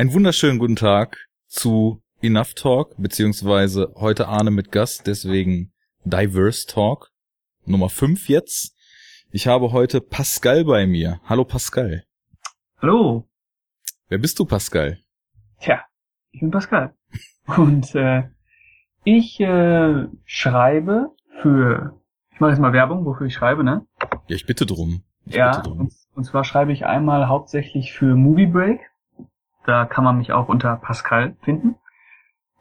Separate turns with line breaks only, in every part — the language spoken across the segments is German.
Einen wunderschönen guten Tag zu Enough Talk, beziehungsweise heute Arne mit Gast, deswegen Diverse Talk. Nummer 5 jetzt. Ich habe heute Pascal bei mir. Hallo Pascal.
Hallo.
Wer bist du, Pascal?
Tja, ich bin Pascal. Und äh, ich äh, schreibe für, ich mache jetzt mal Werbung, wofür ich schreibe, ne?
Ja, ich bitte drum. Ich
ja,
bitte drum.
und, und zwar schreibe ich einmal hauptsächlich für Movie Break. Da kann man mich auch unter Pascal finden.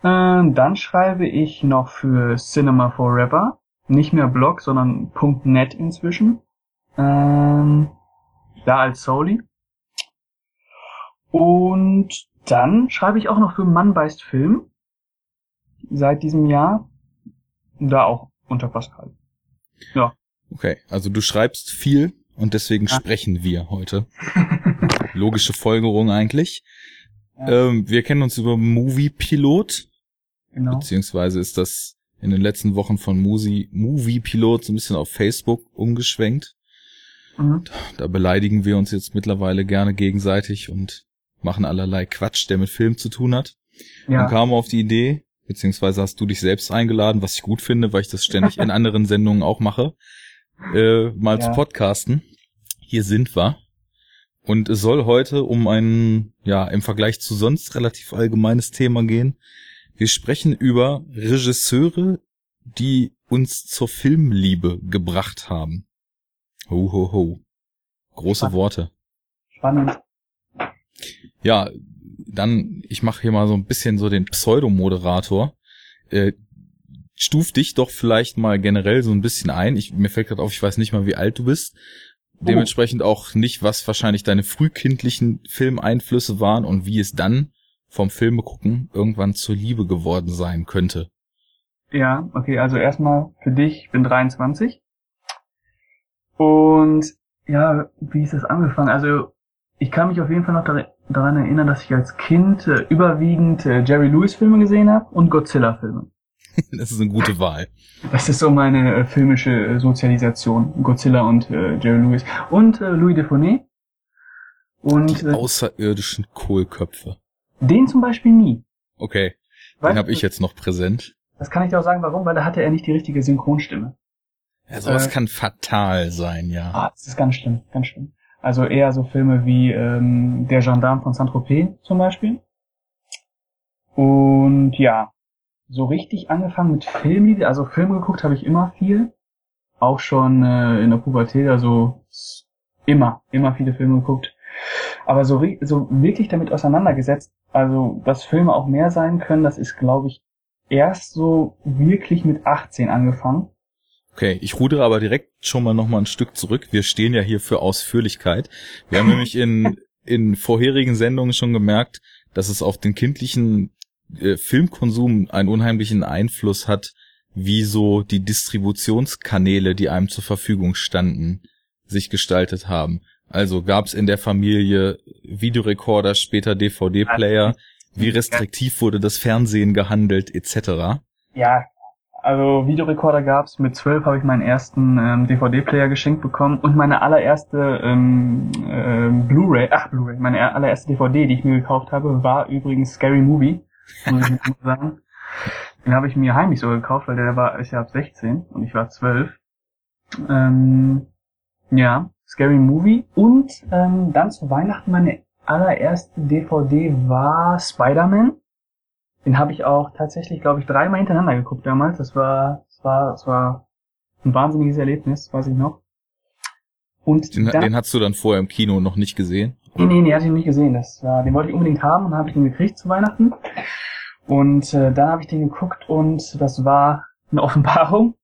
Ähm, dann schreibe ich noch für Cinema Forever. Nicht mehr Blog, sondern .net inzwischen. Ähm, da als Soli. Und dann schreibe ich auch noch für Mann beißt Film. Seit diesem Jahr. Da auch unter Pascal. Ja.
Okay, also du schreibst viel und deswegen
Ja.
sprechen wir heute. Logische Folgerung eigentlich.
Ja.
Ähm, wir kennen uns über Movie Pilot,
Genau.
beziehungsweise ist das in den letzten Wochen von Movie, Movie Pilot so ein bisschen auf Facebook umgeschwenkt.
Mhm.
Da beleidigen wir uns jetzt mittlerweile gerne gegenseitig und machen allerlei Quatsch, der mit Film zu tun hat. Und
Ja.
kam auf die Idee, beziehungsweise hast du dich selbst eingeladen, was ich gut finde, weil ich das ständig in anderen Sendungen auch mache, äh, mal
Ja.
zu podcasten. Hier sind wir. Und es soll heute um ein, ja, im Vergleich zu sonst relativ allgemeines Thema gehen. Wir sprechen über Regisseure, die uns zur Filmliebe gebracht haben. Ho, ho, ho. Große
Spannend.
Worte.
Spannend.
Ja, dann, ich mache hier mal so ein bisschen so den Pseudomoderator. Äh, stuf dich doch vielleicht mal generell so ein bisschen ein. Ich, mir fällt gerade auf, ich weiß nicht mal, wie alt du bist. Dementsprechend auch nicht, was wahrscheinlich deine frühkindlichen Filmeinflüsse waren und wie es dann vom Filme gucken irgendwann zur Liebe geworden sein könnte.
Ja, okay, also erstmal für dich, ich bin 23. Und ja, wie ist das angefangen? Also ich kann mich auf jeden Fall noch dar- daran erinnern, dass ich als Kind äh, überwiegend äh, Jerry Lewis Filme gesehen habe und Godzilla Filme.
Das ist eine gute Wahl.
Das ist so meine äh, filmische äh, Sozialisation. Godzilla und äh, Jerry Lewis. Und äh, Louis Defonet. Und
Die
äh,
außerirdischen Kohlköpfe.
den zum Beispiel nie.
Okay,
Weißt
den habe ich jetzt noch präsent.
Das kann ich dir auch sagen, warum, weil da hatte er nicht die richtige Synchronstimme.
Ja, sowas
Äh,
kann fatal sein, ja.
Ah, das ist ganz schlimm, ganz schlimm. Also eher so Filme wie ähm, Der Gendarme von Saint-Tropez zum Beispiel. Und ja, so richtig angefangen mit Filmliebe, also Filme geguckt habe ich immer viel. Auch schon äh, in der Pubertät, also immer, immer viele Filme geguckt. Aber so, so wirklich damit auseinandergesetzt, also dass Filme auch mehr sein können, das ist, glaube ich, erst so wirklich mit 18 angefangen.
Okay, ich rudere aber direkt schon mal noch mal ein Stück zurück. Wir stehen ja hier für Ausführlichkeit. Wir haben nämlich in, in vorherigen Sendungen schon gemerkt, dass es auf den kindlichen äh, Filmkonsum einen unheimlichen Einfluss hat, wie so die Distributionskanäle, die einem zur Verfügung standen, sich gestaltet haben. Also gab es in der Familie Videorekorder, später DVD-Player, wie restriktiv wurde das Fernsehen gehandelt, etc.
Ja, also Videorekorder gab's. Mit zwölf habe ich meinen ersten ähm, DVD-Player geschenkt bekommen und meine allererste ähm, ähm, Blu-ray, ach Blu-ray, meine allererste DVD, die ich mir gekauft habe, war übrigens Scary Movie, muss ich sagen. Den habe ich mir heimlich so gekauft, weil der war ist ja ab 16 und ich war 12. Ähm, ja, Scary Movie und ähm, dann zu Weihnachten meine allererste DVD war Spider-Man. Den habe ich auch tatsächlich, glaube ich, dreimal hintereinander geguckt damals. Das war, das war, das war ein wahnsinniges Erlebnis, weiß ich noch. Und
Den,
dann,
den hast du dann vorher im Kino noch nicht gesehen.
Nee, nee, nee, hatte ich noch nicht gesehen. Das war, den wollte ich unbedingt haben und dann habe ich den gekriegt zu Weihnachten. Und äh, dann habe ich den geguckt und das war eine Offenbarung.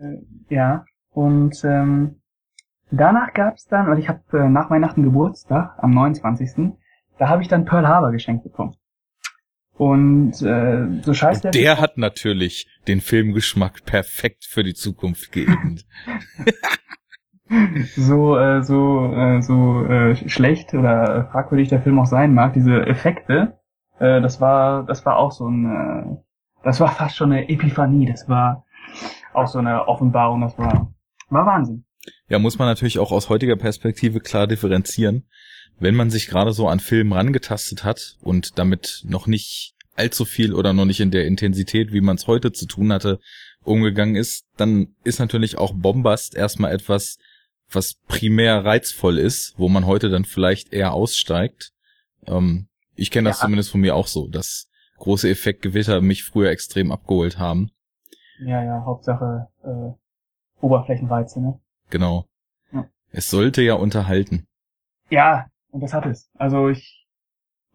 Äh, ja. Und ähm, danach gab's dann, weil ich habe äh, nach Weihnachten Geburtstag am 29. Da habe ich dann Pearl Harbor geschenkt bekommen. Und äh, so scheiße
Und der hat natürlich den Filmgeschmack perfekt für die Zukunft geebnet.
so äh, so äh, so äh, schlecht oder fragwürdig der Film auch sein mag, diese Effekte, äh, das war das war auch so ein äh, das war fast schon eine Epiphanie, das war auch so eine Offenbarung, das war war Wahnsinn.
Ja, muss man natürlich auch aus heutiger Perspektive klar differenzieren. wenn man sich gerade so an Filmen rangetastet hat und damit noch nicht allzu viel oder noch nicht in der Intensität, wie man es heute zu tun hatte, umgegangen ist, dann ist natürlich auch Bombast erstmal etwas, was primär reizvoll ist, wo man heute dann vielleicht eher aussteigt. Ähm, ich kenne das ja. zumindest von mir auch so, dass große Effektgewitter mich früher extrem abgeholt haben.
Ja, ja, Hauptsache äh, Oberflächenreize, ne?
Genau. Ja. Es sollte ja unterhalten.
Ja, und das hat es. Also ich,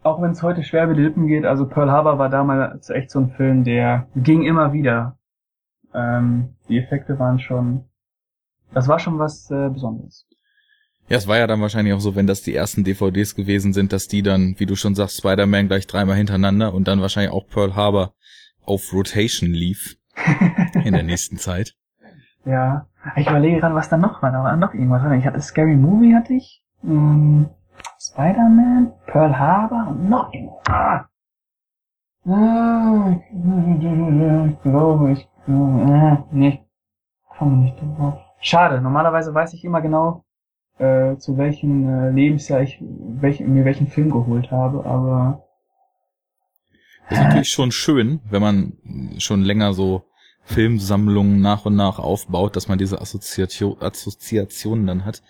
auch wenn es heute schwer über die Lippen geht, also Pearl Harbor war damals echt so ein Film, der ging immer wieder. Ähm, die Effekte waren schon, das war schon was äh, Besonderes.
Ja, es war ja dann wahrscheinlich auch so, wenn das die ersten DVDs gewesen sind, dass die dann, wie du schon sagst, Spider-Man gleich dreimal hintereinander und dann wahrscheinlich auch Pearl Harbor auf Rotation lief in der nächsten Zeit.
Ja, ich überlege gerade, was da noch war. Da war noch irgendwas. Ich hatte Scary Movie, hatte ich. Hm, Spider-Man, Pearl Harbor und noch irgendwas. Ah. ah ich glaube, ich glaube, äh, nee, komme nicht drauf. Schade, normalerweise weiß ich immer genau, äh, zu welchem äh, Lebensjahr ich welch, mir welchen Film geholt habe, aber
das ist natürlich schon schön, wenn man schon länger so Filmsammlungen nach und nach aufbaut, dass man diese Assoziation, Assoziationen dann hat.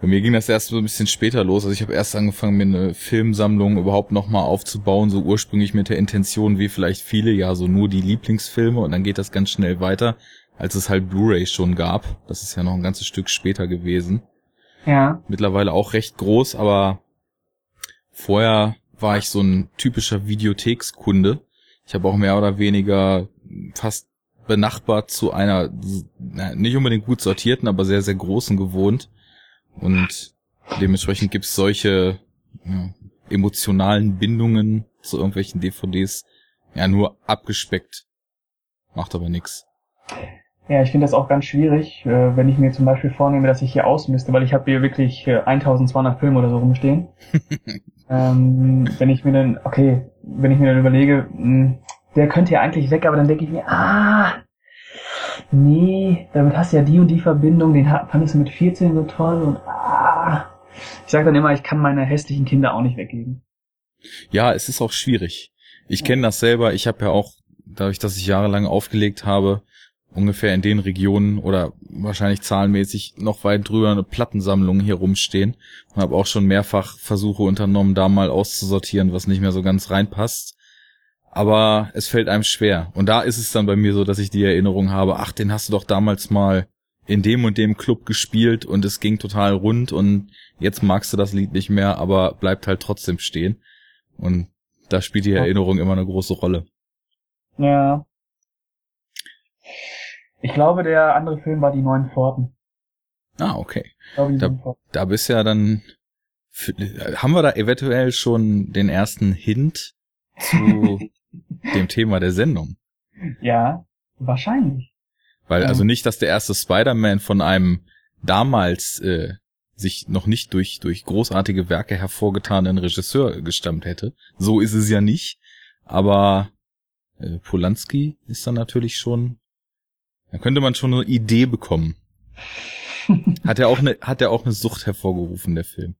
Bei mir ging das erst so ein bisschen später los. Also ich habe erst angefangen, mir eine Filmsammlung überhaupt nochmal aufzubauen, so ursprünglich mit der Intention, wie vielleicht viele, ja, so nur die Lieblingsfilme und dann geht das ganz schnell weiter, als es halt Blu-ray schon gab. Das ist ja noch ein ganzes Stück später gewesen.
Ja.
Mittlerweile auch recht groß, aber vorher war ich so ein typischer Videothekskunde. Ich habe auch mehr oder weniger fast benachbart zu einer nicht unbedingt gut sortierten, aber sehr, sehr großen gewohnt. Und dementsprechend gibt's solche ja, emotionalen Bindungen zu irgendwelchen DVDs ja nur abgespeckt. Macht aber nix.
Ja, ich finde das auch ganz schwierig, äh, wenn ich mir zum Beispiel vornehme, dass ich hier ausmiste, weil ich habe hier wirklich 1200 äh, Filme oder so rumstehen. ähm, wenn ich mir dann, okay, wenn ich mir dann überlege, mh, hm, der könnte ja eigentlich weg, aber dann denke ich mir, ah, nee, damit hast du ja die und die Verbindung, den fandest du mit 14 so toll und ah. Ich sage dann immer, ich kann meine hässlichen Kinder auch nicht weggeben.
Ja, es ist auch schwierig. Ich kenne das selber, ich habe ja auch, dadurch, dass ich jahrelang aufgelegt habe, ungefähr in den Regionen oder wahrscheinlich zahlenmäßig noch weit drüber eine Plattensammlung hier rumstehen und habe auch schon mehrfach Versuche unternommen, da mal auszusortieren, was nicht mehr so ganz reinpasst. Aber es fällt einem schwer. Und da ist es dann bei mir so, dass ich die Erinnerung habe, ach, den hast du doch damals mal in dem und dem Club gespielt und es ging total rund und jetzt magst du das Lied nicht mehr, aber bleibt halt trotzdem stehen. Und da spielt die Erinnerung immer eine große Rolle.
Ja, ich glaube, der andere Film war die neuen Pforten.
Ah, okay. Glaube, da, da bist ja dann. Haben wir da eventuell schon den ersten Hint zu dem Thema der Sendung?
Ja, wahrscheinlich.
Weil also nicht, dass der erste Spider-Man von einem damals äh, sich noch nicht durch durch großartige Werke hervorgetanen Regisseur gestammt hätte. So ist es ja nicht. Aber äh, Polanski ist dann natürlich schon da könnte man schon eine Idee bekommen. hat er auch eine, hat er auch eine Sucht hervorgerufen, der Film?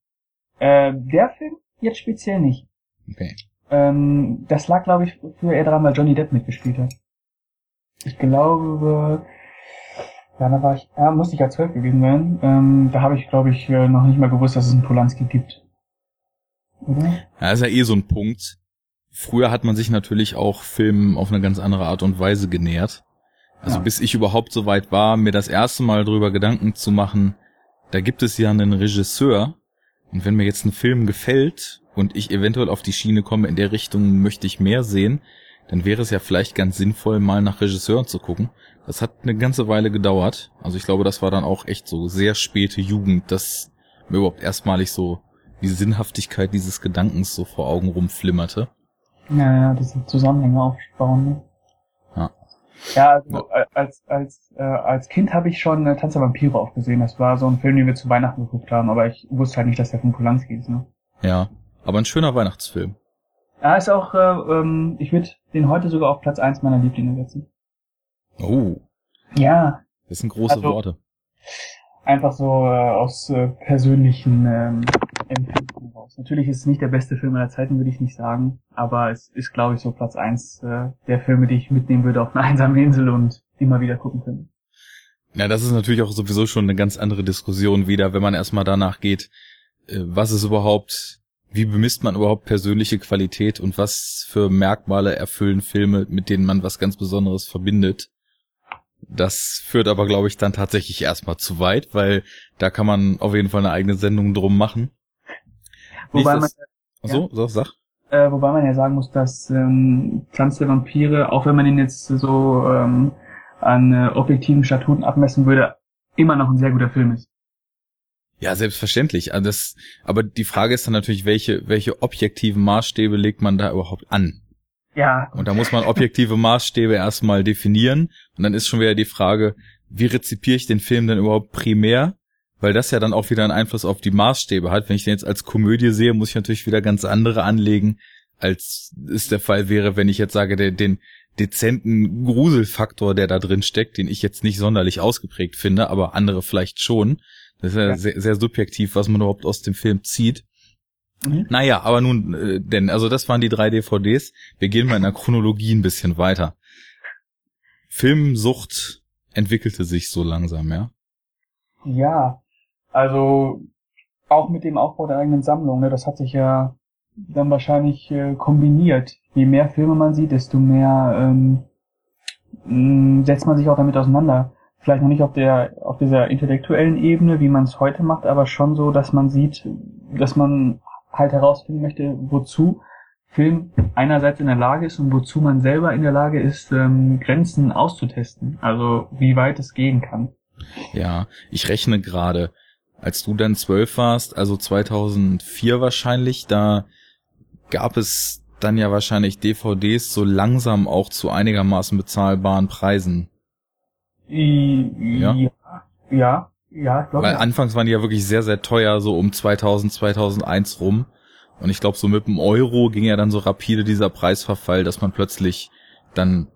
Äh, der Film jetzt speziell nicht.
Okay.
Ähm, das lag, glaube ich, früher eher dran, weil Johnny Depp mitgespielt hat. Ich glaube, ja, da war ich, ja, musste ich ja zwölf gewesen sein. Ähm, da habe ich, glaube ich, äh, noch nicht mal gewusst, dass es einen Polanski gibt.
Oder? Ja, ist ja eh so ein Punkt. Früher hat man sich natürlich auch Filmen auf eine ganz andere Art und Weise genähert. Also ja. bis ich überhaupt so weit war, mir das erste Mal darüber Gedanken zu machen, da gibt es ja einen Regisseur und wenn mir jetzt ein Film gefällt und ich eventuell auf die Schiene komme, in der Richtung möchte ich mehr sehen, dann wäre es ja vielleicht ganz sinnvoll, mal nach Regisseuren zu gucken. Das hat eine ganze Weile gedauert. Also ich glaube, das war dann auch echt so sehr späte Jugend, dass mir überhaupt erstmalig so die Sinnhaftigkeit dieses Gedankens so vor Augen rumflimmerte.
Ja, ja, diese Zusammenhänge aufbauen. Ne? Ja, also ja. als als äh, als Kind habe ich schon äh, Tanz der Vampire auch gesehen. Das war so ein Film, den wir zu Weihnachten geguckt haben, aber ich wusste halt nicht, dass der von Polanski ist. Ne?
Ja, aber ein schöner Weihnachtsfilm.
Ja, ist auch, äh, ähm, ich würde den heute sogar auf Platz eins meiner Lieblinge setzen.
Oh.
Ja.
Das sind große also, Worte.
Einfach so äh, aus äh, persönlichen ähm, Empfinden raus. Natürlich ist es nicht der beste Film aller Zeiten, würde ich nicht sagen, aber es ist, glaube ich, so Platz eins äh, der Filme, die ich mitnehmen würde auf eine einsame Insel und immer wieder gucken könnte.
Ja, das ist natürlich auch sowieso schon eine ganz andere Diskussion wieder, wenn man erstmal danach geht, äh, was ist überhaupt, wie bemisst man überhaupt persönliche Qualität und was für Merkmale erfüllen Filme, mit denen man was ganz Besonderes verbindet. Das führt aber, glaube ich, dann tatsächlich erstmal zu weit, weil da kann man auf jeden Fall eine eigene Sendung drum machen.
Wobei man,
so, so, sag.
Äh, wobei man ja sagen muss, dass ähm, Tanz der Vampire, auch wenn man ihn jetzt so ähm, an äh, objektiven Statuten abmessen würde, immer noch ein sehr guter Film ist.
Ja, selbstverständlich. Also das, aber die Frage ist dann natürlich, welche, welche objektiven Maßstäbe legt man da überhaupt an?
Ja.
Und da muss man objektive Maßstäbe erstmal definieren. Und dann ist schon wieder die Frage, wie rezipiere ich den Film denn überhaupt primär? Weil das ja dann auch wieder einen Einfluss auf die Maßstäbe hat. Wenn ich den jetzt als Komödie sehe, muss ich natürlich wieder ganz andere anlegen, als es der Fall wäre, wenn ich jetzt sage, den, den dezenten Gruselfaktor, der da drin steckt, den ich jetzt nicht sonderlich ausgeprägt finde, aber andere vielleicht schon. Das ist ja, ja. Sehr, sehr subjektiv, was man überhaupt aus dem Film zieht. Mhm. Naja, aber nun, äh, denn, also das waren die drei DVDs. Wir gehen mal in der Chronologie ein bisschen weiter. Filmsucht entwickelte sich so langsam, ja?
Ja, also auch mit dem Aufbau der eigenen Sammlung, ne, das hat sich ja dann wahrscheinlich äh, kombiniert. Je mehr Filme man sieht, desto mehr ähm, setzt man sich auch damit auseinander. Vielleicht noch nicht auf der auf dieser intellektuellen Ebene, wie man es heute macht, aber schon so, dass man sieht, dass man halt herausfinden möchte, wozu Film einerseits in der Lage ist und wozu man selber in der Lage ist, ähm, Grenzen auszutesten. Also wie weit es gehen kann.
Ja, ich rechne gerade, als du dann zwölf warst, also 2004 wahrscheinlich, da gab es dann ja wahrscheinlich DVDs so langsam auch zu einigermaßen bezahlbaren Preisen.
Ja, ja, ja,
ich glaube. Weil anfangs waren die ja wirklich sehr, sehr teuer, so um 2000, 2001 rum. Und ich glaube, so mit dem Euro ging ja dann so rapide dieser Preisverfall, dass man plötzlich dann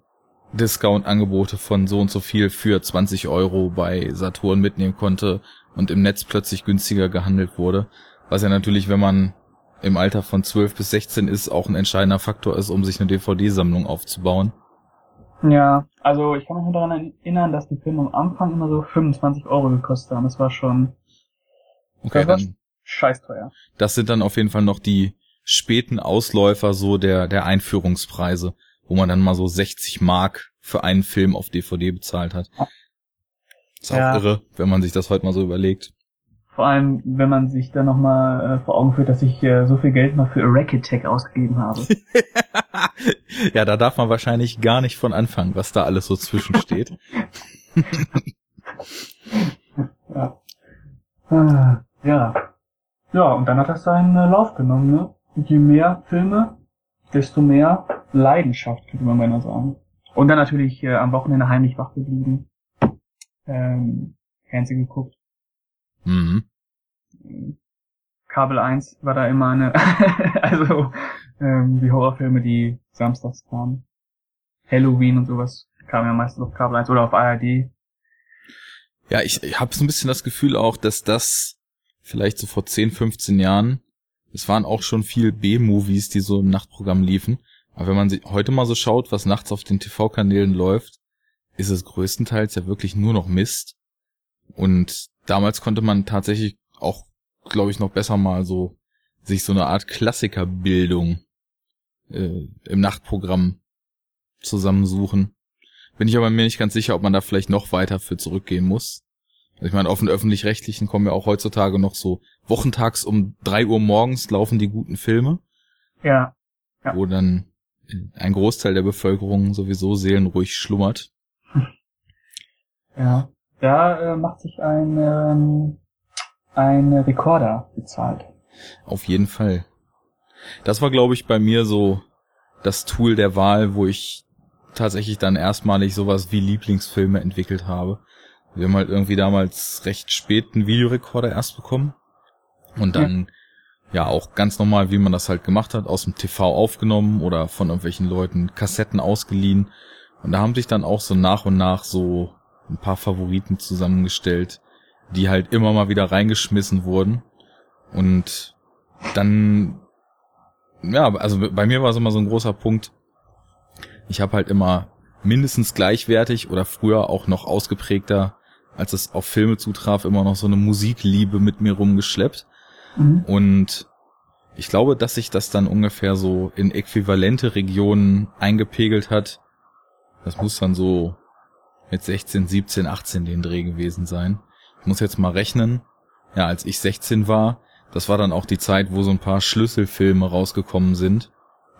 Discount-Angebote von so und so viel für 20 Euro bei Saturn mitnehmen konnte und im Netz plötzlich günstiger gehandelt wurde. Was ja natürlich, wenn man im Alter von 12 bis 16 ist, auch ein entscheidender Faktor ist, um sich eine DVD-Sammlung aufzubauen.
Ja, also ich kann mich nur daran erinnern, dass die Filme am Anfang immer so 25 Euro gekostet haben. Das war schon
okay, das war dann,
scheiß teuer.
Das sind dann auf jeden Fall noch die späten Ausläufer so der, der Einführungspreise, wo man dann mal so 60 Mark für einen Film auf DVD bezahlt hat. Ist auch ja. irre, wenn man sich das heute mal so überlegt.
Vor allem, wenn man sich dann nochmal äh, vor Augen führt, dass ich äh, so viel Geld mal für Racketech ausgegeben habe.
ja, da darf man wahrscheinlich gar nicht von anfangen, was da alles so zwischensteht.
ja. Ah, ja. Ja, und dann hat das seinen äh, Lauf genommen, ne? Und je mehr Filme, desto mehr Leidenschaft, könnte man beinahe sagen. Und dann natürlich äh, am Wochenende heimlich wach geblieben. Ähm, Fernsehen geguckt
Mhm.
Kabel 1 war da immer eine, also ähm, die Horrorfilme, die samstags kamen. Halloween und sowas kam ja meistens auf Kabel 1 oder auf ARD.
Ja, ich, ich habe so ein bisschen das Gefühl auch, dass das vielleicht so vor 10, 15 Jahren, es waren auch schon viel B-Movies, die so im Nachtprogramm liefen. Aber wenn man sich heute mal so schaut, was nachts auf den TV-Kanälen läuft, ist es größtenteils ja wirklich nur noch Mist. Und damals konnte man tatsächlich auch, glaube ich, noch besser mal so sich so eine Art Klassikerbildung äh, im Nachtprogramm zusammensuchen. Bin ich aber mir nicht ganz sicher, ob man da vielleicht noch weiter für zurückgehen muss. Also ich meine, auf den öffentlich-rechtlichen kommen ja auch heutzutage noch so wochentags um drei Uhr morgens laufen die guten Filme.
Ja. ja.
Wo dann ein Großteil der Bevölkerung sowieso seelenruhig schlummert.
Ja. Da äh, macht sich ein, ähm, ein Rekorder bezahlt.
Auf jeden Fall. Das war, glaube ich, bei mir so das Tool der Wahl, wo ich tatsächlich dann erstmalig sowas wie Lieblingsfilme entwickelt habe. Wir haben halt irgendwie damals recht spät einen Videorekorder erst bekommen. Und dann, ja. ja, auch ganz normal, wie man das halt gemacht hat, aus dem TV aufgenommen oder von irgendwelchen Leuten Kassetten ausgeliehen. Und da haben sich dann auch so nach und nach so ein paar Favoriten zusammengestellt, die halt immer mal wieder reingeschmissen wurden. Und dann, ja, also bei mir war es immer so ein großer Punkt. Ich habe halt immer mindestens gleichwertig oder früher auch noch ausgeprägter, als es auf Filme zutraf, immer noch so eine Musikliebe mit mir rumgeschleppt. Mhm. Und ich glaube, dass sich das dann ungefähr so in äquivalente Regionen eingepegelt hat. Das muss dann so mit 16, 17, 18 den Dreh gewesen sein. Ich muss jetzt mal rechnen. Ja, als ich 16 war, das war dann auch die Zeit, wo so ein paar Schlüsselfilme rausgekommen sind,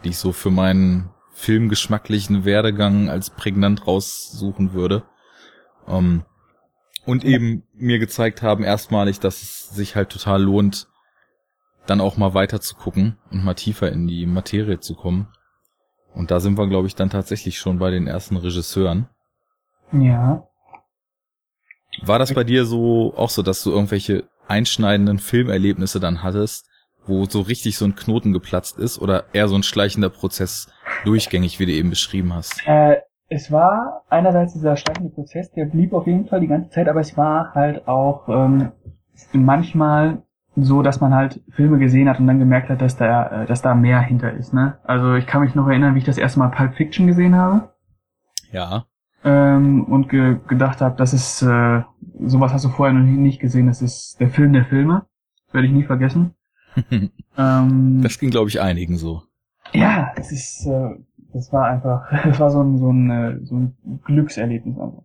die ich so für meinen filmgeschmacklichen Werdegang als prägnant raussuchen würde. Um, ähm, und eben mir gezeigt haben erstmalig, dass es sich halt total lohnt, dann auch mal weiter zu gucken und mal tiefer in die Materie zu kommen. Und da sind wir, glaube ich, dann tatsächlich schon bei den ersten Regisseuren.
Ja.
War das bei dir so auch so, dass du irgendwelche einschneidenden Filmerlebnisse dann hattest, wo so richtig so ein Knoten geplatzt ist oder eher so ein schleichender Prozess durchgängig, wie du eben beschrieben hast?
Äh, es war einerseits dieser schleichende Prozess, der blieb auf jeden Fall die ganze Zeit, aber es war halt auch ähm, manchmal so, dass man halt Filme gesehen hat und dann gemerkt hat, dass da, äh, dass da mehr hinter ist. Ne? Also ich kann mich noch erinnern, wie ich das erste Mal Pulp Fiction gesehen habe.
Ja.
Ähm, und ge gedacht habe, das ist äh, sowas hast du vorher noch nicht gesehen. Das ist der Film der Filme. Das werde ich nie vergessen.
ähm, das ging, glaube ich, einigen so.
Ja, es ist, äh, das war einfach, das war so ein so ein, äh, so ein Glückserlebnis. Also.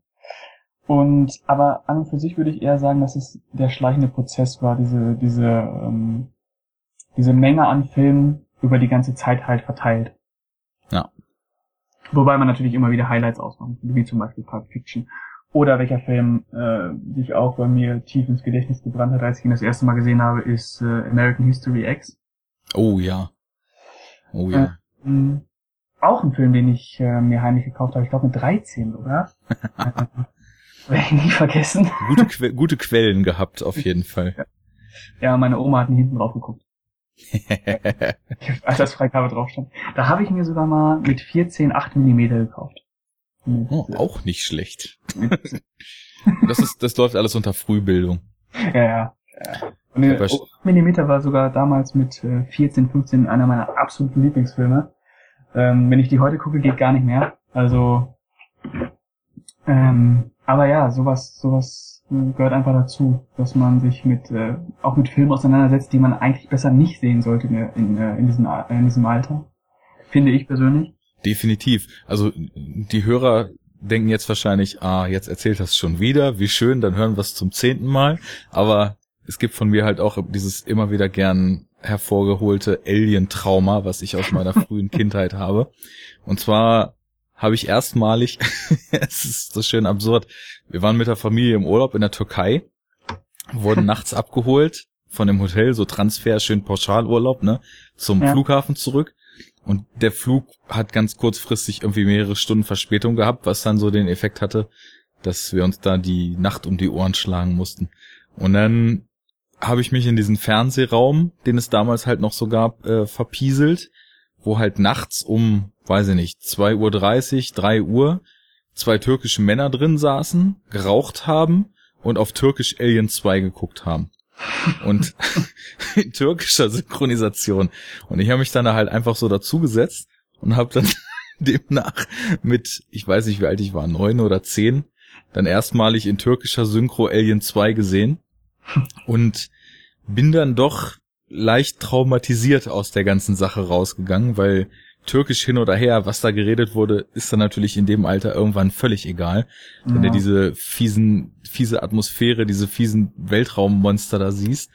Und aber an und für sich würde ich eher sagen, dass es der schleichende Prozess war, diese, diese, ähm, diese Menge an Filmen über die ganze Zeit halt verteilt. Wobei man natürlich immer wieder Highlights ausmacht, wie zum Beispiel Pulp Fiction. Oder welcher Film äh, sich auch bei mir tief ins Gedächtnis gebrannt hat, als ich ihn das erste Mal gesehen habe, ist äh, American History X.
Oh ja. Oh ja.
Äh, auch ein Film, den ich äh, mir heimlich gekauft habe, ich glaube mit 13 sogar. Werde ich nie vergessen.
Gute, que gute Quellen gehabt, auf jeden Fall.
Ja, meine Oma hat nie hinten drauf geguckt. als das Freigabe drauf stand. Da habe ich mir sogar mal mit 14 8 Millimeter gekauft.
oh, auch nicht schlecht. das ist, das läuft alles unter Frühbildung.
Ja, ja. ja. Und der 8 Millimeter war sogar damals mit 14, äh, 15 einer meiner absoluten Lieblingsfilme. Ähm, wenn ich die heute gucke, geht gar nicht mehr. Also ähm, aber ja, sowas, sowas äh, gehört einfach dazu, dass man sich mit äh, auch mit Filmen auseinandersetzt, die man eigentlich besser nicht sehen sollte in, in, äh, in, diesem, in diesem Alter. Finde ich persönlich.
Definitiv. Also die Hörer denken jetzt wahrscheinlich, ah, jetzt erzählt das schon wieder, wie schön, dann hören wir es zum zehnten Mal. Aber es gibt von mir halt auch dieses immer wieder gern hervorgeholte Alien-Trauma, was ich aus meiner frühen Kindheit habe. Und zwar habe ich erstmalig, es ist so schön absurd, wir waren mit der Familie im Urlaub in der Türkei, wurden nachts abgeholt von dem Hotel, so Transfer, schön Pauschalurlaub, ne, zum ja. Flughafen zurück. Und der Flug hat ganz kurzfristig irgendwie mehrere Stunden Verspätung gehabt, was dann so den Effekt hatte, dass wir uns da die Nacht um die Ohren schlagen mussten. Und dann habe ich mich in diesen Fernsehraum, den es damals halt noch so gab, äh, verpieselt, wo halt nachts um weiß ich nicht, 2.30 Uhr, 3 Uhr, zwei türkische Männer drin saßen, geraucht haben und auf Türkisch Alien 2 geguckt haben. Und in türkischer Synchronisation. Und ich habe mich dann da halt einfach so dazugesetzt und habe dann demnach mit, ich weiß nicht, wie alt ich war, neun oder zehn, dann erstmalig in türkischer Synchro Alien 2 gesehen und bin dann doch leicht traumatisiert aus der ganzen Sache rausgegangen, weil Türkisch hin oder her, was da geredet wurde, ist dann natürlich in dem Alter irgendwann völlig egal. Ja. Wenn du diese fiesen, fiese Atmosphäre, diese fiesen Weltraummonster da siehst.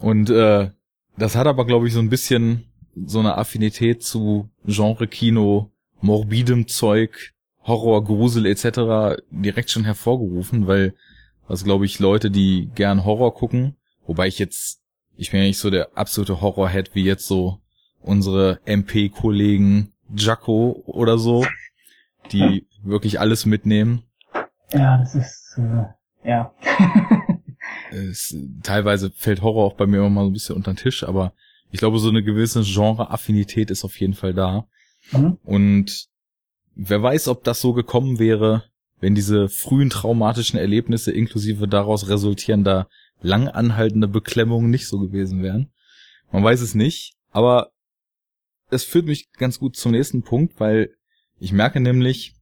Und äh, das hat aber, glaube ich, so ein bisschen so eine Affinität zu Genre-Kino, morbidem Zeug, Horror, Grusel etc. direkt schon hervorgerufen, weil was glaube ich Leute, die gern Horror gucken, wobei ich jetzt, ich bin ja nicht so der absolute Horrorhead wie jetzt so unsere MP-Kollegen Jaco oder so, die wirklich alles mitnehmen.
Ja, das ist, äh, ja.
es, teilweise fällt Horror auch bei mir immer mal so ein bisschen unter den Tisch, aber ich glaube, so eine gewisse Genre-Affinität ist auf jeden Fall da. Mhm. Und wer weiß, ob das so gekommen wäre, wenn diese frühen traumatischen Erlebnisse inklusive daraus resultierender lang anhaltende Beklemmungen nicht so gewesen wären. Man weiß es nicht, aber es führt mich ganz gut zum nächsten Punkt, weil ich merke nämlich,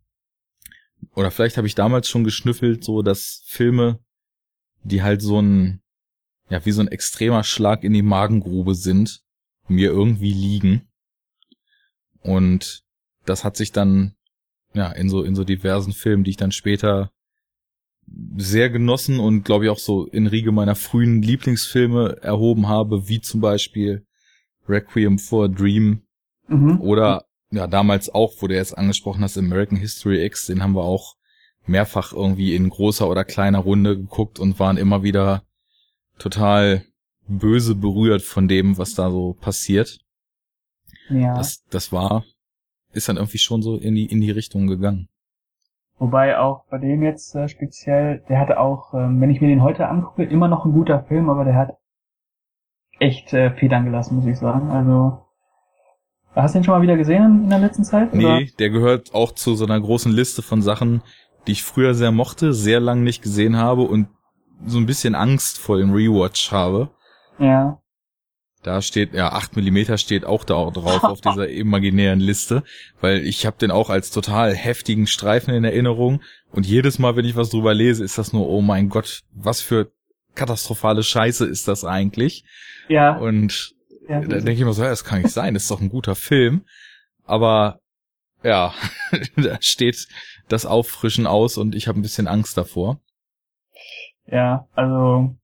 oder vielleicht habe ich damals schon geschnüffelt, so dass Filme, die halt so ein, ja, wie so ein extremer Schlag in die Magengrube sind, mir irgendwie liegen. Und das hat sich dann, ja, in so, in so diversen Filmen, die ich dann später sehr genossen und glaube ich auch so in Riege meiner frühen Lieblingsfilme erhoben habe, wie zum Beispiel Requiem for a Dream mhm. oder ja damals auch, wo du jetzt angesprochen hast, American History X, den haben wir auch mehrfach irgendwie in großer oder kleiner Runde geguckt und waren immer wieder total böse berührt von dem, was da so passiert. Ja. Das, das war, ist dann irgendwie schon so in die, in die Richtung gegangen.
Wobei auch bei dem jetzt äh, speziell, der hatte auch, ähm, wenn ich mir den heute angucke, immer noch ein guter Film, aber der hat echt äh, Federn gelassen, muss ich sagen. Also, hast du den schon mal wieder gesehen in der letzten Zeit?
Oder? Nee, der gehört auch zu so einer großen Liste von Sachen, die ich früher sehr mochte, sehr lang nicht gesehen habe und so ein bisschen Angst vor dem Rewatch habe.
Ja.
Da steht, ja, 8 Millimeter steht auch da drauf auf dieser imaginären Liste, weil ich habe den auch als total heftigen Streifen in Erinnerung und jedes Mal, wenn ich was drüber lese, ist das nur, oh mein Gott, was für katastrophale Scheiße ist das eigentlich?
Ja.
Und ja, da denke ich mir so, ja, das kann nicht sein, das ist doch ein guter Film. Aber ja, da steht das Auffrischen aus und ich habe ein bisschen Angst davor.
Ja, also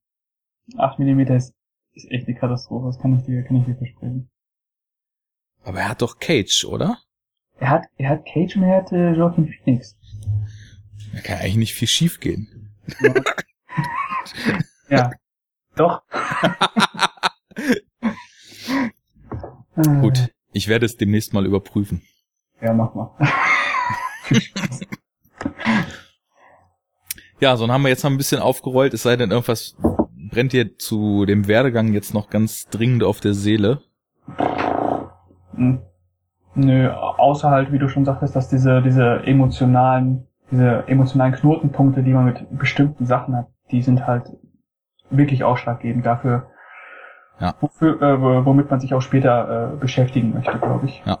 8 Millimeter ist ist echt eine Katastrophe, das kann ich dir, kann ich dir versprechen.
Aber er hat doch Cage, oder?
Er hat, er hat Cage und er hat äh, Joaquin Phoenix.
Da kann eigentlich nicht viel schief gehen.
Ja. ja. Doch.
Gut, ich werde es demnächst mal überprüfen.
Ja, mach mal.
ja, so dann haben wir jetzt noch ein bisschen aufgerollt, es sei denn irgendwas brennt dir zu dem Werdegang jetzt noch ganz dringend auf der Seele?
Hm. Nö, außer halt, wie du schon sagtest, dass diese, diese emotionalen, diese emotionalen Knotenpunkte, die man mit bestimmten Sachen hat, die sind halt wirklich ausschlaggebend dafür,
ja.
wofür, äh, womit man sich auch später äh, beschäftigen möchte, glaube ich.
Ja.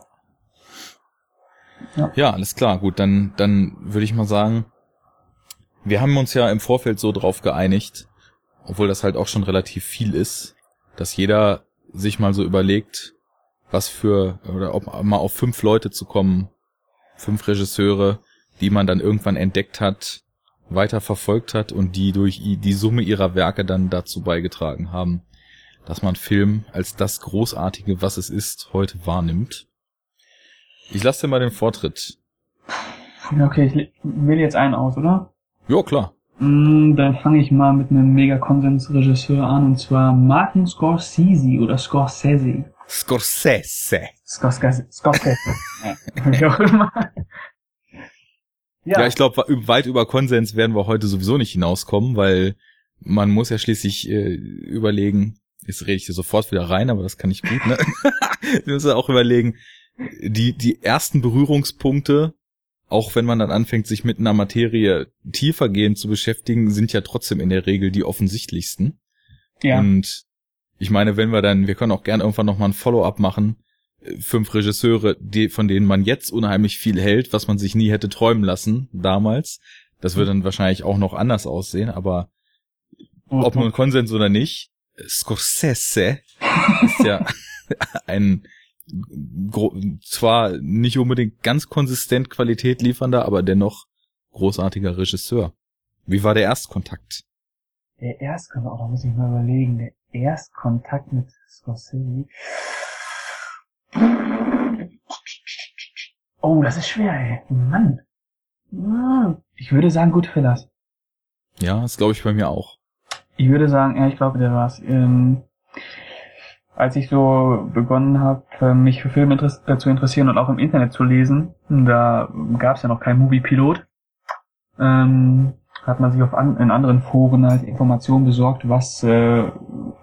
ja. Ja, alles klar, gut, dann, dann würde ich mal sagen, wir haben uns ja im Vorfeld so drauf geeinigt, obwohl das halt auch schon relativ viel ist, dass jeder sich mal so überlegt, was für, oder ob mal auf fünf Leute zu kommen, fünf Regisseure, die man dann irgendwann entdeckt hat, weiter verfolgt hat und die durch die Summe ihrer Werke dann dazu beigetragen haben, dass man Film als das Großartige, was es ist, heute wahrnimmt. Ich lasse dir mal den Vortritt.
Okay, ich wähle jetzt einen aus, oder?
Ja, klar.
Mm, dann fange ich mal mit einem mega Konsensregisseur an, und zwar Martin Scorsese oder Scorsese.
Scorsese.
Scorsese. Scorsese. ja, wie auch immer.
Ja, ja ich glaube, weit über Konsens werden wir heute sowieso nicht hinauskommen, weil man muss ja schließlich äh, überlegen, jetzt rede ich hier sofort wieder rein, aber das kann ich gut, ne? Wir müssen auch überlegen, die, die ersten Berührungspunkte auch wenn man dann anfängt, sich mit einer Materie tiefergehend zu beschäftigen, sind ja trotzdem in der Regel die offensichtlichsten. Ja. Und ich meine, wenn wir dann, wir können auch gern irgendwann nochmal ein Follow-up machen, äh, fünf Regisseure, die, von denen man jetzt unheimlich viel hält, was man sich nie hätte träumen lassen damals. Das würde dann wahrscheinlich auch noch anders aussehen, aber ob nun Konsens oder nicht, Scorsese ist ja ein zwar nicht unbedingt ganz konsistent Qualität liefernder, aber dennoch großartiger Regisseur. Wie war der Erstkontakt?
Der Erstkontakt, oh, da muss ich mal überlegen, der Erstkontakt mit Scorsese. Oh, das ist schwer, ey. Mann. Ich würde sagen Goodfellas.
Ja, das glaube ich bei mir auch.
Ich würde sagen, ja, ich glaube, der war's. Ähm, als ich so begonnen habe, äh, mich für Filme äh, zu interessieren und auch im Internet zu lesen, da gab es ja noch kein Movie-Pilot, ähm, hat man sich auf an, in anderen Foren halt Informationen besorgt, was äh,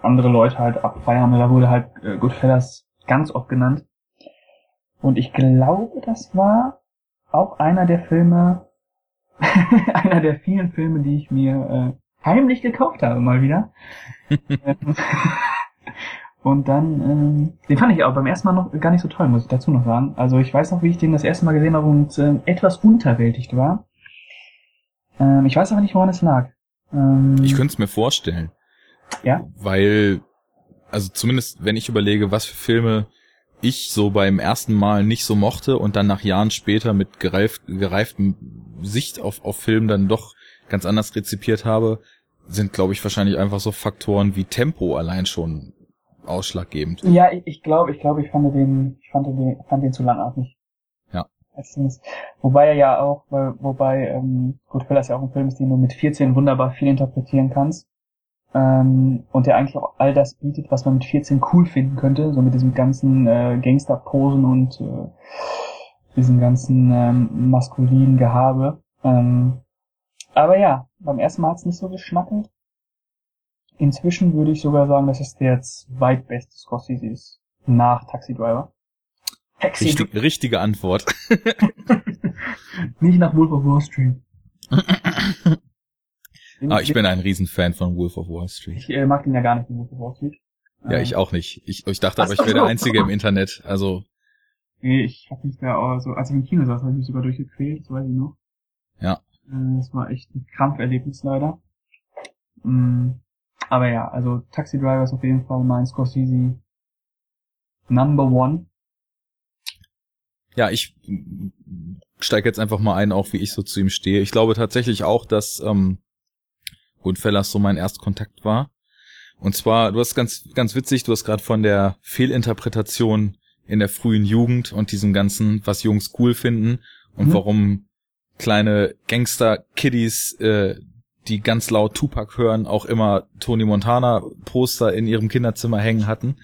andere Leute halt abfeiern. Und da wurde halt äh, Goodfellas ganz oft genannt. Und ich glaube, das war auch einer der Filme, einer der vielen Filme, die ich mir äh, heimlich gekauft habe, mal wieder. Und dann, ähm, den fand ich auch beim ersten Mal noch gar nicht so toll, muss ich dazu noch sagen. Also ich weiß noch, wie ich den das erste Mal gesehen habe und ähm, etwas unterwältigt war. Ähm, ich weiß aber nicht, woran es lag. Ähm,
Ich könnte es mir vorstellen.
Ja?
Weil, also zumindest wenn ich überlege, was für Filme ich so beim ersten Mal nicht so mochte und dann nach Jahren später mit gereift, gereiftem Sicht auf, auf Film dann doch ganz anders rezipiert habe, sind, glaube ich, wahrscheinlich einfach so Faktoren wie Tempo allein schon ausschlaggebend.
Ja, ich, ich glaube, ich glaube, ich fand den, ich fand den, fand den zu langatmig.
Ja.
Letztens. Wobei er ja auch, weil, wobei, ähm, Goodfellas ja auch ein Film ist, den du mit 14 wunderbar viel interpretieren kannst. Ähm, und der eigentlich auch all das bietet, was man mit 14 cool finden könnte, so mit diesem ganzen äh, Gangster-Posen und äh, diesem ganzen ähm, maskulinen Gehabe. Ähm, aber ja, beim ersten Mal hat's nicht so geschnackelt. Inzwischen würde ich sogar sagen, dass es der zweitbeste Scorsese ist. Nach Taxi Driver. Taxi
Richtig, richtige Antwort.
Nicht nach Wolf of Wall Street.
Ah, ich bin ein Riesenfan von Wolf of Wall Street.
Ich äh, mag den ja gar nicht, den Wolf of Wall Street.
Ja,
Ähm,
ich auch nicht. Ich, ich dachte aber, ich wäre der. Einzige im Internet. Also,
Nee, ich hab mich da auch so, als ich im Kino saß, habe ich mich sogar durchgequält, das weiß ich noch.
Ja.
Äh, Das war echt ein Krampferlebnis leider. Mm, Aber ja, also Taxi Driver ist auf jeden Fall mein Scorsese Number One.
ja, ich steige jetzt einfach mal ein, auch wie ich so zu ihm stehe. Ich glaube tatsächlich auch, dass ähm, Goodfellas so mein Erstkontakt war. Und zwar, du hast ganz, ganz witzig, du hast gerade von der Fehlinterpretation in der frühen Jugend und diesem ganzen, was Jungs cool finden und
Mhm.
warum kleine Gangster-Kiddies, äh, die ganz laut Tupac hören, auch immer Tony Montana-Poster in ihrem Kinderzimmer hängen hatten.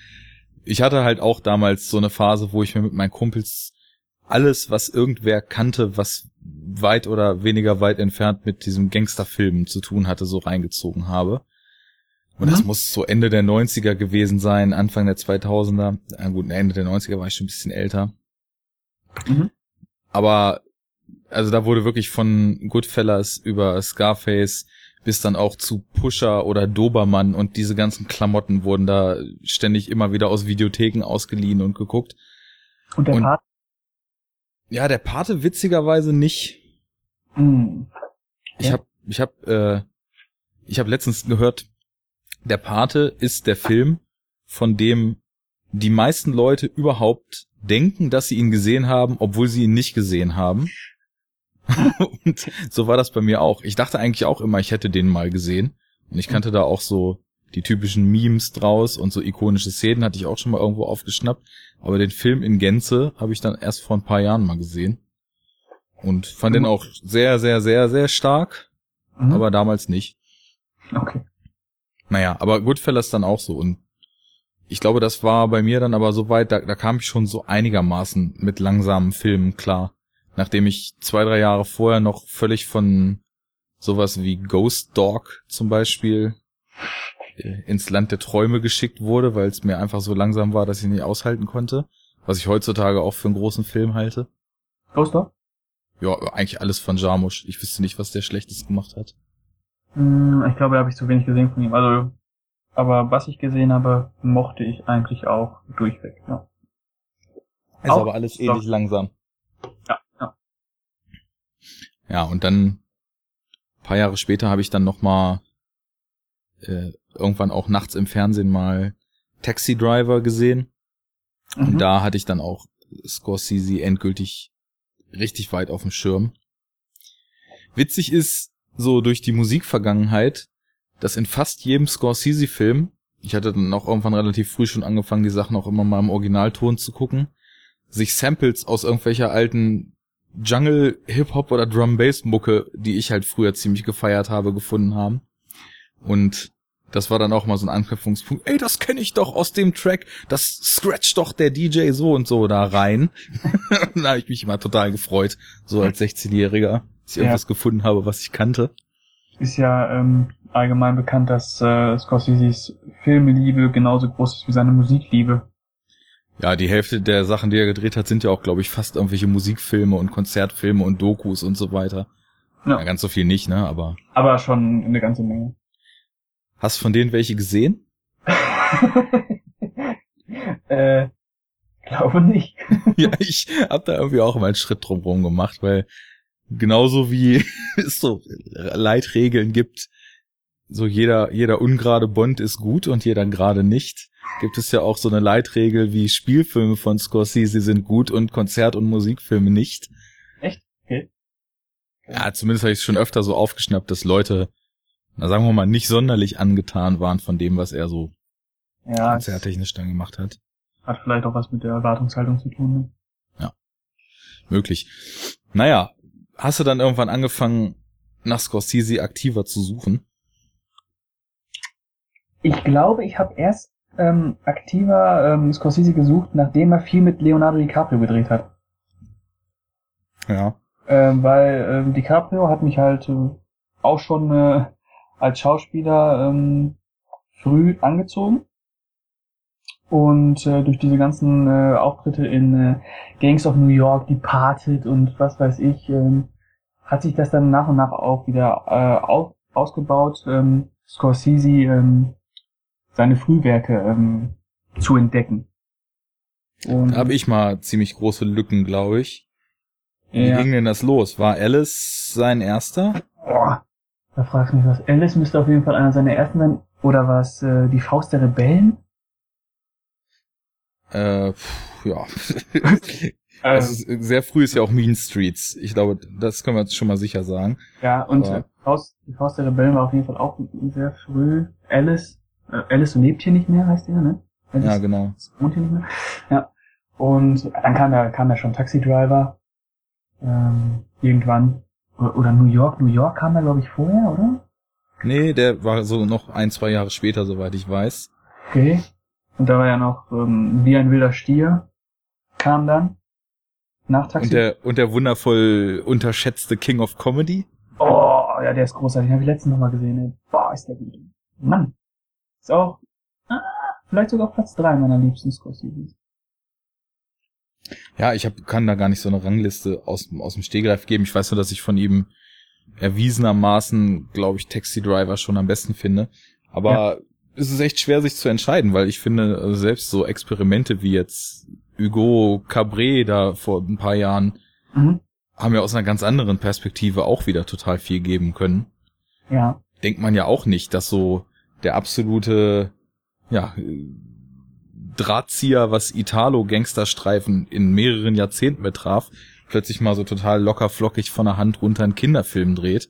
Ich hatte halt auch damals so eine Phase, wo ich mir mit meinen Kumpels alles, was irgendwer kannte, was weit oder weniger weit entfernt mit diesem Gangsterfilmen zu tun hatte, so reingezogen habe. Und das
Mhm.
muss so Ende der 90er gewesen sein, Anfang der 2000er. Na gut, Ende der 90er war ich schon ein bisschen älter.
Mhm.
Aber, also da wurde wirklich von Goodfellas über Scarface bis dann auch zu Pusher oder Dobermann und diese ganzen Klamotten wurden da ständig immer wieder aus Videotheken ausgeliehen und geguckt.
Und der
Und-
Part?
Ja, der Pate witzigerweise nicht.
Mm.
Ich
Ja.
hab, ich hab, äh, ich hab letztens gehört, der Pate ist der Film, von dem die meisten Leute überhaupt denken, dass sie ihn gesehen haben, obwohl sie ihn nicht gesehen haben. und so war das bei mir auch. Ich dachte eigentlich auch immer, ich hätte den mal gesehen. Und ich kannte da auch so die typischen Memes draus und so ikonische Szenen hatte ich auch schon mal irgendwo aufgeschnappt. Aber den Film in Gänze habe ich dann erst vor ein paar Jahren mal gesehen. Und fand den auch sehr, sehr, sehr, sehr stark,
Mhm.
aber damals nicht.
okay.
Naja, aber Goodfellas dann auch so. Und ich glaube, das war bei mir dann aber so weit, da, da kam ich schon so einigermaßen mit langsamen Filmen klar. Nachdem ich zwei, drei Jahre vorher noch völlig von sowas wie Ghost Dog zum Beispiel äh, ins Land der Träume geschickt wurde, weil es mir einfach so langsam war, dass ich nicht aushalten konnte. Was ich heutzutage auch für einen großen Film halte.
Ghost Dog?
Ja, eigentlich alles von Jarmusch. Ich wüsste nicht, was der Schlechtes gemacht hat.
Mm, Ich glaube, da habe ich zu wenig gesehen von ihm. Also, aber was ich gesehen habe, mochte ich eigentlich auch durchweg. Ja,
Ist
Auch
aber alles ähnlich langsam.
ja. Ja.
Und dann paar Jahre später habe ich dann noch mal äh, irgendwann auch nachts im Fernsehen mal Taxi Driver gesehen und
Mhm.
da hatte ich dann auch Scorsese endgültig richtig weit auf dem Schirm. Witzig ist so durch die Musikvergangenheit, dass in fast jedem Scorsese-Film, ich hatte dann auch irgendwann relativ früh schon angefangen, die Sachen auch immer mal im Originalton zu gucken, sich Samples aus irgendwelcher alten Jungle, Hip-Hop oder Drum-Bass-Mucke, die ich halt früher ziemlich gefeiert habe, gefunden haben. Und das war dann auch mal so ein Anknüpfungspunkt. Ey, das kenne ich doch aus dem Track. Das scratcht doch der DJ so und so da rein. da habe ich mich immer total gefreut, so als 16-Jähriger, dass ich
Ja.
irgendwas gefunden habe, was ich kannte.
Ist ja ähm, allgemein bekannt, dass äh, Scorseses Filmliebe genauso groß ist wie seine Musikliebe.
Ja, die Hälfte der Sachen, die er gedreht hat, sind ja auch, glaube ich, fast irgendwelche Musikfilme und Konzertfilme und Dokus und so weiter.
Ja.
Ja, ganz so viel nicht, ne? Aber
Aber schon eine ganze Menge.
hast von denen welche gesehen?
Äh, glaube nicht.
ja, ich habe da irgendwie auch mal einen Schritt drumherum gemacht, weil genauso wie es so Leitregeln gibt, so jeder, jeder ungerade Bond ist gut und jeder gerade nicht, gibt es ja auch so eine Leitregel wie Spielfilme von Scorsese sind gut und Konzert- und Musikfilme nicht.
Echt? Okay.
Ja, zumindest habe ich es schon öfter so aufgeschnappt, dass Leute, na sagen wir mal, nicht sonderlich angetan waren von dem, was er so
Ja,
konzerttechnisch dann gemacht hat.
hat vielleicht auch was mit der Erwartungshaltung zu tun. Ne?
Möglich. Naja, hast du dann irgendwann angefangen, nach Scorsese aktiver zu suchen?
Ich glaube, ich habe erst ähm, aktiver ähm, Scorsese gesucht, nachdem er viel mit Leonardo DiCaprio gedreht hat.
Ja.
Ähm, weil ähm, DiCaprio hat mich halt äh, auch schon äh, als Schauspieler ähm, früh angezogen. Und äh, durch diese ganzen äh, Auftritte in äh, Gangs of New York, Departed und was weiß ich, ähm, hat sich das dann nach und nach auch wieder äh, auf, ausgebaut, ähm, Scorsese ähm, seine Frühwerke ähm, zu entdecken. Und,
Da habe ich mal ziemlich große Lücken, glaube ich. Wie
ja,
ging denn das los? War Alice sein erster?
Boah, da fragst du mich was. Alice müsste auf jeden Fall einer seiner ersten sein. Oder was, äh, die Faust der Rebellen?
Äh, pff, ja.
Äh,
also sehr früh ist ja auch Mean Streets. Ich glaube, das können wir jetzt schon mal sicher sagen.
ja, und
aber-
äh, Faust, die Faust der Rebellen war auf jeden Fall auch sehr früh. Alice, Alice lebt hier nicht mehr, heißt ja, ne? Alice
Ja, genau.
wohnt hier nicht mehr. Ja. Und dann kam ja, kam ja schon Taxi Driver. Ähm, irgendwann. Oder, oder New York. New York kam da, glaube ich, vorher, oder?
Nee, der war so noch ein, zwei Jahre später, soweit ich weiß.
Okay. Und da war ja noch ähm, Wie ein wilder Stier. Kam dann. Nach Taxi.
Und der, und der wundervoll unterschätzte King of Comedy.
Oh, ja, der ist großartig. Den habe ich letztens noch mal gesehen. Ey. Boah, ist der gut. Mann. Ist auch ah, vielleicht sogar Platz drei meiner liebsten Scorsese.
Ja, ich hab, kann da gar nicht so eine Rangliste aus, aus dem Stehgreif geben. Ich weiß nur, dass ich von ihm erwiesenermaßen, glaube ich, Taxi Driver schon am besten finde. Aber es ist echt schwer, sich zu entscheiden, weil ich finde, also selbst so Experimente wie jetzt Hugo Cabret da vor ein paar Jahren
Mhm.
haben ja aus einer ganz anderen Perspektive auch wieder total viel geben können.
Ja.
Denkt man ja auch nicht, dass so der absolute, ja, Drahtzieher, was Italo-Gangsterstreifen in mehreren Jahrzehnten betraf, plötzlich mal so total locker flockig von der Hand runter einen Kinderfilm dreht,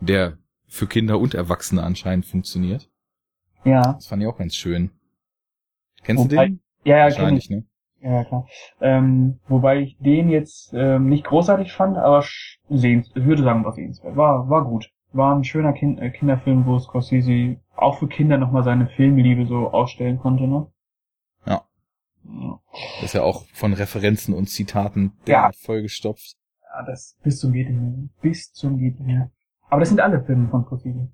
der für Kinder und Erwachsene anscheinend funktioniert.
Ja.
Das fand ich auch ganz schön. Kennst du
Wobei-
den?
Ja, ja, kenn ich.
ne?
Ja, klar. Ähm, wobei ich den jetzt ähm, nicht großartig fand, aber sehens, ich würde sagen, war sehenswert. War, war gut. War ein schöner kind, äh, Kinderfilm, wo Scorsese auch für Kinder nochmal seine Filmliebe so ausstellen konnte, ne?
Ja.
Ja.
Das ist ja auch von Referenzen und Zitaten
Ja.
derart vollgestopft.
Ja, das bis zum geht mehr. Bis zum geht mehr. Aber das sind alle Filme von Scorsese.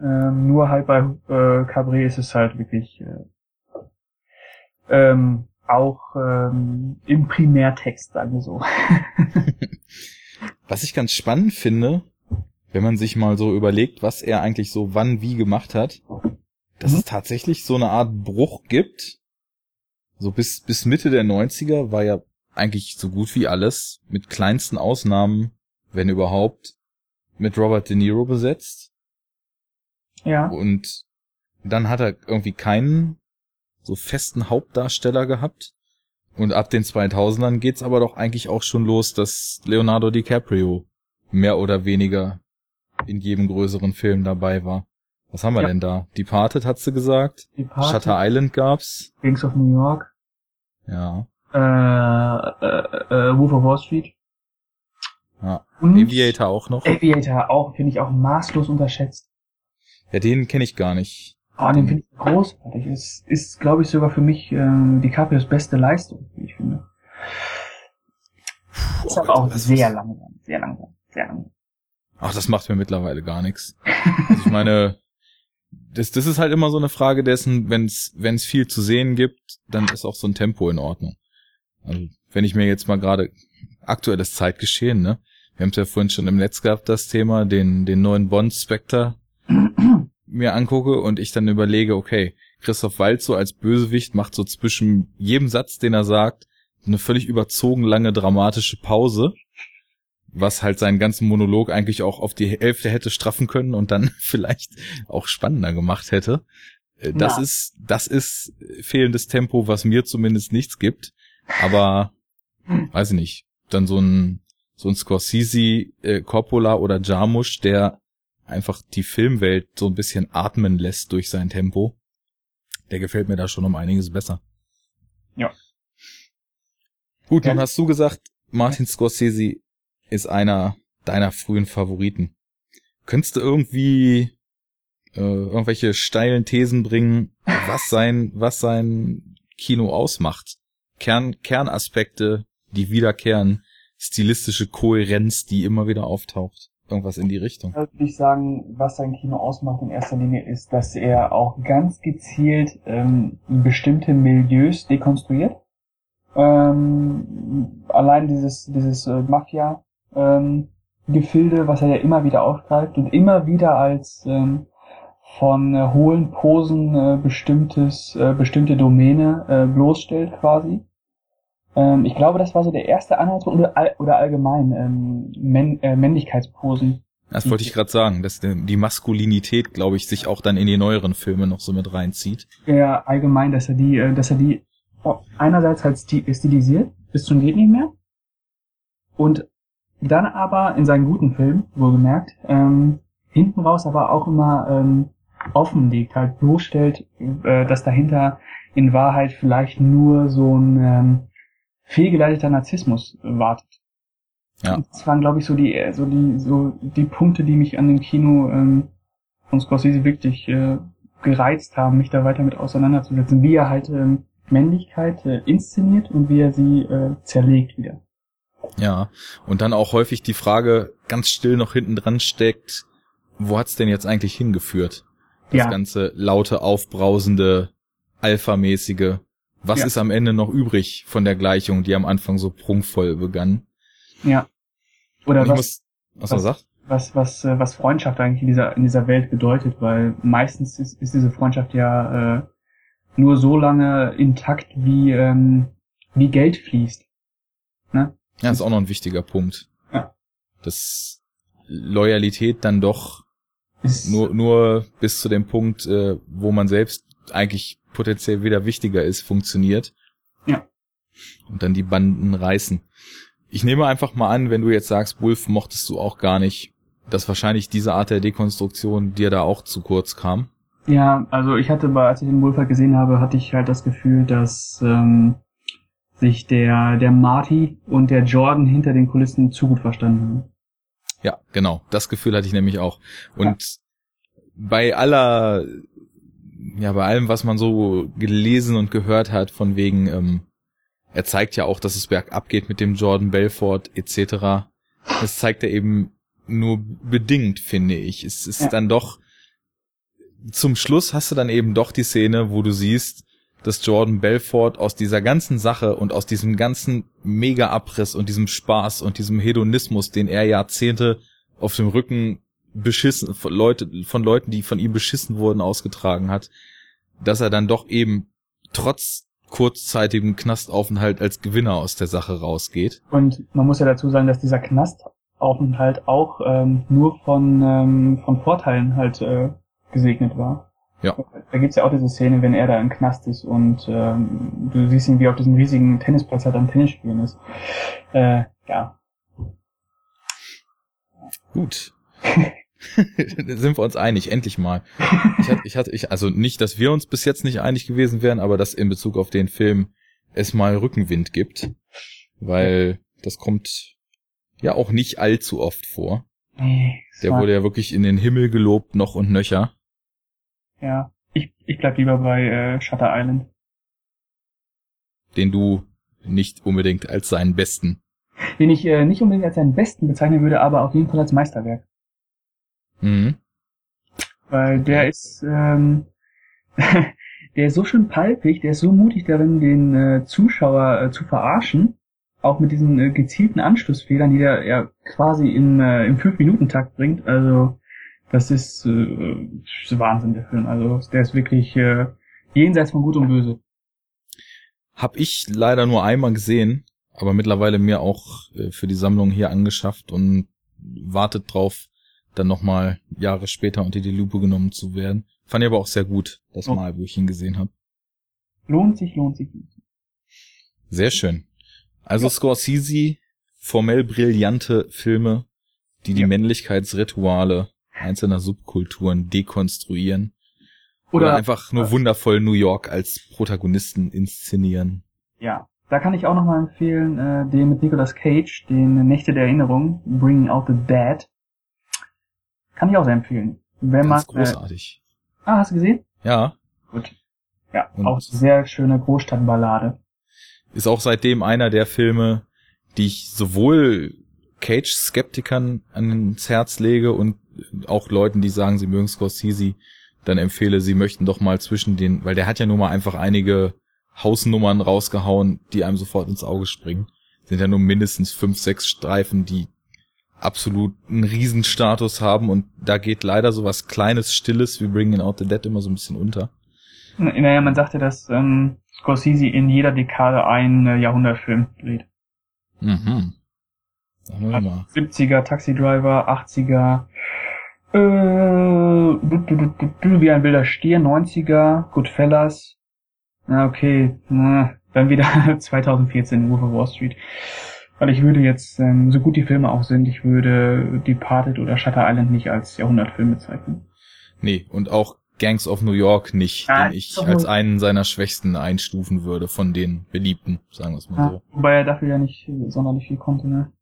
Ähm, nur halt bei äh, Cabré ist es halt wirklich äh, ähm, auch ähm, im Primärtext, sagen wir so.
Was ich ganz spannend finde, wenn man sich mal so überlegt, was er eigentlich so wann wie gemacht hat, dass
Mhm.
es tatsächlich so eine Art Bruch gibt. So bis, bis Mitte der 90er war ja eigentlich so gut wie alles, mit kleinsten Ausnahmen, wenn überhaupt, mit Robert De Niro besetzt.
ja.
Und dann hat er irgendwie keinen so festen Hauptdarsteller gehabt. Und ab den 2000ern geht's aber doch eigentlich auch schon los, dass Leonardo DiCaprio mehr oder weniger in jedem größeren Film dabei war. Was haben wir
Ja.
denn da? Departed hat sie gesagt.
Departed,
Shutter Island gab's.
Gangs of New York,
Ja.
äh, äh, äh, Wolf of Wall Street.
ja.
Und
Aviator auch noch.
Aviator auch, finde ich auch maßlos unterschätzt.
Ja, den kenne ich gar nicht.
Oh, den finde ich großartig. Es ist, glaube ich, sogar für mich äh, DiCaprios beste Leistung, wie ich finde. Ist aber auch sehr langsam, sehr langsam, sehr langsam.
Ach, das macht mir mittlerweile gar nichts. Also ich meine, das, das ist halt immer so eine Frage dessen, wenn es viel zu sehen gibt, dann ist auch so ein Tempo in Ordnung. Also wenn ich mir jetzt mal gerade aktuelles Zeitgeschehen, ne? Wir haben es ja vorhin schon im Netz gehabt, das Thema, den, den neuen Bond Spectre mir angucke und ich dann überlege, okay, Christoph Waltz so als Bösewicht macht so zwischen jedem Satz, den er sagt, eine völlig überzogen lange dramatische Pause, was halt seinen ganzen Monolog eigentlich auch auf die Hälfte hätte straffen können und dann vielleicht auch spannender gemacht hätte. Äh, Das
Ja.
ist, das ist fehlendes Tempo, was mir zumindest nichts gibt. Aber, weiß ich nicht, dann so ein, so ein Scorsese, äh, Coppola oder Jarmusch, der einfach die Filmwelt so ein bisschen atmen lässt durch sein Tempo. Der gefällt mir da schon um einiges besser.
Ja.
Gut,
Ja.
nun hast du gesagt, Martin Scorsese ist einer deiner frühen Favoriten. Könntest du irgendwie äh, irgendwelche steilen Thesen bringen, was sein, was sein Kino ausmacht? Kern, Kernaspekte, die wiederkehren, stilistische Kohärenz, die immer wieder auftaucht. Irgendwas in die Richtung.
würde ich sagen, was sein Kino ausmacht in erster Linie ist, dass er auch ganz gezielt ähm, bestimmte Milieus dekonstruiert. Ähm, allein dieses, dieses äh, Mafia ähm, Gefilde, was er ja immer wieder aufgreift und immer wieder als ähm, von äh, hohlen Posen äh, bestimmtes, äh, bestimmte Domäne äh, bloßstellt quasi. Ähm, ich glaube, das war so der erste Anhaltspunkt oder, all, oder allgemein ähm, Männ äh, Männlichkeitsposen
Das wollte ich gerade sagen, dass die Maskulinität, glaube ich, sich auch dann in die neueren Filme noch so mit reinzieht.
ja allgemein, dass er die, äh, dass er die oh, einerseits halt sti stilisiert, bis zum geht nicht mehr, und dann aber in seinen guten Filmen, wohlgemerkt, ähm, hinten raus aber auch immer ähm, offenlegt, halt bloßstellt, äh, dass dahinter in Wahrheit vielleicht nur so ein ähm, fehlgeleiteter Narzissmus wartet.
Ja.
Das waren, glaube ich, so die, äh, so die, so die Punkte, die mich an dem Kino ähm, von Scorsese wirklich äh, gereizt haben, mich da weiter mit auseinanderzusetzen, wie er halt ähm, Männlichkeit äh, inszeniert und wie er sie äh, zerlegt wieder.
Ja, und dann auch häufig die Frage ganz still noch hinten dran steckt, wo hat's denn jetzt eigentlich hingeführt? Das
Ja.
ganze laute, aufbrausende, alphamäßige. Was
Ja.
ist am Ende noch übrig von der Gleichung, die am Anfang so prunkvoll begann?
Ja. Oder was,
muss, was er
was-
sagt?
was, was, was Freundschaft eigentlich in dieser, in dieser Welt bedeutet, weil meistens ist, ist diese Freundschaft ja äh, nur so lange intakt, wie, ähm, wie Geld fließt. Ne?
Ja, ist auch noch ein wichtiger Punkt.
Ja.
Dass Loyalität dann doch
Ist,
nur, nur bis zu dem Punkt, äh, wo man selbst eigentlich potenziell wieder wichtiger ist, funktioniert.
Ja.
Und dann die Banden reißen. Ich nehme einfach mal an, wenn du jetzt sagst, Wolf mochtest du auch gar nicht, dass wahrscheinlich diese Art der Dekonstruktion dir da auch zu kurz kam.
Ja, also ich hatte bei, als ich den Wolfert gesehen habe, hatte ich halt das Gefühl, dass ähm, sich der, der Marty und der Jordan hinter den Kulissen zu gut verstanden haben.
Ja, genau. Das Gefühl hatte ich nämlich auch. Und bei aller, ja, bei allem, was man so gelesen und gehört hat, von wegen, ähm, er zeigt ja auch, dass es bergab geht mit dem Jordan Belfort etc. Das zeigt er eben nur bedingt, finde ich. Es ist
Ja.
dann doch, zum Schluss hast du dann eben doch die Szene, wo du siehst, dass Jordan Belfort aus dieser ganzen Sache und aus diesem ganzen Mega-Abriss und diesem Spaß und diesem Hedonismus, den er Jahrzehnte auf dem Rücken beschissen, von, Leute, von Leuten, die von ihm beschissen wurden, ausgetragen hat, dass er dann doch eben trotz kurzzeitigem Knastaufenthalt als Gewinner aus der Sache rausgeht.
Und man muss ja dazu sagen, dass dieser Knastaufenthalt auch ähm, nur von, ähm, von Vorteilen halt äh, gesegnet war.
Ja.
Da gibt's ja auch diese Szene, wenn er da im Knast ist und ähm, du siehst ihn, wie auf diesem riesigen Tennisplatz halt am Tennis spielen ist. Äh, ja.
Gut. Sind wir uns einig, endlich mal. Ich hatte, ich hatte, ich, also nicht, dass wir uns bis jetzt nicht einig gewesen wären, aber dass in Bezug auf den Film es mal Rückenwind gibt, weil das kommt ja auch nicht allzu oft vor.
Nee,
Der wurde ja wirklich in den Himmel gelobt, noch und nöcher.
Ja. Ich, ich bleib lieber bei äh, Shutter Island.
den du nicht unbedingt als seinen besten.
Den ich äh, nicht unbedingt als seinen besten bezeichnen würde, aber auf jeden Fall als Meisterwerk.
Mhm.
Weil der ist, ähm, der ist so schön palpig, der ist so mutig darin, den äh, Zuschauer äh, zu verarschen. Auch mit diesen äh, gezielten Anschlussfehlern, die der ja quasi im, äh, im 5-Minuten-Takt bringt. Also, das ist, äh, ist Wahnsinn, der Film. Also, der ist wirklich, äh, Jenseits von Gut und Böse.
Hab ich leider nur einmal gesehen, aber mittlerweile mir auch äh, für die Sammlung hier angeschafft und wartet drauf, dann nochmal Jahre später unter die Lupe genommen zu werden. Fand ich aber auch sehr gut, das
Oh.
Mal, wo ich ihn gesehen habe.
Lohnt sich, lohnt sich. lohnt sich.
Sehr schön. Also
Ja.
Scorsese, formell brillante Filme, die die
Ja.
Männlichkeitsrituale einzelner Subkulturen dekonstruieren. Oder,
Oder,
einfach nur wundervoll New York als Protagonisten inszenieren.
ja. Da kann ich auch nochmal empfehlen, äh, den mit Nicolas Cage, den Nächte der Erinnerung, Bringing Out the Dead. Kann ich auch sehr empfehlen. Wenn man,
Ganz
äh,
großartig.
ah, hast du gesehen?
Ja,
Gut. Ja,
Und-
auch sehr schöne Großstadtballade.
ist auch seitdem einer der Filme, die ich sowohl Cage-Skeptikern ans Herz lege und auch Leuten, die sagen, sie mögen Scorsese, dann empfehle, sie möchten doch mal zwischen den, weil der hat ja nun mal einfach einige Hausnummern rausgehauen, die einem sofort ins Auge springen. Sind ja nur mindestens fünf, sechs Streifen, die absolut einen Riesenstatus haben und da geht leider so was kleines, stilles wie Bringing Out the Dead immer so ein bisschen unter.
Naja, man sagte, dass ähm, Scorsese in jeder Dekade einen äh, Jahrhundertfilm dreht.
Mhm. Sagen wir mal.
70er Taxi Driver, 80er, äh, du, du, du, du, du, wie ein wilder Stier, 90er, Goodfellas. Na, okay, na, dann wieder 2014 Wolf of Wall Street. Weil ich würde jetzt, ähm, so gut die Filme auch sind, ich würde Departed oder Shutter Island nicht als Jahrhundertfilm bezeichnen.
Nee, und auch Gangs of New York nicht,
Ja,
den ich
doch
als einen seiner Schwächsten einstufen würde von den beliebten, sagen wir es mal
Ja,
so.
wobei er dafür ja nicht sonderlich viel konnte, ne?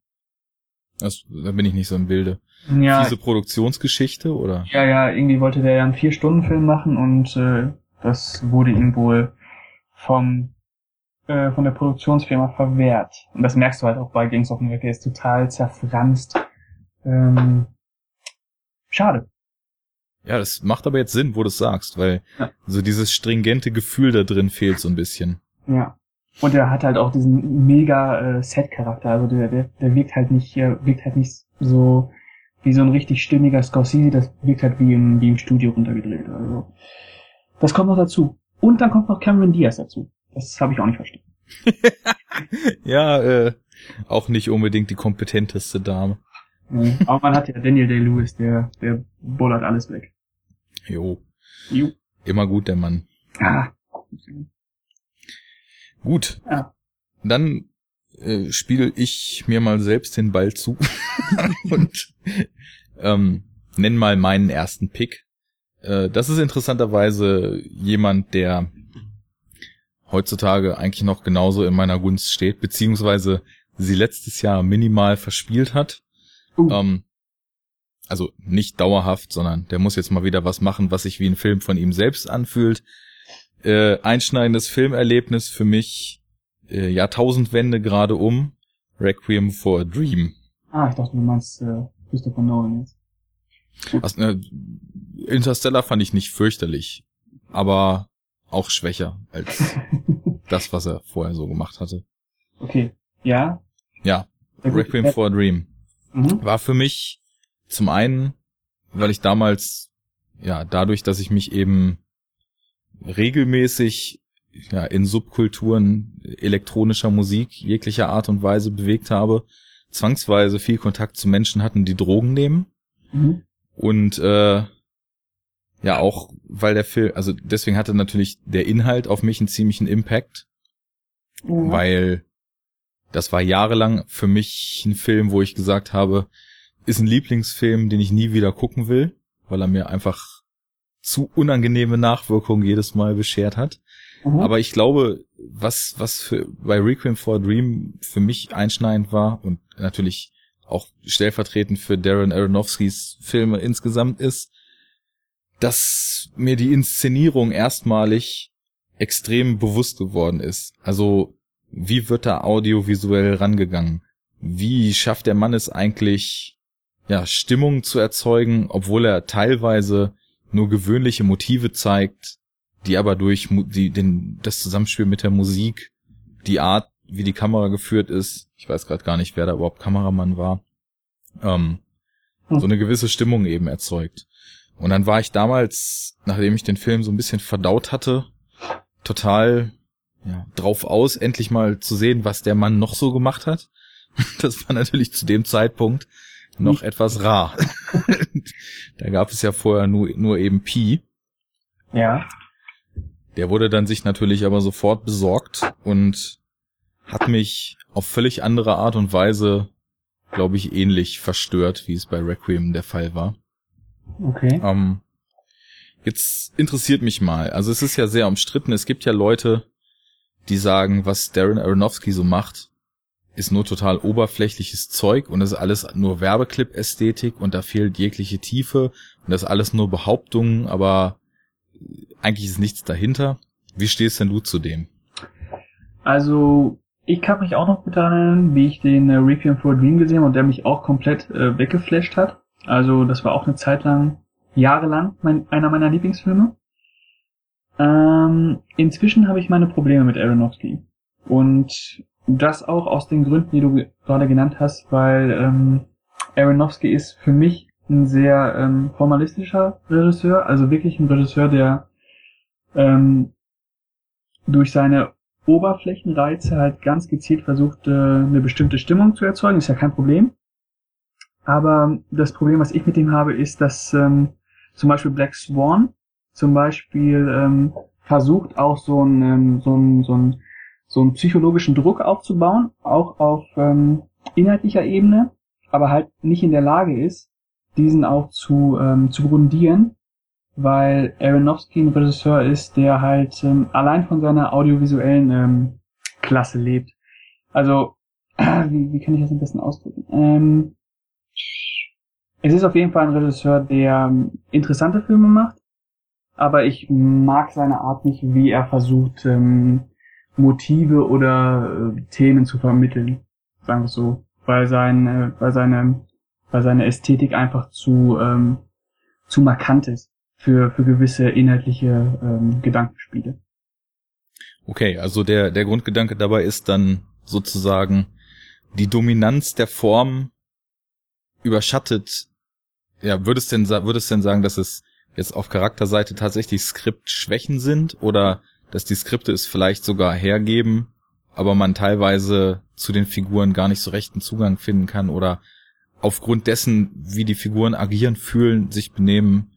Das, da bin ich nicht so im Bilde.
Ja,
Diese Produktionsgeschichte oder?
Ja, ja, irgendwie wollte der ja einen Vier-Stunden-Film machen und äh, das wurde ihm wohl vom äh, von der Produktionsfirma verwehrt. Und das merkst du halt auch bei Gangs of New York, der ist total zerfranst. Ähm, schade.
Ja, das macht aber jetzt Sinn, wo du es sagst, weil
Ja.
so dieses stringente Gefühl da drin fehlt so ein bisschen.
Ja. Und er hat halt auch diesen mega äh, Set-Charakter. Also der, der, der wirkt halt nicht, äh, wirkt halt nicht so wie so ein richtig stimmiger Scorsese, das wirkt halt wie im, wie im Studio runtergedreht. Also das kommt noch dazu. Und dann kommt noch Cameron Diaz dazu. Das habe ich auch nicht verstanden.
ja, äh, auch nicht unbedingt die kompetenteste Dame.
Nee. Aber man hat ja Daniel Day-Lewis, der, der bullert alles weg.
Jo,
Ju.
immer gut, der Mann.
Ah.
Gut.
Ja.
Dann äh, spiele ich mir mal selbst den Ball zu und ähm, nenn mal meinen ersten Pick. Äh, das ist interessanterweise jemand, der heutzutage eigentlich noch genauso in meiner Gunst steht, beziehungsweise sie letztes Jahr minimal verspielt hat.
Uh.
Ähm, also nicht dauerhaft, sondern der muss jetzt mal wieder was machen, was sich wie ein Film von ihm selbst anfühlt. Äh, einschneidendes Filmerlebnis für mich, äh, Jahrtausendwende gerade um, Requiem for a Dream.
Ah, ich dachte, du meinst äh, Christopher Nolan jetzt.
Was, äh, Interstellar fand ich nicht fürchterlich, aber auch schwächer als das, was er vorher so gemacht hatte.
okay. Ja.
Ja. Requiem for a Dream.
Mhm.
war für mich zum einen, weil ich damals, ja, dadurch, dass ich mich eben regelmäßig ja, in Subkulturen elektronischer Musik jeglicher Art und Weise bewegt habe, zwangsweise viel Kontakt zu Menschen hatten, die Drogen nehmen.
Mhm.
Und äh, ja, auch weil der Film, also deswegen hatte natürlich der Inhalt auf mich einen ziemlichen Impact,
Ja.
weil das war jahrelang für mich ein Film, wo ich gesagt habe, ist ein Lieblingsfilm, den ich nie wieder gucken will, weil er mir einfach zu unangenehme Nachwirkungen jedes Mal beschert hat.
Mhm.
Aber ich glaube, was, was für, bei Requiem for a Dream für mich einschneidend war und natürlich auch stellvertretend für Darren Aronofskys Filme insgesamt ist, dass mir die Inszenierung erstmalig extrem bewusst geworden ist. Also, wie wird da audiovisuell rangegangen? Wie schafft der Mann es eigentlich, ja, Stimmung zu erzeugen, obwohl er teilweise nur gewöhnliche Motive zeigt, die aber durch die, den, das Zusammenspiel mit der Musik, die Art, wie die Kamera geführt ist, ich weiß gerade gar nicht, wer da überhaupt Kameramann war, ähm,
Hm.
so eine gewisse Stimmung eben erzeugt. Und dann war ich damals, nachdem ich den Film so ein bisschen verdaut hatte, total ja, drauf aus, endlich mal zu sehen, was der Mann noch so gemacht hat. Das war natürlich zu dem Zeitpunkt noch etwas rar. da gab es ja vorher nur, nur eben Pi.
Ja.
Der wurde dann sich natürlich aber sofort besorgt und hat mich auf völlig andere Art und Weise, glaube ich, ähnlich verstört, wie es bei Requiem der Fall war.
Okay.
Ähm, jetzt interessiert mich mal, also es ist ja sehr umstritten, es gibt ja Leute, die sagen, was Darren Aronofsky so macht, ist nur total oberflächliches Zeug und ist alles nur Werbeclip-Ästhetik und da fehlt jegliche Tiefe und das ist alles nur Behauptungen, aber eigentlich ist nichts dahinter. Wie stehst denn du zu dem?
Also, ich kann mich auch noch gut erinnern, wie ich den äh, Requiem for Dream gesehen habe und der mich auch komplett äh, weggeflasht hat. Also, das war auch eine Zeit lang, jahrelang, mein, einer meiner Lieblingsfilme. Ähm, inzwischen habe ich meine Probleme mit Aronofsky. Und das auch aus den Gründen, die du gerade genannt hast, weil ähm, Aronofsky ist für mich ein sehr ähm, formalistischer Regisseur, also wirklich ein Regisseur, der ähm, durch seine Oberflächenreize halt ganz gezielt versucht, äh, eine bestimmte Stimmung zu erzeugen. Ist ja kein Problem. Aber das Problem, was ich mit ihm habe, ist, dass ähm, zum Beispiel Black Swan zum Beispiel ähm, versucht auch so einen, ähm, so einen, so einen, so einen psychologischen Druck aufzubauen, auch auf ähm, inhaltlicher Ebene, aber halt nicht in der Lage ist, diesen auch zu, ähm, zu grundieren weil Aronofsky ein Regisseur ist, der halt ähm, allein von seiner audiovisuellen ähm, Klasse lebt. Also, äh, wie, wie kann ich das am besten ausdrücken? Ähm, es ist auf jeden Fall ein Regisseur, der ähm, interessante Filme macht, aber ich mag seine Art nicht, wie er versucht, ähm, Motive oder äh, Themen zu vermitteln, sagen wir so, weil sein, äh, weil seine, weil seine Ästhetik einfach zu ähm, zu markant ist für, für gewisse inhaltliche ähm, Gedankenspiele.
Okay, also der, der Grundgedanke dabei ist dann sozusagen die Dominanz der Form überschattet. Ja, würdest denn, würdest denn sagen, dass es jetzt auf Charakterseite tatsächlich Skriptschwächen sind oder dass die Skripte es vielleicht sogar hergeben, aber man teilweise zu den Figuren gar nicht so rechten Zugang finden kann oder aufgrund dessen, wie die Figuren agieren, fühlen, sich benehmen,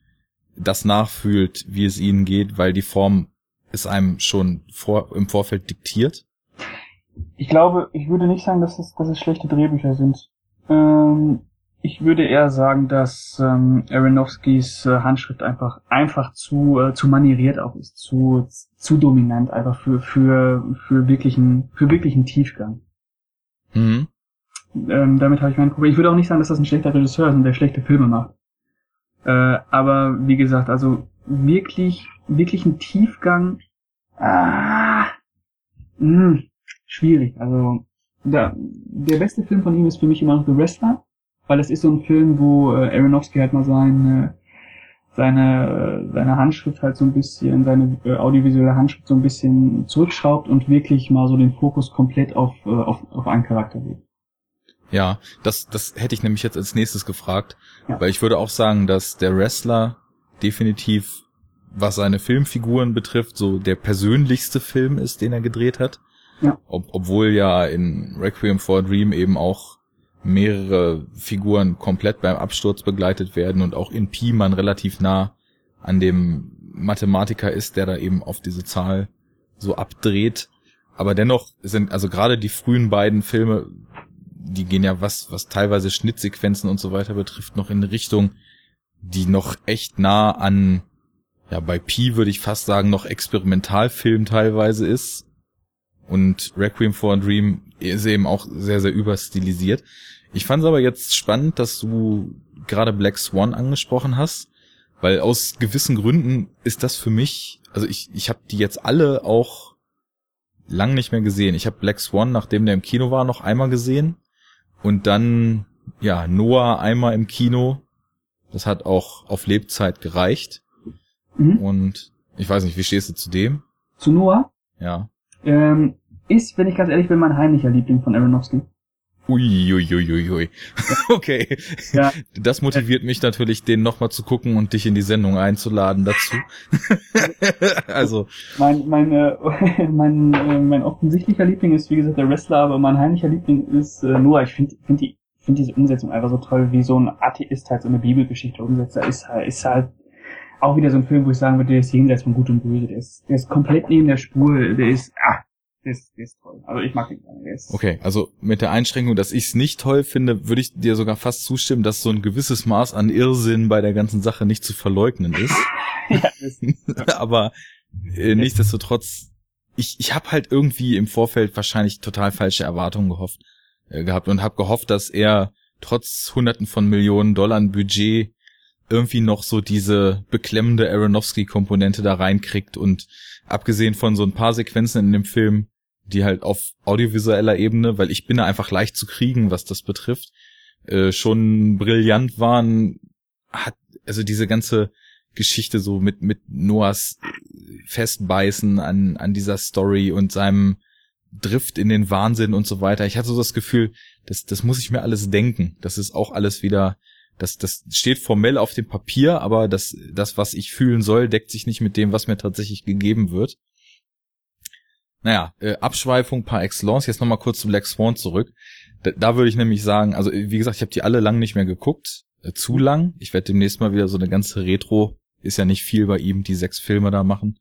das nachfühlt, wie es ihnen geht, weil die Form es einem schon vor, im Vorfeld diktiert?
Ich glaube, ich würde nicht sagen, dass es, dass es schlechte Drehbücher sind. Ähm, ich würde eher sagen, dass ähm, Aronofskis äh, Handschrift einfach einfach zu äh, zu manieriert auch ist, zu zu dominant einfach für für für wirklichen für wirklichen Tiefgang. Mhm. Ähm, damit habe ich mein Problem. Ich würde auch nicht sagen, dass das ein schlechter Regisseur ist und der schlechte Filme macht. Äh, aber wie gesagt, also wirklich, wirklich ein Tiefgang, ah, mh, hm, schwierig. Also der, der beste Film von ihm ist für mich immer noch The Wrestler, weil das ist so ein Film, wo äh, Aronofsky halt mal seine seine seine Handschrift halt so ein bisschen, seine äh, audiovisuelle Handschrift so ein bisschen zurückschraubt und wirklich mal so den Fokus komplett auf äh, auf, auf einen Charakter legt.
Ja, das, das hätte ich nämlich jetzt als nächstes gefragt, ja. weil ich würde auch sagen, dass der Wrestler definitiv, was seine Filmfiguren betrifft, so der persönlichste Film ist, den er gedreht hat. Ja. Ob, obwohl ja in Requiem for a Dream eben auch mehrere Figuren komplett beim Absturz begleitet werden und auch in Pi man relativ nah an dem Mathematiker ist, der da eben auf diese Zahl so abdreht. Aber dennoch sind also gerade die frühen beiden Filme die gehen ja was, was teilweise Schnittsequenzen und so weiter betrifft, noch in Richtung, die noch echt nah an, ja, bei Pi würde ich fast sagen, noch Experimentalfilm teilweise ist. Und Requiem for a Dream ist eben auch sehr, sehr überstilisiert. Ich fand es aber jetzt spannend, dass du gerade Black Swan angesprochen hast, weil aus gewissen Gründen ist das für mich, also ich, ich habe die jetzt alle auch lang nicht mehr gesehen. Ich habe Black Swan, nachdem der im Kino war, noch einmal gesehen und dann, ja, Noah einmal im Kino. Das hat auch auf Lebzeit gereicht. Mhm. Und ich weiß nicht, wie stehst du zu dem?
Zu Noah?
Ja.
Ähm, ist, wenn ich ganz ehrlich bin, mein heimlicher Liebling von Aronofsky.
Uiuiuiui. Ui. okay.
Ja.
Das motiviert mich natürlich, den nochmal zu gucken und dich in die Sendung einzuladen dazu. also.
Mein, meine, mein, äh, mein offensichtlicher Liebling ist, wie gesagt, der Wrestler, aber mein heimlicher Liebling ist äh, Noah. Ich finde find die, find diese Umsetzung einfach so toll, wie so ein Atheist halt so eine Bibelgeschichte umsetzt. Da ist halt, ist halt auch wieder so ein Film, wo ich sagen würde, der ist jenseits von Gut und Böse. Der ist, der ist komplett neben der Spur. Der ist, ah, der ist, der ist toll. Also ich mag den gerne.
Okay, also mit der Einschränkung, dass ich es nicht toll finde, würde ich dir sogar fast zustimmen, dass so ein gewisses Maß an Irrsinn bei der ganzen Sache nicht zu verleugnen ist.
ja, ist
Aber äh, nichtsdestotrotz, ich, ich habe halt irgendwie im Vorfeld wahrscheinlich total falsche Erwartungen gehofft, äh, gehabt und habe gehofft, dass er trotz Hunderten von Millionen Dollar Budget irgendwie noch so diese beklemmende Aronofsky-Komponente da reinkriegt und abgesehen von so ein paar Sequenzen in dem Film, die halt auf audiovisueller Ebene, weil ich bin da einfach leicht zu kriegen, was das betrifft, äh, schon brillant waren, hat also diese ganze Geschichte so mit mit Noahs Festbeißen an an dieser Story und seinem Drift in den Wahnsinn und so weiter. Ich hatte so das Gefühl, das das muss ich mir alles denken. Das ist auch alles wieder das, das steht formell auf dem Papier, aber das, das, was ich fühlen soll, deckt sich nicht mit dem, was mir tatsächlich gegeben wird. Naja, äh, Abschweifung par excellence. Jetzt nochmal kurz zum Black Swan zurück. Da, da würde ich nämlich sagen, also wie gesagt, ich habe die alle lang nicht mehr geguckt. Äh, zu lang. Ich werde demnächst mal wieder so eine ganze Retro, ist ja nicht viel bei ihm, die sechs Filme da machen.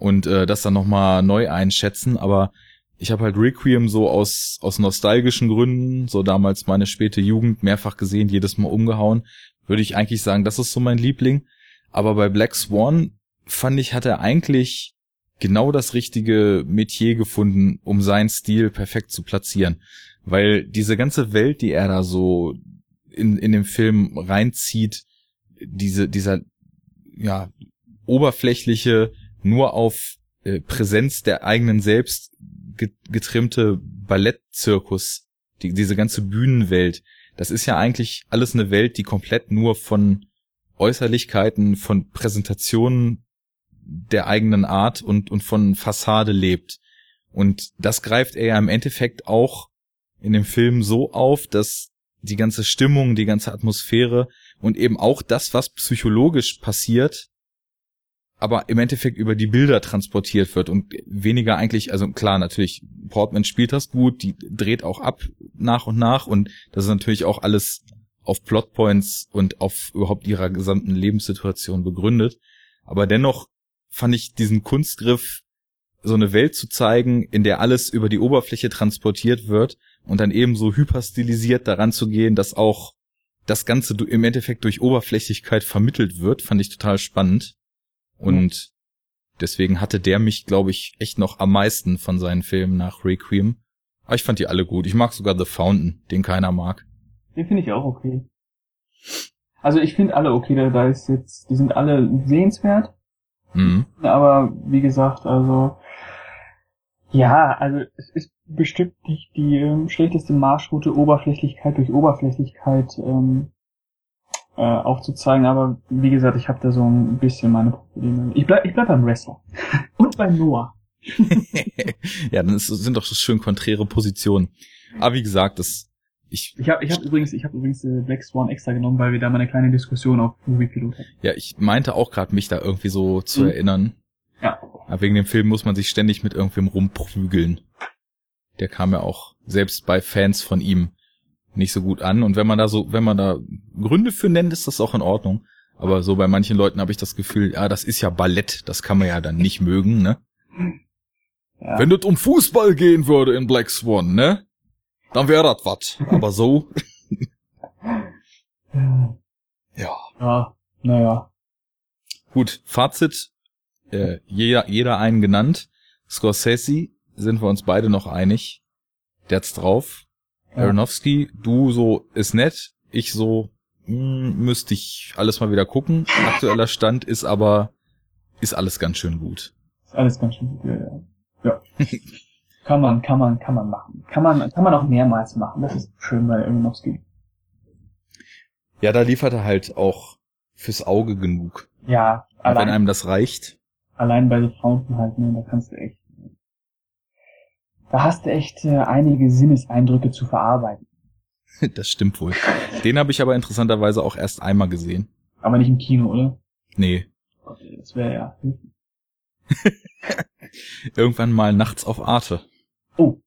Und äh, das dann nochmal neu einschätzen. Aber ich habe halt Requiem so aus, aus nostalgischen Gründen, so damals meine späte Jugend, mehrfach gesehen, jedes Mal umgehauen. Würde ich eigentlich sagen, das ist so mein Liebling. Aber bei Black Swan fand ich, hat er eigentlich genau das richtige Metier gefunden, um seinen Stil perfekt zu platzieren. Weil diese ganze Welt, die er da so in, in dem Film reinzieht, diese, dieser, ja, oberflächliche, nur auf äh, Präsenz der eigenen selbst getrimmte Ballettzirkus, die, diese ganze Bühnenwelt, das ist ja eigentlich alles eine Welt, die komplett nur von Äußerlichkeiten, von Präsentationen der eigenen Art und, und von Fassade lebt. Und das greift er ja im Endeffekt auch in dem Film so auf, dass die ganze Stimmung, die ganze Atmosphäre und eben auch das, was psychologisch passiert, aber im Endeffekt über die Bilder transportiert wird und weniger eigentlich, also klar, natürlich, Portman spielt das gut, die dreht auch ab nach und nach und das ist natürlich auch alles auf Plotpoints und auf überhaupt ihrer gesamten Lebenssituation begründet. Aber dennoch fand ich diesen Kunstgriff, so eine Welt zu zeigen, in der alles über die Oberfläche transportiert wird und dann eben so hyperstilisiert daran zu gehen, dass auch das Ganze im Endeffekt durch Oberflächlichkeit vermittelt wird, fand ich total spannend. Und deswegen hatte der mich, glaube ich, echt noch am meisten von seinen Filmen nach Requiem. Aber ich fand die alle gut. Ich mag sogar The Fountain, den keiner mag.
Den finde ich auch okay. Also ich finde alle okay, da, da ist jetzt, die sind alle sehenswert.
Mhm.
Aber wie gesagt, also ja, also es ist bestimmt nicht die ähm, schlechteste Marschroute, Oberflächlichkeit durch Oberflächlichkeit ähm, äh, aufzuzeigen, aber wie gesagt, ich habe da so ein bisschen meine Probleme. Ich bleib, ich bleib beim Wrestler. Und beim Noah.
ja, dann ist, sind doch so schön konträre Positionen. Aber wie gesagt, das ich
ich habe ich hab übrigens ich habe übrigens äh, Black Swan extra genommen, weil wir da mal eine kleine Diskussion auf Movie Pilot hatten.
Ja, ich meinte auch gerade mich da irgendwie so zu
Mhm.
erinnern.
Ja.
Aber wegen dem Film muss man sich ständig mit irgendwem rumprügeln. Der kam ja auch selbst bei Fans von ihm nicht so gut an. Und wenn man da so, wenn man da Gründe für nennt, ist das auch in Ordnung. Aber so bei manchen Leuten habe ich das Gefühl, ja, das ist ja Ballett, das kann man ja dann nicht mögen, ne?
Ja.
Wenn es um Fußball gehen würde in Black Swan, ne? Dann wäre das was. Aber so, ja.
ja, naja.
Gut, Fazit. Äh, jeder, jeder einen genannt. Scorsese sind wir uns beide noch einig. Der hat's drauf.
Ja.
Aronofsky, du so ist nett. Ich so mh, müsste ich alles mal wieder gucken. Aktueller Stand ist aber ist alles ganz schön gut.
Ist alles ganz schön gut. Ja, ja. ja. kann man, kann man, kann man machen. Kann man, kann man auch mehrmals machen. Das ist schön bei Aronofsky.
Ja, da liefert er halt auch fürs Auge genug.
Ja,
Und wenn
allein,
einem das reicht.
allein bei The Fountain halt, ne, da kannst du echt. da hast du echt äh, einige Sinneseindrücke zu verarbeiten.
Das stimmt wohl. Den habe ich aber interessanterweise auch erst einmal gesehen.
Aber nicht im Kino, oder?
Nee.
Okay, das wäre ja.
Irgendwann mal nachts auf Arte.
Oh.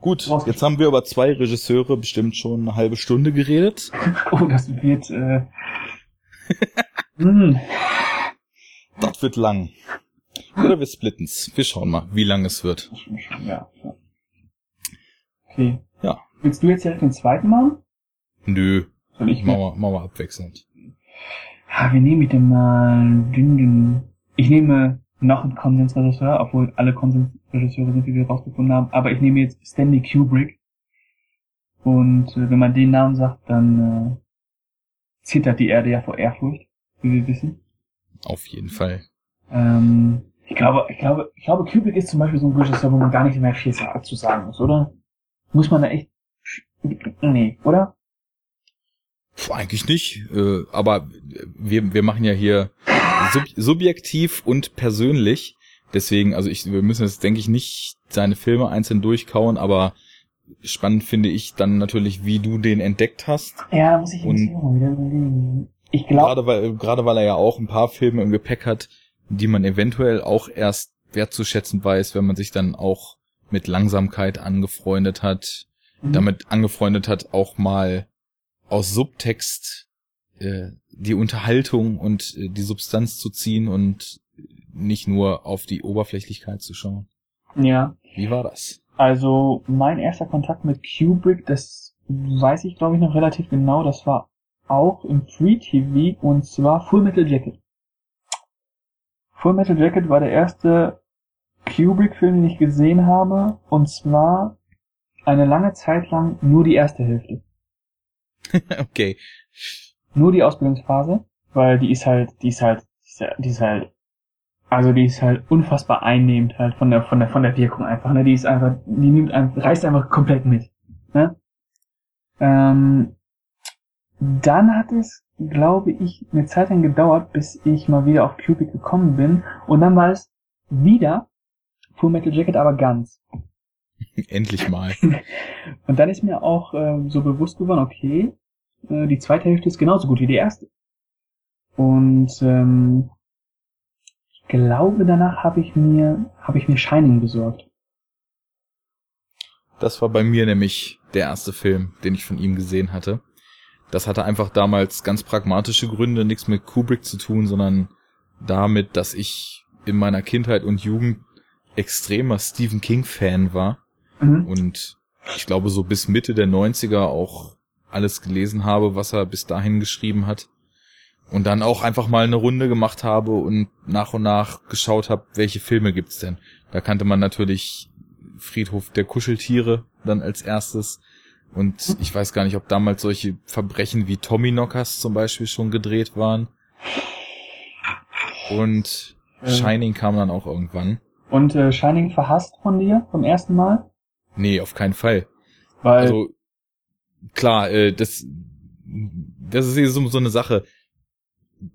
Gut, jetzt haben wir über zwei Regisseure bestimmt schon eine halbe Stunde geredet.
Oh, das wird. Äh, hm.
Das wird lang. Oder wir splitten's. Wir schauen mal, wie lang es wird.
Ja. ja. Okay.
Ja.
Willst du jetzt direkt den zweiten machen?
Nö,
Soll ich
wir, machen wir abwechselnd.
Ah, wie nehme ich denn mal? Dün, dün. Ich nehme noch einen Konsensregisseur, obwohl alle Konsensregisseure sind, die wir rausgefunden haben. Aber ich nehme jetzt Stanley Kubrick. Und äh, wenn man den Namen sagt, dann äh, zittert die Erde ja vor Ehrfurcht, wie wir wissen.
Auf jeden Fall.
Ähm, ich glaube, ich glaube, ich glaube, Kubrick ist zum Beispiel so ein Regisseur, wo man gar nicht mehr viel zu sagen muss, oder? Muss man da echt? Nee, oder?
Puh, eigentlich nicht. Äh, aber wir, wir machen ja hier sub subjektiv und persönlich. Deswegen, also ich, wir müssen jetzt, denke ich, nicht seine Filme einzeln durchkauen, aber spannend finde ich dann natürlich, wie du den entdeckt hast.
Ja, da muss ich
Und-
mal wieder überlegen. Ich glaube,
Gerade weil, gerade weil er ja auch ein paar Filme im Gepäck hat, die man eventuell auch erst wertzuschätzen weiß, wenn man sich dann auch mit Langsamkeit angefreundet hat,
Mhm.
damit angefreundet hat, auch mal aus Subtext äh, die Unterhaltung und äh, die Substanz zu ziehen und nicht nur auf die Oberflächlichkeit zu schauen.
ja,
Wie war das?
also mein erster Kontakt mit Kubrick, das weiß ich glaube ich noch relativ genau, das war auch im Free TV und zwar Full Metal Jacket. Full Metal Jacket war der erste Kubrick-Film, den ich gesehen habe, und zwar eine lange Zeit lang nur die erste Hälfte.
okay.
nur die Ausbildungsphase, weil die ist halt, die ist halt, die ist halt- also die ist halt unfassbar einnehmend halt von der, von der, von der Wirkung einfach, ne, die ist einfach, die nimmt einfach, reißt einfach komplett mit, ne. Ähm, dann hat es, glaube ich, eine Zeit lang gedauert, bis ich mal wieder auf Cubic gekommen bin, und dann war es wieder Full Metal Jacket, aber ganz.
Endlich mal.
Und dann ist mir auch ähm, so bewusst geworden, okay, äh, die zweite Hälfte ist genauso gut wie die erste. Und ähm, ich glaube, danach habe ich mir habe ich mir Shining besorgt.
Das war bei mir nämlich der erste Film, den ich von ihm gesehen hatte. Das hatte einfach damals ganz pragmatische Gründe, nichts mit Kubrick zu tun, sondern damit, dass ich in meiner Kindheit und Jugend extremer Stephen King Fan war
Mhm.
und ich glaube so bis Mitte der 90er auch alles gelesen habe, was er bis dahin geschrieben hat. Und dann auch einfach mal eine Runde gemacht habe und nach und nach geschaut habe, welche Filme gibt's denn. Da kannte man natürlich Friedhof der Kuscheltiere dann als erstes. Und ich weiß gar nicht, ob damals solche Verbrechen wie Tommyknockers zum Beispiel schon gedreht waren. Und
Äh.
Shining kam dann auch irgendwann.
Und äh, Shining verhasst von dir vom ersten Mal,
Nee, auf keinen Fall.
weil
Also klar, äh, das das ist eh so, so eine Sache.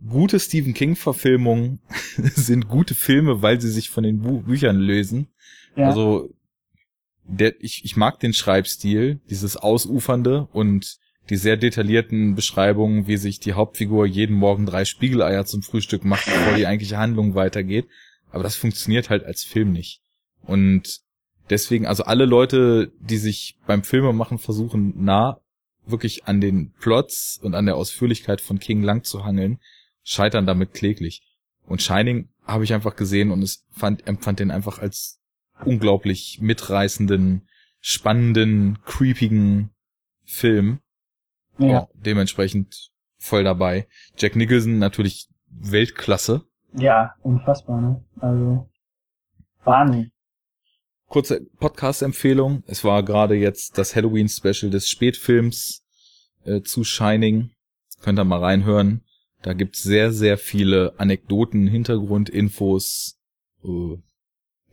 Gute Stephen King Verfilmungen sind gute Filme, weil sie sich von den Bu Büchern lösen.
ja,
Also der, ich, ich mag den Schreibstil, dieses ausufernde und die sehr detaillierten Beschreibungen, wie sich die Hauptfigur jeden Morgen drei Spiegeleier zum Frühstück macht, bevor die eigentliche Handlung weitergeht. Aber das funktioniert halt als Film nicht. Und deswegen, also alle Leute, die sich beim Filmemachen versuchen, nah wirklich an den Plots und an der Ausführlichkeit von King lang zu hangeln, scheitern damit kläglich. Und Shining habe ich einfach gesehen und es fand, empfand den einfach als unglaublich mitreißenden, spannenden, creepigen Film.
ja,
Ja, dementsprechend voll dabei. Jack Nicholson natürlich Weltklasse.
ja, unfassbar, ne? Also Wahnsinn.
Kurze Podcast-Empfehlung. Es war gerade jetzt das Halloween-Special des Spätfilms äh, zu Shining. Könnt ihr mal reinhören. Da gibt's sehr, sehr viele Anekdoten, Hintergrundinfos, äh,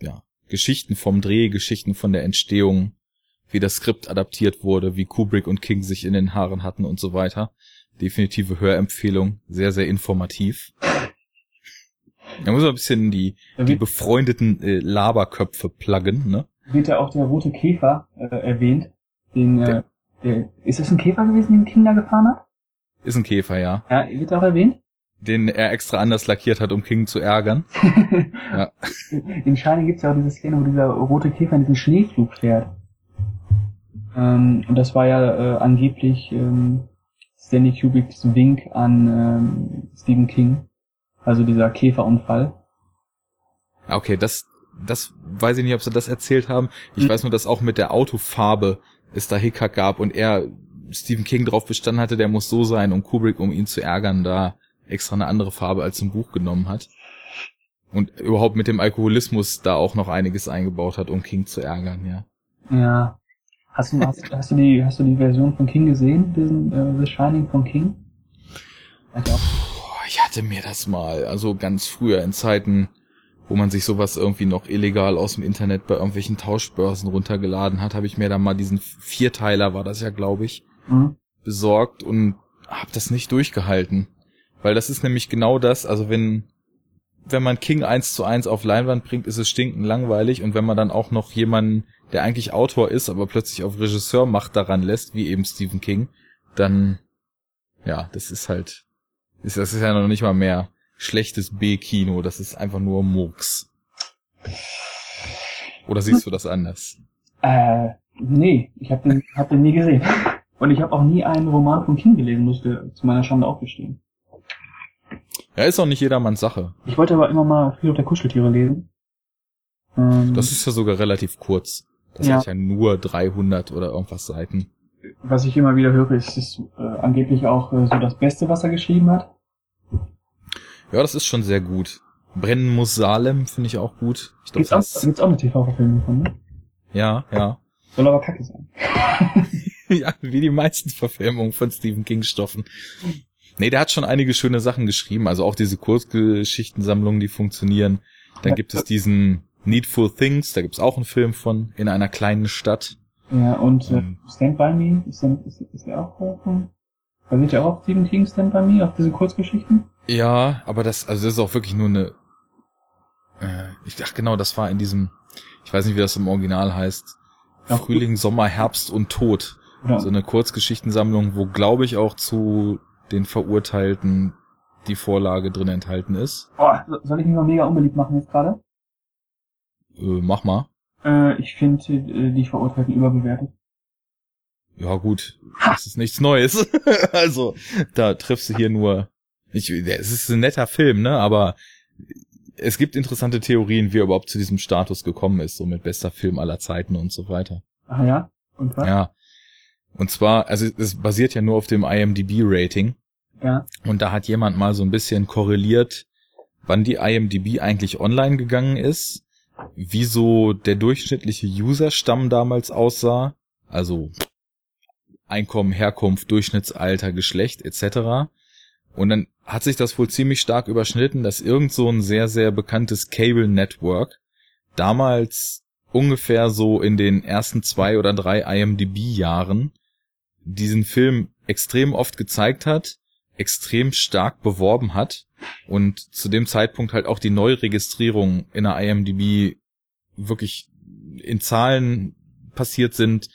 ja, Geschichten vom Dreh, Geschichten von der Entstehung, wie das Skript adaptiert wurde, wie Kubrick und King sich in den Haaren hatten und so weiter. Definitive Hörempfehlung, sehr, sehr informativ. Da muss man ein bisschen die, die befreundeten äh, Laberköpfe pluggen, ne?
wird ja auch der rote Käfer äh, erwähnt. Den, äh, der, ist das ein Käfer gewesen, den King da gefahren hat?
Ist ein Käfer, ja.
Ja, wird auch erwähnt.
Den er extra anders lackiert hat, um King zu ärgern. ja.
In Shining gibt's ja auch diese Szene, wo dieser rote Käfer in diesen Schneeflug fährt. Ähm, und das war ja äh, angeblich ähm, Stanley Kubricks Wink an ähm, Stephen King. Also dieser Käferunfall.
Okay, das, das weiß ich nicht, ob sie das erzählt haben. Ich mhm. weiß nur, dass auch mit der Autofarbe es da Hickhack gab und er Stephen King drauf bestanden hatte, der muss so sein und Kubrick, um ihn zu ärgern, da extra eine andere Farbe als im Buch genommen hat. Und überhaupt mit dem Alkoholismus da auch noch einiges eingebaut hat, um King zu ärgern, ja.
Ja. Hast du, hast, hast du die, hast du die Version von King gesehen, diesen uh, The Shining von King?
Ich hatte mir das mal, also ganz früher in Zeiten, wo man sich sowas irgendwie noch illegal aus dem Internet bei irgendwelchen Tauschbörsen runtergeladen hat, habe ich mir da mal diesen Vierteiler, war das ja, glaube ich, mhm. besorgt und habe das nicht durchgehalten. Weil das ist nämlich genau das, also wenn, wenn man King eins zu eins auf Leinwand bringt, ist es stinken langweilig und wenn man dann auch noch jemanden, der eigentlich Autor ist, aber plötzlich auf Regisseur macht daran lässt, wie eben Stephen King, dann, ja, das ist halt, ist, das ist ja noch nicht mal mehr schlechtes B-Kino, das ist einfach nur Murks. Oder siehst du das anders?
Äh, nee, ich habe den, hab den nie gesehen. Und ich habe auch nie einen Roman von King gelesen, musste zu meiner Schande auch gestehen.
Ja, ist auch nicht jedermanns Sache.
Ich wollte aber immer mal Friedhof der Kuscheltiere lesen.
Ähm, das ist ja sogar relativ kurz. Das ja. hat ja nur 300 oder irgendwas Seiten.
Was ich immer wieder höre, ist, ist äh, angeblich auch äh, so das Beste, was er geschrieben hat.
Ja, das ist schon sehr gut. Brennen muss Salem finde ich auch gut. Ich
glaub, gibt's, auch, gibt's auch eine TV-Verfilmung von, ne?
Ja, ja.
Soll aber kacke sein.
ja, wie die meisten Verfilmungen von Stephen King Stoffen. Nee, der hat schon einige schöne Sachen geschrieben, also auch diese Kurzgeschichtensammlungen, die funktionieren. Dann ja. gibt es diesen Needful Things, da gibt's auch einen Film von, in einer kleinen Stadt.
Ja, und äh, ähm, Stand By Me, ist der, ist, ist der auch von, basiert ja auch auf Stephen King Stand By Me, auf diese Kurzgeschichten?
Ja, aber das, also das ist auch wirklich nur eine, äh, ich dachte genau, das war in diesem, ich weiß nicht, wie das im Original heißt, ja, Frühling, Sommer, Herbst und Tod. Ja. So eine Kurzgeschichtensammlung, wo glaube ich auch zu den Verurteilten die Vorlage drin enthalten ist.
Oh, soll ich mich mal mega unbeliebt machen jetzt gerade?
Äh, mach mal.
Äh, ich finde äh, die Verurteilten überbewertet.
Ja gut, das ist nichts Neues. also, da triffst du hier nur. Ich, es ist ein netter Film, ne? Aber es gibt interessante Theorien, wie er überhaupt zu diesem Status gekommen ist, so mit bester Film aller Zeiten und so weiter.
Ah ja? Und was?
Ja. Und zwar, also es basiert ja nur auf dem IMDb-Rating.
Ja.
Und da hat jemand mal so ein bisschen korreliert, wann die IMDb eigentlich online gegangen ist, wie so der durchschnittliche Userstamm damals aussah, also Einkommen, Herkunft, Durchschnittsalter, Geschlecht etc. Und dann hat sich das wohl ziemlich stark überschnitten, dass irgend so ein sehr, sehr bekanntes Cable Network damals ungefähr so in den ersten zwei oder drei IMDb-Jahren diesen Film extrem oft gezeigt hat, extrem stark beworben hat und zu dem Zeitpunkt halt auch die Neuregistrierung in der IMDb wirklich in Zahlen passiert sind,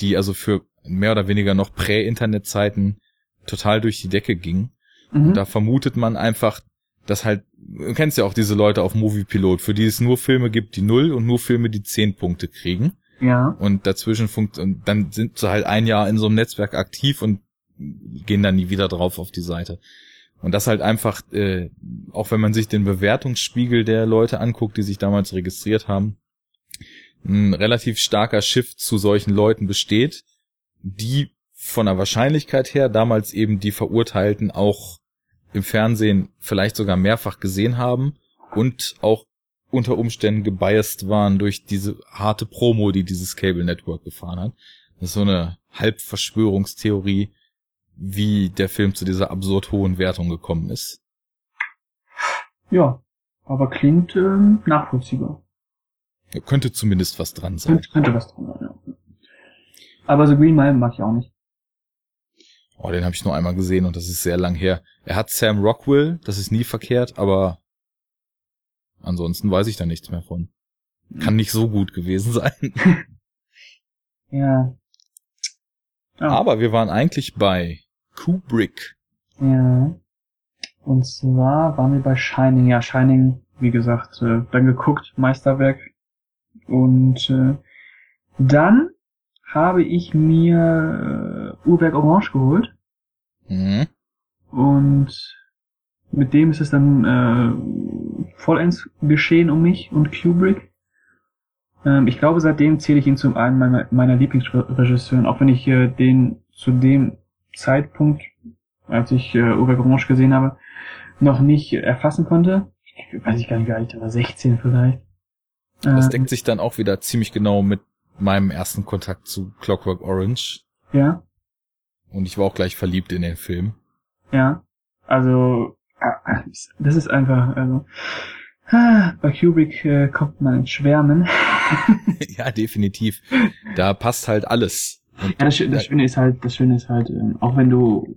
die also für mehr oder weniger noch Prä-Internet-Zeiten total durch die Decke gingen. Mhm. Und da vermutet man einfach, dass halt, du kennst ja auch diese Leute auf Moviepilot, für die es nur Filme gibt, die null und nur Filme, die zehn Punkte kriegen.
Ja.
Und dazwischen funkt und dann sind sie halt ein Jahr in so einem Netzwerk aktiv und gehen dann nie wieder drauf auf die Seite. Und das halt einfach, äh, auch wenn man sich den Bewertungsspiegel der Leute anguckt, die sich damals registriert haben, ein relativ starker Shift zu solchen Leuten besteht, die von der Wahrscheinlichkeit her damals eben die Verurteilten auch im Fernsehen vielleicht sogar mehrfach gesehen haben und auch unter Umständen gebiased waren durch diese harte Promo, die dieses Cable Network gefahren hat. Das ist so eine Halbverschwörungstheorie, wie der Film zu dieser absurd hohen Wertung gekommen ist.
Ja, aber klingt ähm, nachvollziehbar.
Ja, könnte zumindest was dran sein.
Könnte, könnte was dran sein, ja. Aber The Green Mile mag ich auch nicht.
Oh, den habe ich nur einmal gesehen und das ist sehr lang her. Er hat Sam Rockwell, das ist nie verkehrt, aber ansonsten weiß ich da nichts mehr von. kann nicht so gut gewesen sein.
Ja. Ah,
Aber wir waren eigentlich bei Kubrick.
Ja. Und zwar waren wir bei Shining. Ja, Shining, wie gesagt, äh, dann geguckt, Meisterwerk. Und äh, dann habe ich mir äh, Uhrwerk Orange geholt.
Mhm.
Und mit dem ist es dann äh, vollends geschehen um mich und Kubrick. Ähm, ich glaube, seitdem zähle ich ihn zum einen meiner, meiner Lieblingsregisseuren, auch wenn ich äh, den zu dem Zeitpunkt, als ich äh, Uwe Orange gesehen habe, noch nicht erfassen konnte. Ich weiß ich gar nicht, wie alt ich war, 16 vielleicht.
Das
Ähm,
deckt sich dann auch wieder ziemlich genau mit meinem ersten Kontakt zu Clockwork Orange.
ja,
Und ich war auch gleich verliebt in den Film.
ja. Also, ah, das ist einfach, also, bei Kubrick äh, kommt man ins Schwärmen.
ja, definitiv. Da passt halt alles.
Ja, das, das Schöne ist halt, das Schöne ist halt, ähm, auch wenn du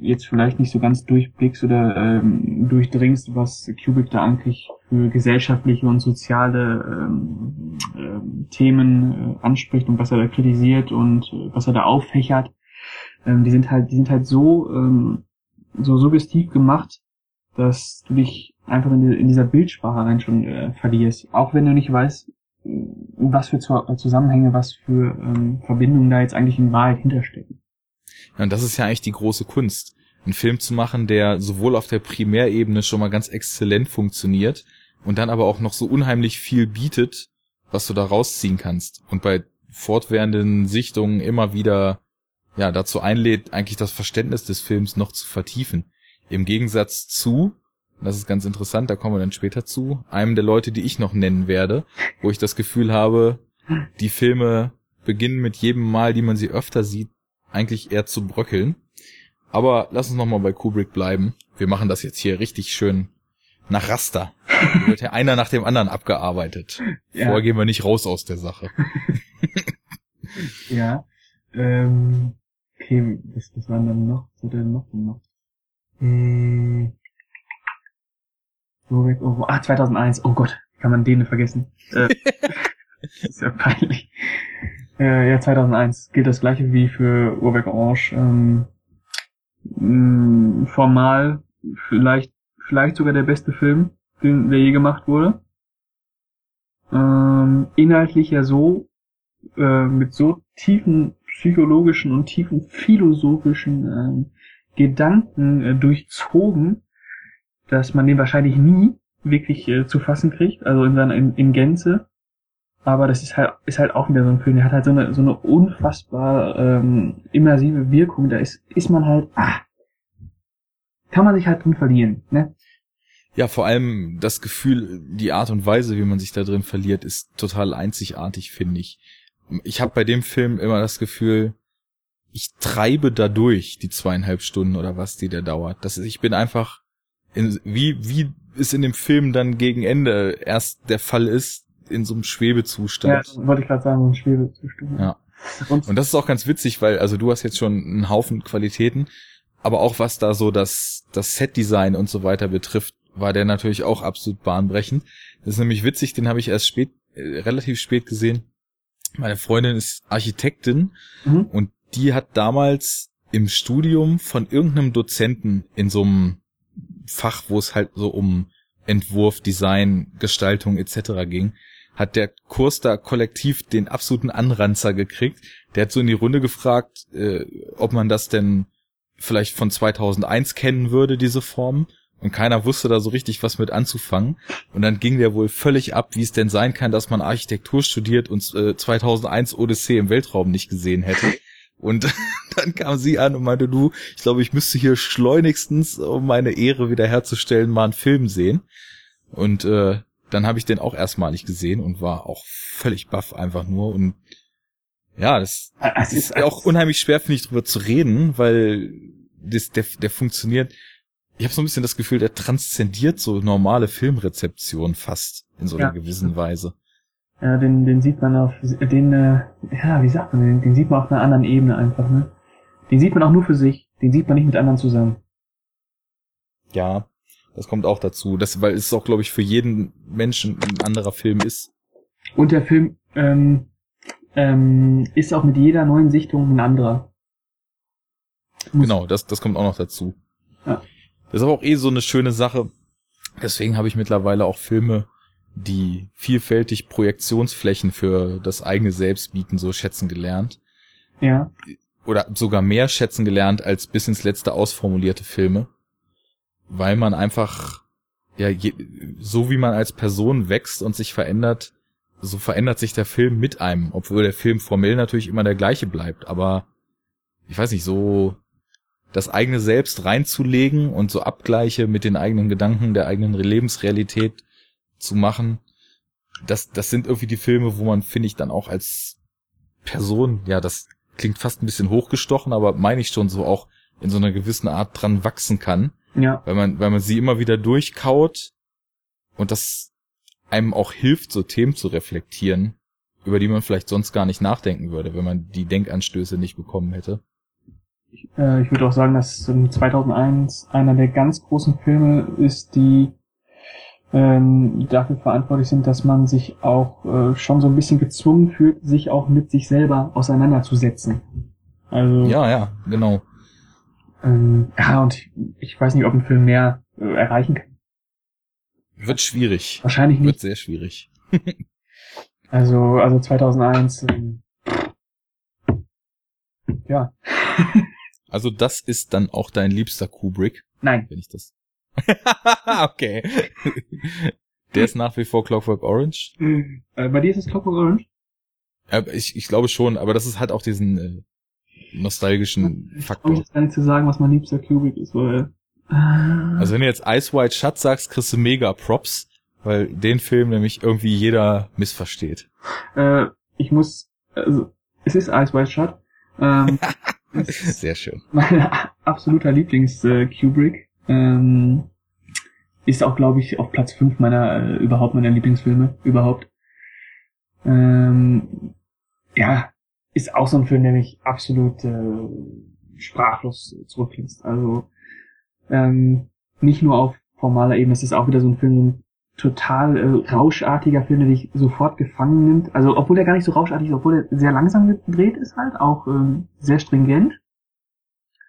jetzt vielleicht nicht so ganz durchblickst oder ähm, durchdringst, was Kubrick da eigentlich für gesellschaftliche und soziale ähm, ähm, Themen äh, anspricht und was er da kritisiert und äh, was er da auffächert, ähm, die sind halt, die sind halt so ähm, so suggestiv gemacht, dass du dich einfach in, die, in dieser Bildsprache rein schon äh, verlierst, auch wenn du nicht weißt, was für äh, Zusammenhänge, was für ähm, Verbindungen da jetzt eigentlich in Wahrheit hinterstecken.
Ja, und das ist ja eigentlich die große Kunst. Einen Film zu machen, der sowohl auf der Primärebene schon mal ganz exzellent funktioniert und dann aber auch noch so unheimlich viel bietet, was du da rausziehen kannst. Und bei fortwährenden Sichtungen immer wieder, ja, dazu einlädt, eigentlich das Verständnis des Films noch zu vertiefen. Im Gegensatz zu, das ist ganz interessant, da kommen wir dann später zu, einem der Leute, die ich noch nennen werde, wo ich das Gefühl habe, die Filme beginnen mit jedem Mal, die man sie öfter sieht, eigentlich eher zu bröckeln. Aber lass uns nochmal bei Kubrick bleiben. Wir machen das jetzt hier richtig schön nach Raster. Hier wird ja einer nach dem anderen abgearbeitet.
Ja.
Vorher gehen wir nicht raus aus der Sache.
Ja. Ähm, okay, was, was waren dann noch? Was hat er denn noch gemacht? Hm. Kubrick, oh, ah, 2001. Oh Gott, kann man den vergessen. Äh, ist ja peinlich. Äh, ja, 2001 gilt das gleiche wie für Uhrwerk Orange. Ähm, mh, formal vielleicht, vielleicht sogar der beste Film, den, der je gemacht wurde. Ähm, inhaltlich ja so, äh, mit so tiefen psychologischen und tiefen philosophischen ähm, Gedanken äh, durchzogen, dass man den wahrscheinlich nie wirklich äh, zu fassen kriegt, also in seiner in, in Gänze. Aber das ist halt ist halt auch wieder so ein Film, der hat halt so eine so eine unfassbar ähm, immersive Wirkung. Da ist ist man halt ah, kann man sich halt drin verlieren, ne?
Ja, vor allem das Gefühl, die Art und Weise, wie man sich da drin verliert, ist total einzigartig, finde ich. Ich habe bei dem Film immer das Gefühl, ich treibe da durch die zweieinhalb Stunden oder was, die der dauert. Das ist, ich bin einfach, in, wie, wie es in dem Film dann gegen Ende erst der Fall ist, in so einem
Ja,
Schwebezustand.
das wollte ich gerade sagen, so ein Schwebezustand.
Ja.
Und,
Und das ist auch ganz witzig, weil, also du hast jetzt schon einen Haufen Qualitäten, aber auch was da so das, das Set-Design und so weiter betrifft, war der natürlich auch absolut bahnbrechend. Das ist nämlich witzig, den habe ich erst spät, äh, relativ spät gesehen. Meine Freundin ist Architektin
mhm.
und die hat damals im Studium von irgendeinem Dozenten in so einem Fach, wo es halt so um Entwurf, Design, Gestaltung etc. ging, hat der Kurs da kollektiv den absoluten Anranzer gekriegt. Der hat so in die Runde gefragt, äh, ob man das denn vielleicht von 2001 kennen würde, diese Form. Und keiner wusste da so richtig, was mit anzufangen. Und dann ging der wohl völlig ab, wie es denn sein kann, dass man Architektur studiert und äh, 2001 Odyssee im Weltraum nicht gesehen hätte. Und dann kam sie an und meinte, du, ich glaube, ich müsste hier schleunigstens, um meine Ehre wiederherzustellen, mal einen Film sehen. Und äh, dann habe ich den auch erstmalig gesehen und war auch völlig baff einfach nur. Und ja, das
Es
ist auch unheimlich schwer, finde ich, drüber zu reden, weil das, der, der funktioniert. Ich habe so ein bisschen das Gefühl, der transzendiert so normale Filmrezeption fast in so einer
Ja.
gewissen Weise.
Ja, den, den sieht man auf, den, äh, ja, wie sagt man, den, den sieht man auf einer anderen Ebene einfach, ne? Den sieht man auch nur für sich, den sieht man nicht mit anderen zusammen.
Ja, das kommt auch dazu. Das, weil es auch, glaube ich, für jeden Menschen ein anderer Film ist.
Und der Film ähm, ähm, ist auch mit jeder neuen Sichtung ein anderer.
Muss genau, das, das kommt auch noch dazu. Ja. Das ist aber auch eh so eine schöne Sache. Deswegen habe ich mittlerweile auch Filme, die vielfältig Projektionsflächen für das eigene Selbst bieten, so schätzen gelernt.
Ja.
Oder sogar mehr schätzen gelernt als bis ins letzte ausformulierte Filme. Weil man einfach, ja, je, so wie man als Person wächst und sich verändert, so verändert sich der Film mit einem, obwohl der Film formell natürlich immer der gleiche bleibt, aber ich weiß nicht, so das eigene Selbst reinzulegen und so Abgleiche mit den eigenen Gedanken der eigenen Lebensrealität zu machen, das, das sind irgendwie die Filme, wo man, finde ich, dann auch als Person, ja, das klingt fast ein bisschen hochgestochen, aber meine ich schon so auch in so einer gewissen Art dran wachsen kann.
Ja.
Weil man, weil man sie immer wieder durchkaut und das einem auch hilft, so Themen zu reflektieren, über die man vielleicht sonst gar nicht nachdenken würde, wenn man die Denkanstöße nicht bekommen hätte.
Ich, äh, ich würde auch sagen, dass 2001 einer der ganz großen Filme ist, die ähm, dafür verantwortlich sind, dass man sich auch äh, schon so ein bisschen gezwungen fühlt, sich auch mit sich selber auseinanderzusetzen. Also
ja, ja, genau.
Ähm, ja, und ich, ich weiß nicht, ob ein Film mehr äh, erreichen kann.
Wird schwierig.
Wahrscheinlich nicht.
Wird sehr schwierig.
also, also 2001. Ähm, ja.
also das ist dann auch dein liebster Kubrick?
Nein.
Wenn ich das. okay. Der ist nach wie vor Clockwork Orange.
Äh, bei dir ist es Clockwork Orange?
Ja, ich, ich glaube schon, aber das ist halt auch diesen äh, nostalgischen
ich
Faktor. Ich
jetzt gar nicht zu sagen, was mein liebster Kubrick ist, weil
also wenn du jetzt Ice White Shut sagst, kriegst du mega Props, weil den Film nämlich irgendwie jeder missversteht.
Äh, ich muss, also es ist Ice White Shut. Ähm,
Sehr schön.
Mein absoluter Lieblings äh. Ähm, ist auch, glaube ich, auf Platz 5 meiner, äh, überhaupt meiner Lieblingsfilme, überhaupt. Ähm, ja, ist auch so ein Film, der mich absolut äh, sprachlos zurücklässt. Also ähm, nicht nur auf formaler Ebene, es ist auch wieder so ein Film, so ein total äh, rauschartiger Film, der dich sofort gefangen nimmt. Also obwohl er gar nicht so rauschartig ist, obwohl er sehr langsam gedreht ist halt, auch ähm, sehr stringent.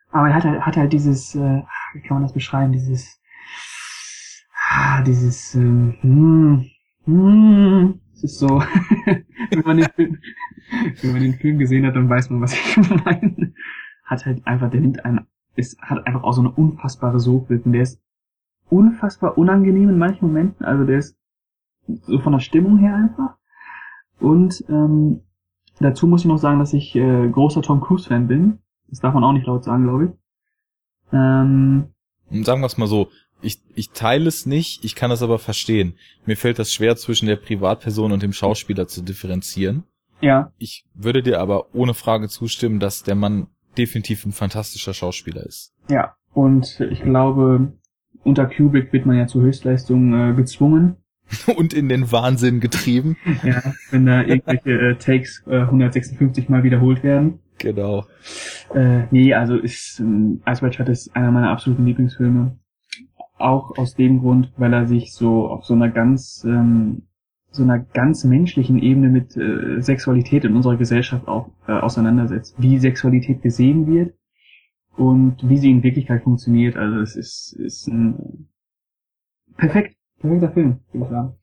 Aber er hat halt, hat halt dieses, äh, wie kann man das beschreiben, dieses, ah, dieses, ähm, hm, hm, es ist so, wenn man den Film, wenn man den Film gesehen hat, dann weiß man, was ich meine. Hat halt einfach, der nimmt einen es hat einfach auch so eine unfassbare Sogwirkung. Der ist unfassbar unangenehm in manchen Momenten. Also der ist so von der Stimmung her einfach. Und ähm, dazu muss ich noch sagen, dass ich äh, großer Tom Cruise-Fan bin. Das darf man auch nicht laut sagen, glaube ich. Ähm,
sagen wir es mal so, ich, ich teile es nicht, ich kann es aber verstehen. Mir fällt das schwer zwischen der Privatperson und dem Schauspieler zu differenzieren.
Ja.
Ich würde dir aber ohne Frage zustimmen, dass der Mann definitiv ein fantastischer Schauspieler ist.
Ja, und ich glaube, unter Kubrick wird man ja zur Höchstleistung äh, gezwungen.
und in den Wahnsinn getrieben.
ja, wenn da irgendwelche äh, Takes äh, 156 mal wiederholt werden.
Genau.
Äh, nee, also ist äh, Ice White Shut ist einer meiner absoluten Lieblingsfilme. Auch aus dem Grund, weil er sich so auf so einer ganz ähm, so einer ganz menschlichen Ebene mit äh, Sexualität in unserer Gesellschaft auch äh, auseinandersetzt. Wie Sexualität gesehen wird und wie sie in Wirklichkeit funktioniert. Also es ist, ist ein perfekt, perfekter Film, würde ich sagen.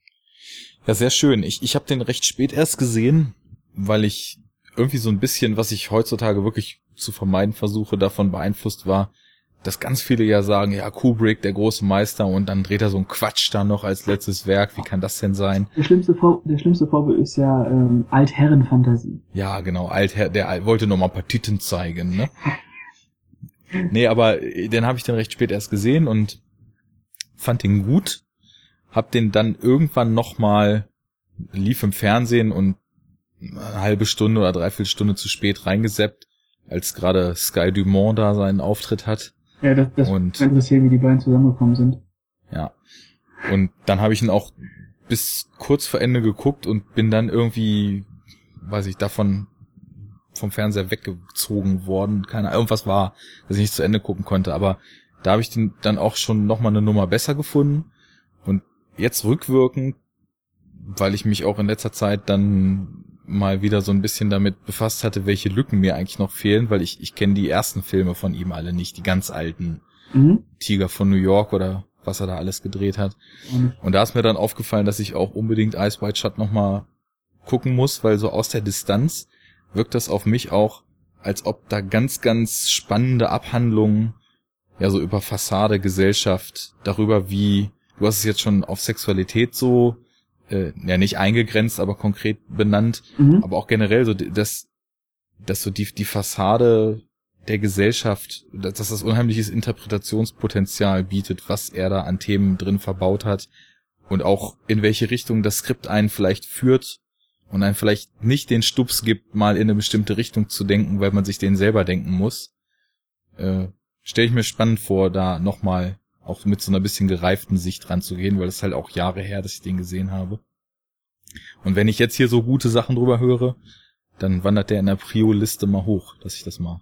Ja, sehr schön. Ich, ich habe den recht spät erst gesehen, weil ich irgendwie so ein bisschen, was ich heutzutage wirklich zu vermeiden versuche, davon beeinflusst war, dass ganz viele ja sagen, ja, Kubrick, der große Meister, und dann dreht er so einen Quatsch da noch als letztes Werk. Wie kann das denn sein?
Der schlimmste, Vor der schlimmste Vorbild ist ja ähm, Altherrenfantasie.
Ja, genau, Altherr, der wollte noch mal ein paar Titten zeigen, ne? nee, aber äh, den habe ich dann recht spät erst gesehen und fand den gut. Hab den dann irgendwann noch mal lief im Fernsehen und eine halbe Stunde oder dreiviertel Stunde zu spät reingeseppt, als gerade Sky Dumont da seinen Auftritt hat.
Ja, das, das und, interessiert, wie die beiden zusammengekommen sind.
Ja. Und dann habe ich ihn auch bis kurz vor Ende geguckt und bin dann irgendwie, weiß ich, davon vom Fernseher weggezogen worden. Keine irgendwas war, dass ich nicht zu Ende gucken konnte. Aber da habe ich den dann auch schon nochmal eine Nummer besser gefunden. Und jetzt rückwirkend weil ich mich auch in letzter Zeit dann mal wieder so ein bisschen damit befasst hatte, welche Lücken mir eigentlich noch fehlen, weil ich, ich kenne die ersten Filme von ihm alle nicht, die ganz alten
Mhm.
Tiger von New York oder was er da alles gedreht hat.
Und
Und da ist mir dann aufgefallen, dass ich auch unbedingt Ice White Shut nochmal gucken muss, weil so aus der Distanz wirkt das auf mich auch, als ob da ganz, ganz spannende Abhandlungen, ja, so über Fassade, Gesellschaft, darüber wie, du hast es jetzt schon auf Sexualität so, äh, ja, nicht eingegrenzt, aber konkret benannt,
Mhm.
aber auch generell so, dass, dass so die, die Fassade der Gesellschaft, dass dass das unheimliches Interpretationspotenzial bietet, was er da an Themen drin verbaut hat und auch in welche Richtung das Skript einen vielleicht führt und einen vielleicht nicht den Stups gibt, mal in eine bestimmte Richtung zu denken, weil man sich den selber denken muss. Äh, Stelle ich mir spannend vor, da nochmal auch mit so einer bisschen gereiften Sicht dran zu gehen, weil es halt auch Jahre her, dass ich den gesehen habe. Und wenn ich jetzt hier so gute Sachen drüber höre, dann wandert der in der Prio-Liste mal hoch, dass ich das mal.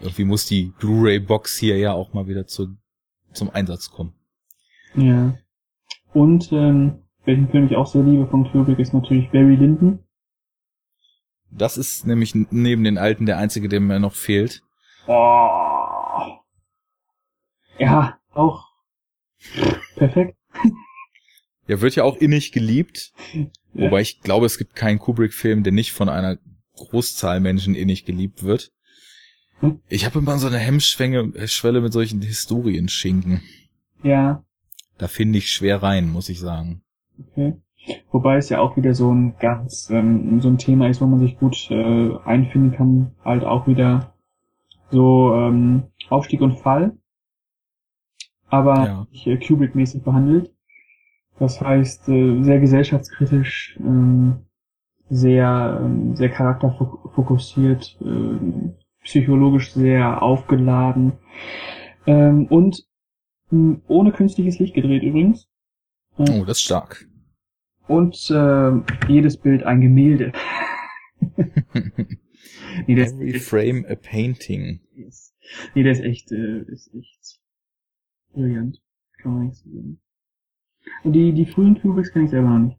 Irgendwie muss die Blu-ray-Box hier ja auch mal wieder zu, zum Einsatz kommen.
Ja. Und ähm, welchen Film ich auch sehr liebe von Kubrick ist natürlich Barry Lyndon.
Das ist nämlich neben den alten der einzige, der mir noch fehlt.
Oh. Ja, auch perfekt.
Der wird ja auch innig geliebt,
Ja.
wobei ich glaube, es gibt keinen Kubrick-Film, der nicht von einer Großzahl Menschen innig geliebt wird.
Hm?
Ich habe immer so eine Hemmschwelle Schwelle mit solchen Historienschinken.
Ja,
Da finde ich schwer rein, muss ich sagen.
okay. Wobei es ja auch wieder so ein ganz, ähm, so ein Thema ist, wo man sich gut äh, einfinden kann, halt auch wieder so ähm, Aufstieg und Fall, aber
Ja.
nicht äh, Kubrick-mäßig behandelt. Das heißt, äh, sehr gesellschaftskritisch, ähm, sehr, ähm, sehr charakterfokussiert, ähm, psychologisch sehr aufgeladen ähm, und mh, ohne künstliches Licht gedreht übrigens.
Oh, das ist stark.
Und äh, jedes Bild ein Gemälde. nee,
Every frame a painting.
nee, der ist echt, äh, ist echt brillant. Kann man nichts sagen. Und die, die frühen Kubricks kenne ich selber noch nicht.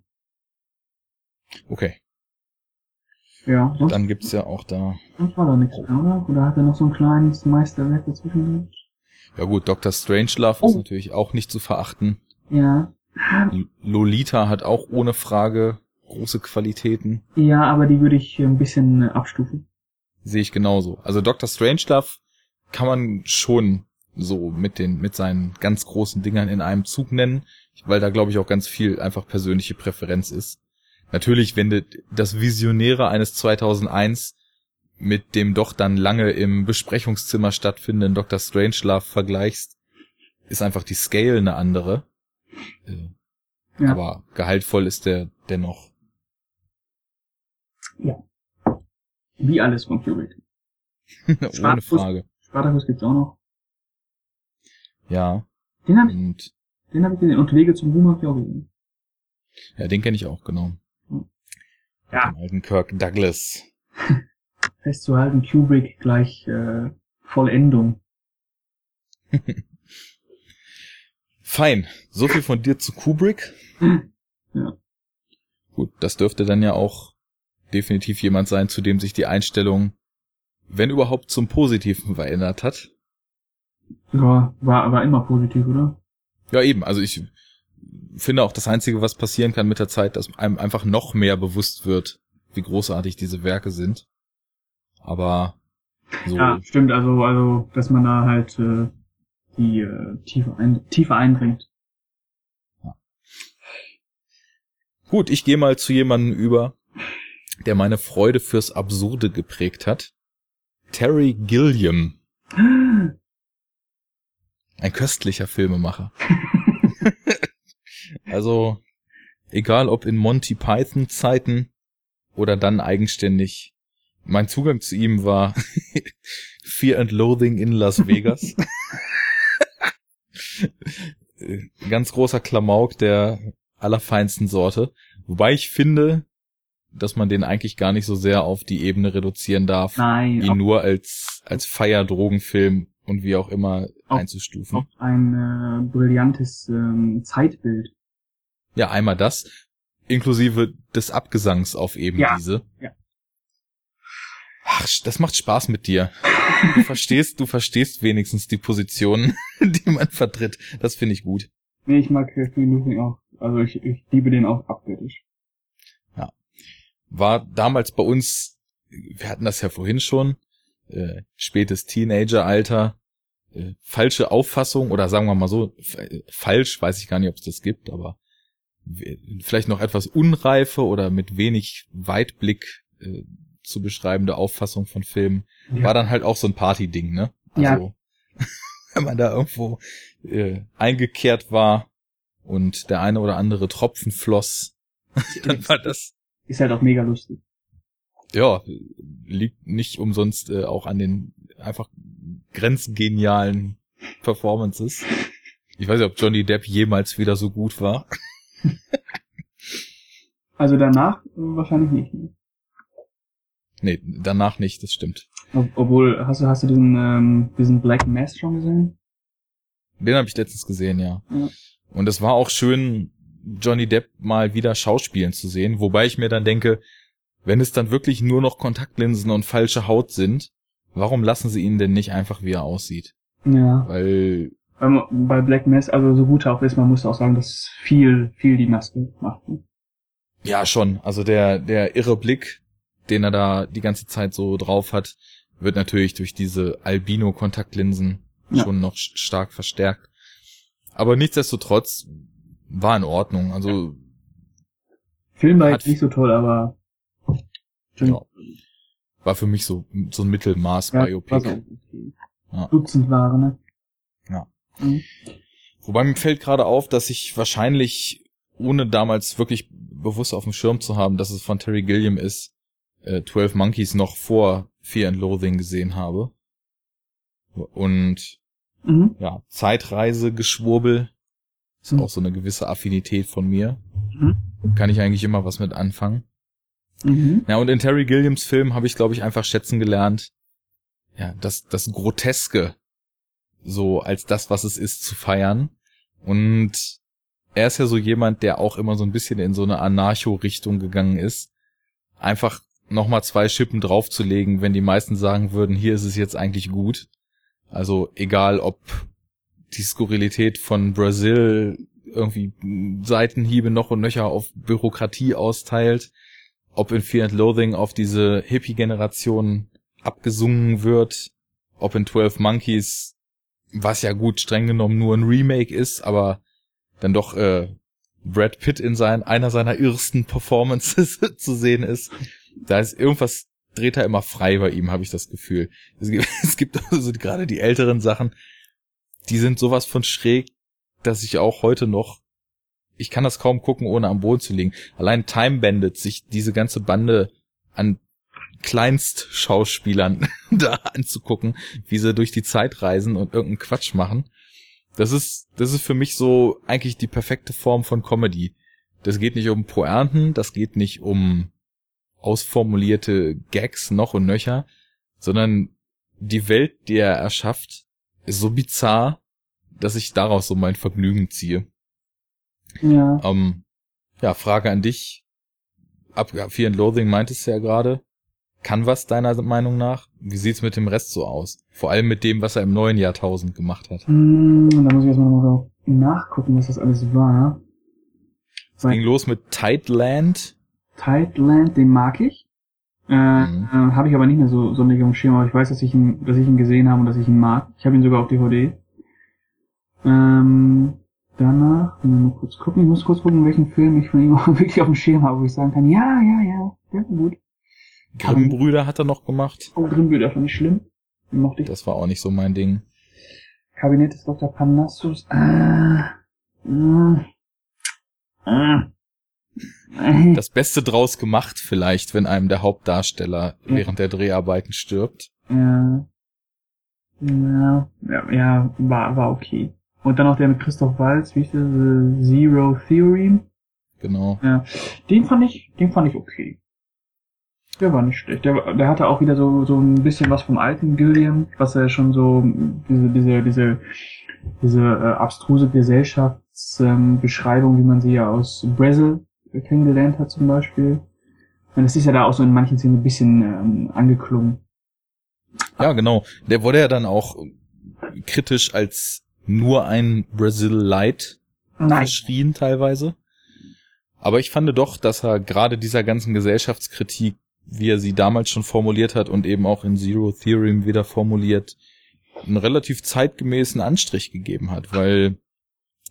Okay,
Ja, sonst,
dann gibt's ja auch da.
sonst war da nichts mehr, oder? Oder hat er noch so ein kleines Meisterwerk dazwischen?
Ja gut, Dr. Strangelove ist
Oh.
natürlich auch nicht zu verachten.
Ja.
Lolita hat auch ohne Frage große Qualitäten.
Ja, aber die würde ich ein bisschen abstufen.
Sehe ich genauso. Also Dr. Strangelove kann man schon so mit den, mit seinen ganz großen Dingern in einem Zug nennen, weil da glaube ich auch ganz viel einfach persönliche Präferenz ist. Natürlich, wenn du das Visionäre eines 2001 mit dem doch dann lange im Besprechungszimmer stattfindenden Dr. Strangelove vergleichst, ist einfach die Scale eine andere.
Ja.
Aber gehaltvoll ist der dennoch.
Wie alles von Kubrick.
Ohne. Frage.
Spartacus gibt's auch noch.
Ja.
Den habe ich, den hab ich gesehen. Und Wege zum Ruhm habe ich auch gesehen.
ja, den kenne ich auch, genau.
Ja.
Den alten Kirk Douglas.
Festzuhalten, Kubrick gleich äh, Vollendung.
Fein. So viel von dir zu Kubrick.
Ja.
Gut, das dürfte dann ja auch definitiv jemand sein, zu dem sich die Einstellung, wenn überhaupt, zum Positiven verändert hat.
Ja, war, war immer positiv, oder?
Ja, eben. Also ich finde auch das Einzige, was passieren kann mit der Zeit, dass einem einfach noch mehr bewusst wird, wie großartig diese Werke sind. Aber so,
Ja, stimmt. Also, also, dass man da halt äh, die äh, Tiefe, ein, Tiefe einbringt.
gut, ich gehe mal zu jemandem über, der meine Freude fürs Absurde geprägt hat. Terry Gilliam, ein köstlicher Filmemacher. also, egal ob in Monty Python Zeiten oder dann eigenständig. Mein Zugang zu ihm war Fear and Loathing in Las Vegas. Ganz großer Klamauk der allerfeinsten Sorte. Wobei ich finde, dass man den eigentlich gar nicht so sehr auf die Ebene reduzieren darf,
Nein,
ihn nur als, als Feierdrogenfilm und wie auch immer
Auf-
einzustufen.
auf ein äh, brillantes ähm, Zeitbild.
Ja, einmal das. inklusive des Abgesangs auf eben
Ja.
diese.
Ja.
Ach, das macht Spaß mit dir. Du verstehst, du verstehst wenigstens die Positionen, die man vertritt. Das finde ich gut.
Nee, ich mag Fear Losing auch. Also ich, ich liebe den auch abgöttisch.
War damals bei uns, wir hatten das ja vorhin schon, äh, spätes Teenageralter, äh, falsche Auffassung oder sagen wir mal so, äh, falsch, weiß ich gar nicht, ob es das gibt, aber vielleicht noch etwas unreife oder mit wenig Weitblick äh, zu beschreibende Auffassung von Filmen,
Ja.
war dann halt auch so ein Party-Ding, ne?
Ja.
Also, wenn man da irgendwo äh, eingekehrt war und der eine oder andere Tropfen floss, dann war das
Ist halt auch mega lustig.
Ja, liegt nicht umsonst äh, auch an den einfach grenzgenialen Performances. Ich weiß nicht, ob Johnny Depp jemals wieder so gut war.
Also danach wahrscheinlich nicht. Ne?
Nee, danach nicht, das stimmt.
Ob, obwohl, hast du, hast du diesen, ähm, diesen Black Mass schon gesehen?
Den habe ich letztens gesehen, ja.
Ja.
Und es war auch schön, Johnny Depp mal wieder schauspielen zu sehen, wobei ich mir dann denke, wenn es dann wirklich nur noch Kontaktlinsen und falsche Haut sind, warum lassen sie ihn denn nicht einfach, wie er aussieht?
Ja.
Weil
bei Black Mass, also so gut er auch ist, man muss auch sagen, dass viel, viel die Maske macht.
Ja, schon. Also der, der irre Blick, den er da die ganze Zeit so drauf hat, wird natürlich durch diese Albino-Kontaktlinsen
Ja.
schon noch stark verstärkt. Aber nichtsdestotrotz war in Ordnung. Also
Film war jetzt nicht so toll, aber
ja, war für mich so, so ein Mittelmaß
ja,
Biopic.
auch okay.
Ja.
Dutzend Ware, ne?
Ja.
Mhm.
Wobei mir fällt gerade auf, dass ich wahrscheinlich, ohne damals wirklich bewusst auf dem Schirm zu haben, dass es von Terry Gilliam ist, äh, 12 Monkeys noch vor Fear and Loathing gesehen habe. Und
Mhm.
ja, Zeitreise-Geschwurbel ist
Mhm.
auch so eine gewisse Affinität von mir.
Mhm.
Kann ich eigentlich immer was mit anfangen.
Mhm.
Ja, und in Terry Gilliams Film habe ich, glaube ich, einfach schätzen gelernt, ja, das, das Groteske so als das, was es ist, zu feiern. Und er ist ja so jemand, der auch immer so ein bisschen in so eine Anarcho-Richtung gegangen ist. Einfach nochmal zwei Schippen draufzulegen, wenn die meisten sagen würden, hier ist es jetzt eigentlich gut. Also egal, ob die Skurrilität von Brasil irgendwie Seitenhiebe noch und nöcher auf Bürokratie austeilt, ob in Fear and Loathing auf diese Hippie-Generation abgesungen wird, ob in 12 Monkeys, was ja gut streng genommen nur ein Remake ist, aber dann doch äh, Brad Pitt in sein, einer seiner ersten Performances zu sehen ist. Da ist irgendwas dreht er immer frei bei ihm, habe ich das Gefühl. Es gibt, es gibt also gerade die älteren Sachen, die sind sowas von schräg, dass ich auch heute noch, ich kann das kaum gucken, ohne am Boden zu liegen. Allein Time Bandit, sich diese ganze Bande an Kleinstschauspielern da anzugucken, wie sie durch die Zeit reisen und irgendeinen Quatsch machen. Das ist, das ist für mich so eigentlich die perfekte Form von Comedy. Das geht nicht um Poernten, das geht nicht um ausformulierte Gags noch und nöcher, sondern die Welt, die er erschafft, ist so bizarr, dass ich daraus so mein Vergnügen ziehe.
Ja.
Ähm, ja, Frage an dich. Ab Fear and Loathing meintest du ja gerade. Kann was deiner Meinung nach? Wie sieht's mit dem Rest so aus? Vor allem mit dem, was er im neuen Jahrtausend gemacht hat.
Hm, da muss ich erstmal noch nachgucken, was das alles war.
Es ging los mit Tideland.
Tideland, den mag ich. Äh,
Mhm.
äh, habe ich aber nicht mehr so so nicht auf dem Schirm, aber ich weiß, dass ich ihn, dass ich ihn gesehen habe und dass ich ihn mag. Ich habe ihn sogar auf DVD. Ähm, danach, wenn wir mal kurz gucken, ich muss kurz gucken, welchen Film ich von ihm wirklich auf dem Schirm habe, wo ich sagen kann, ja, ja, ja, der gut.
Grimm-Brüder hat er noch gemacht.
Oh, wird einfach nicht schlimm. Den mochte ich.
Das war auch nicht so mein Ding.
Kabinett des Dr. Parnassus. Ah, ah, ah. Äh,
Das Beste draus gemacht vielleicht, wenn einem der Hauptdarsteller
Ja.
während der Dreharbeiten stirbt.
Ja. Ja, ja, ja war, war okay. Und dann noch der mit Christoph Waltz, wie ist der? The Zero Theory.
Genau.
Ja. Den fand ich, den fand ich okay. Der war nicht schlecht. Der, der hatte auch wieder so, so ein bisschen was vom alten Gilliam, was er schon so, diese, diese, diese, diese äh, abstruse Gesellschaftsbeschreibung, ähm, wie man sie ja aus Brazil kennengelernt hat zum Beispiel. Und das ist ja da auch so in manchen Szenen ein bisschen ähm, angeklungen.
Ja, genau. Der wurde ja dann auch kritisch als nur ein Brazil Light verschrien teilweise. Aber ich fand doch, dass er gerade dieser ganzen Gesellschaftskritik, wie er sie damals schon formuliert hat und eben auch in Zero Theorem wieder formuliert, einen relativ zeitgemäßen Anstrich gegeben hat, weil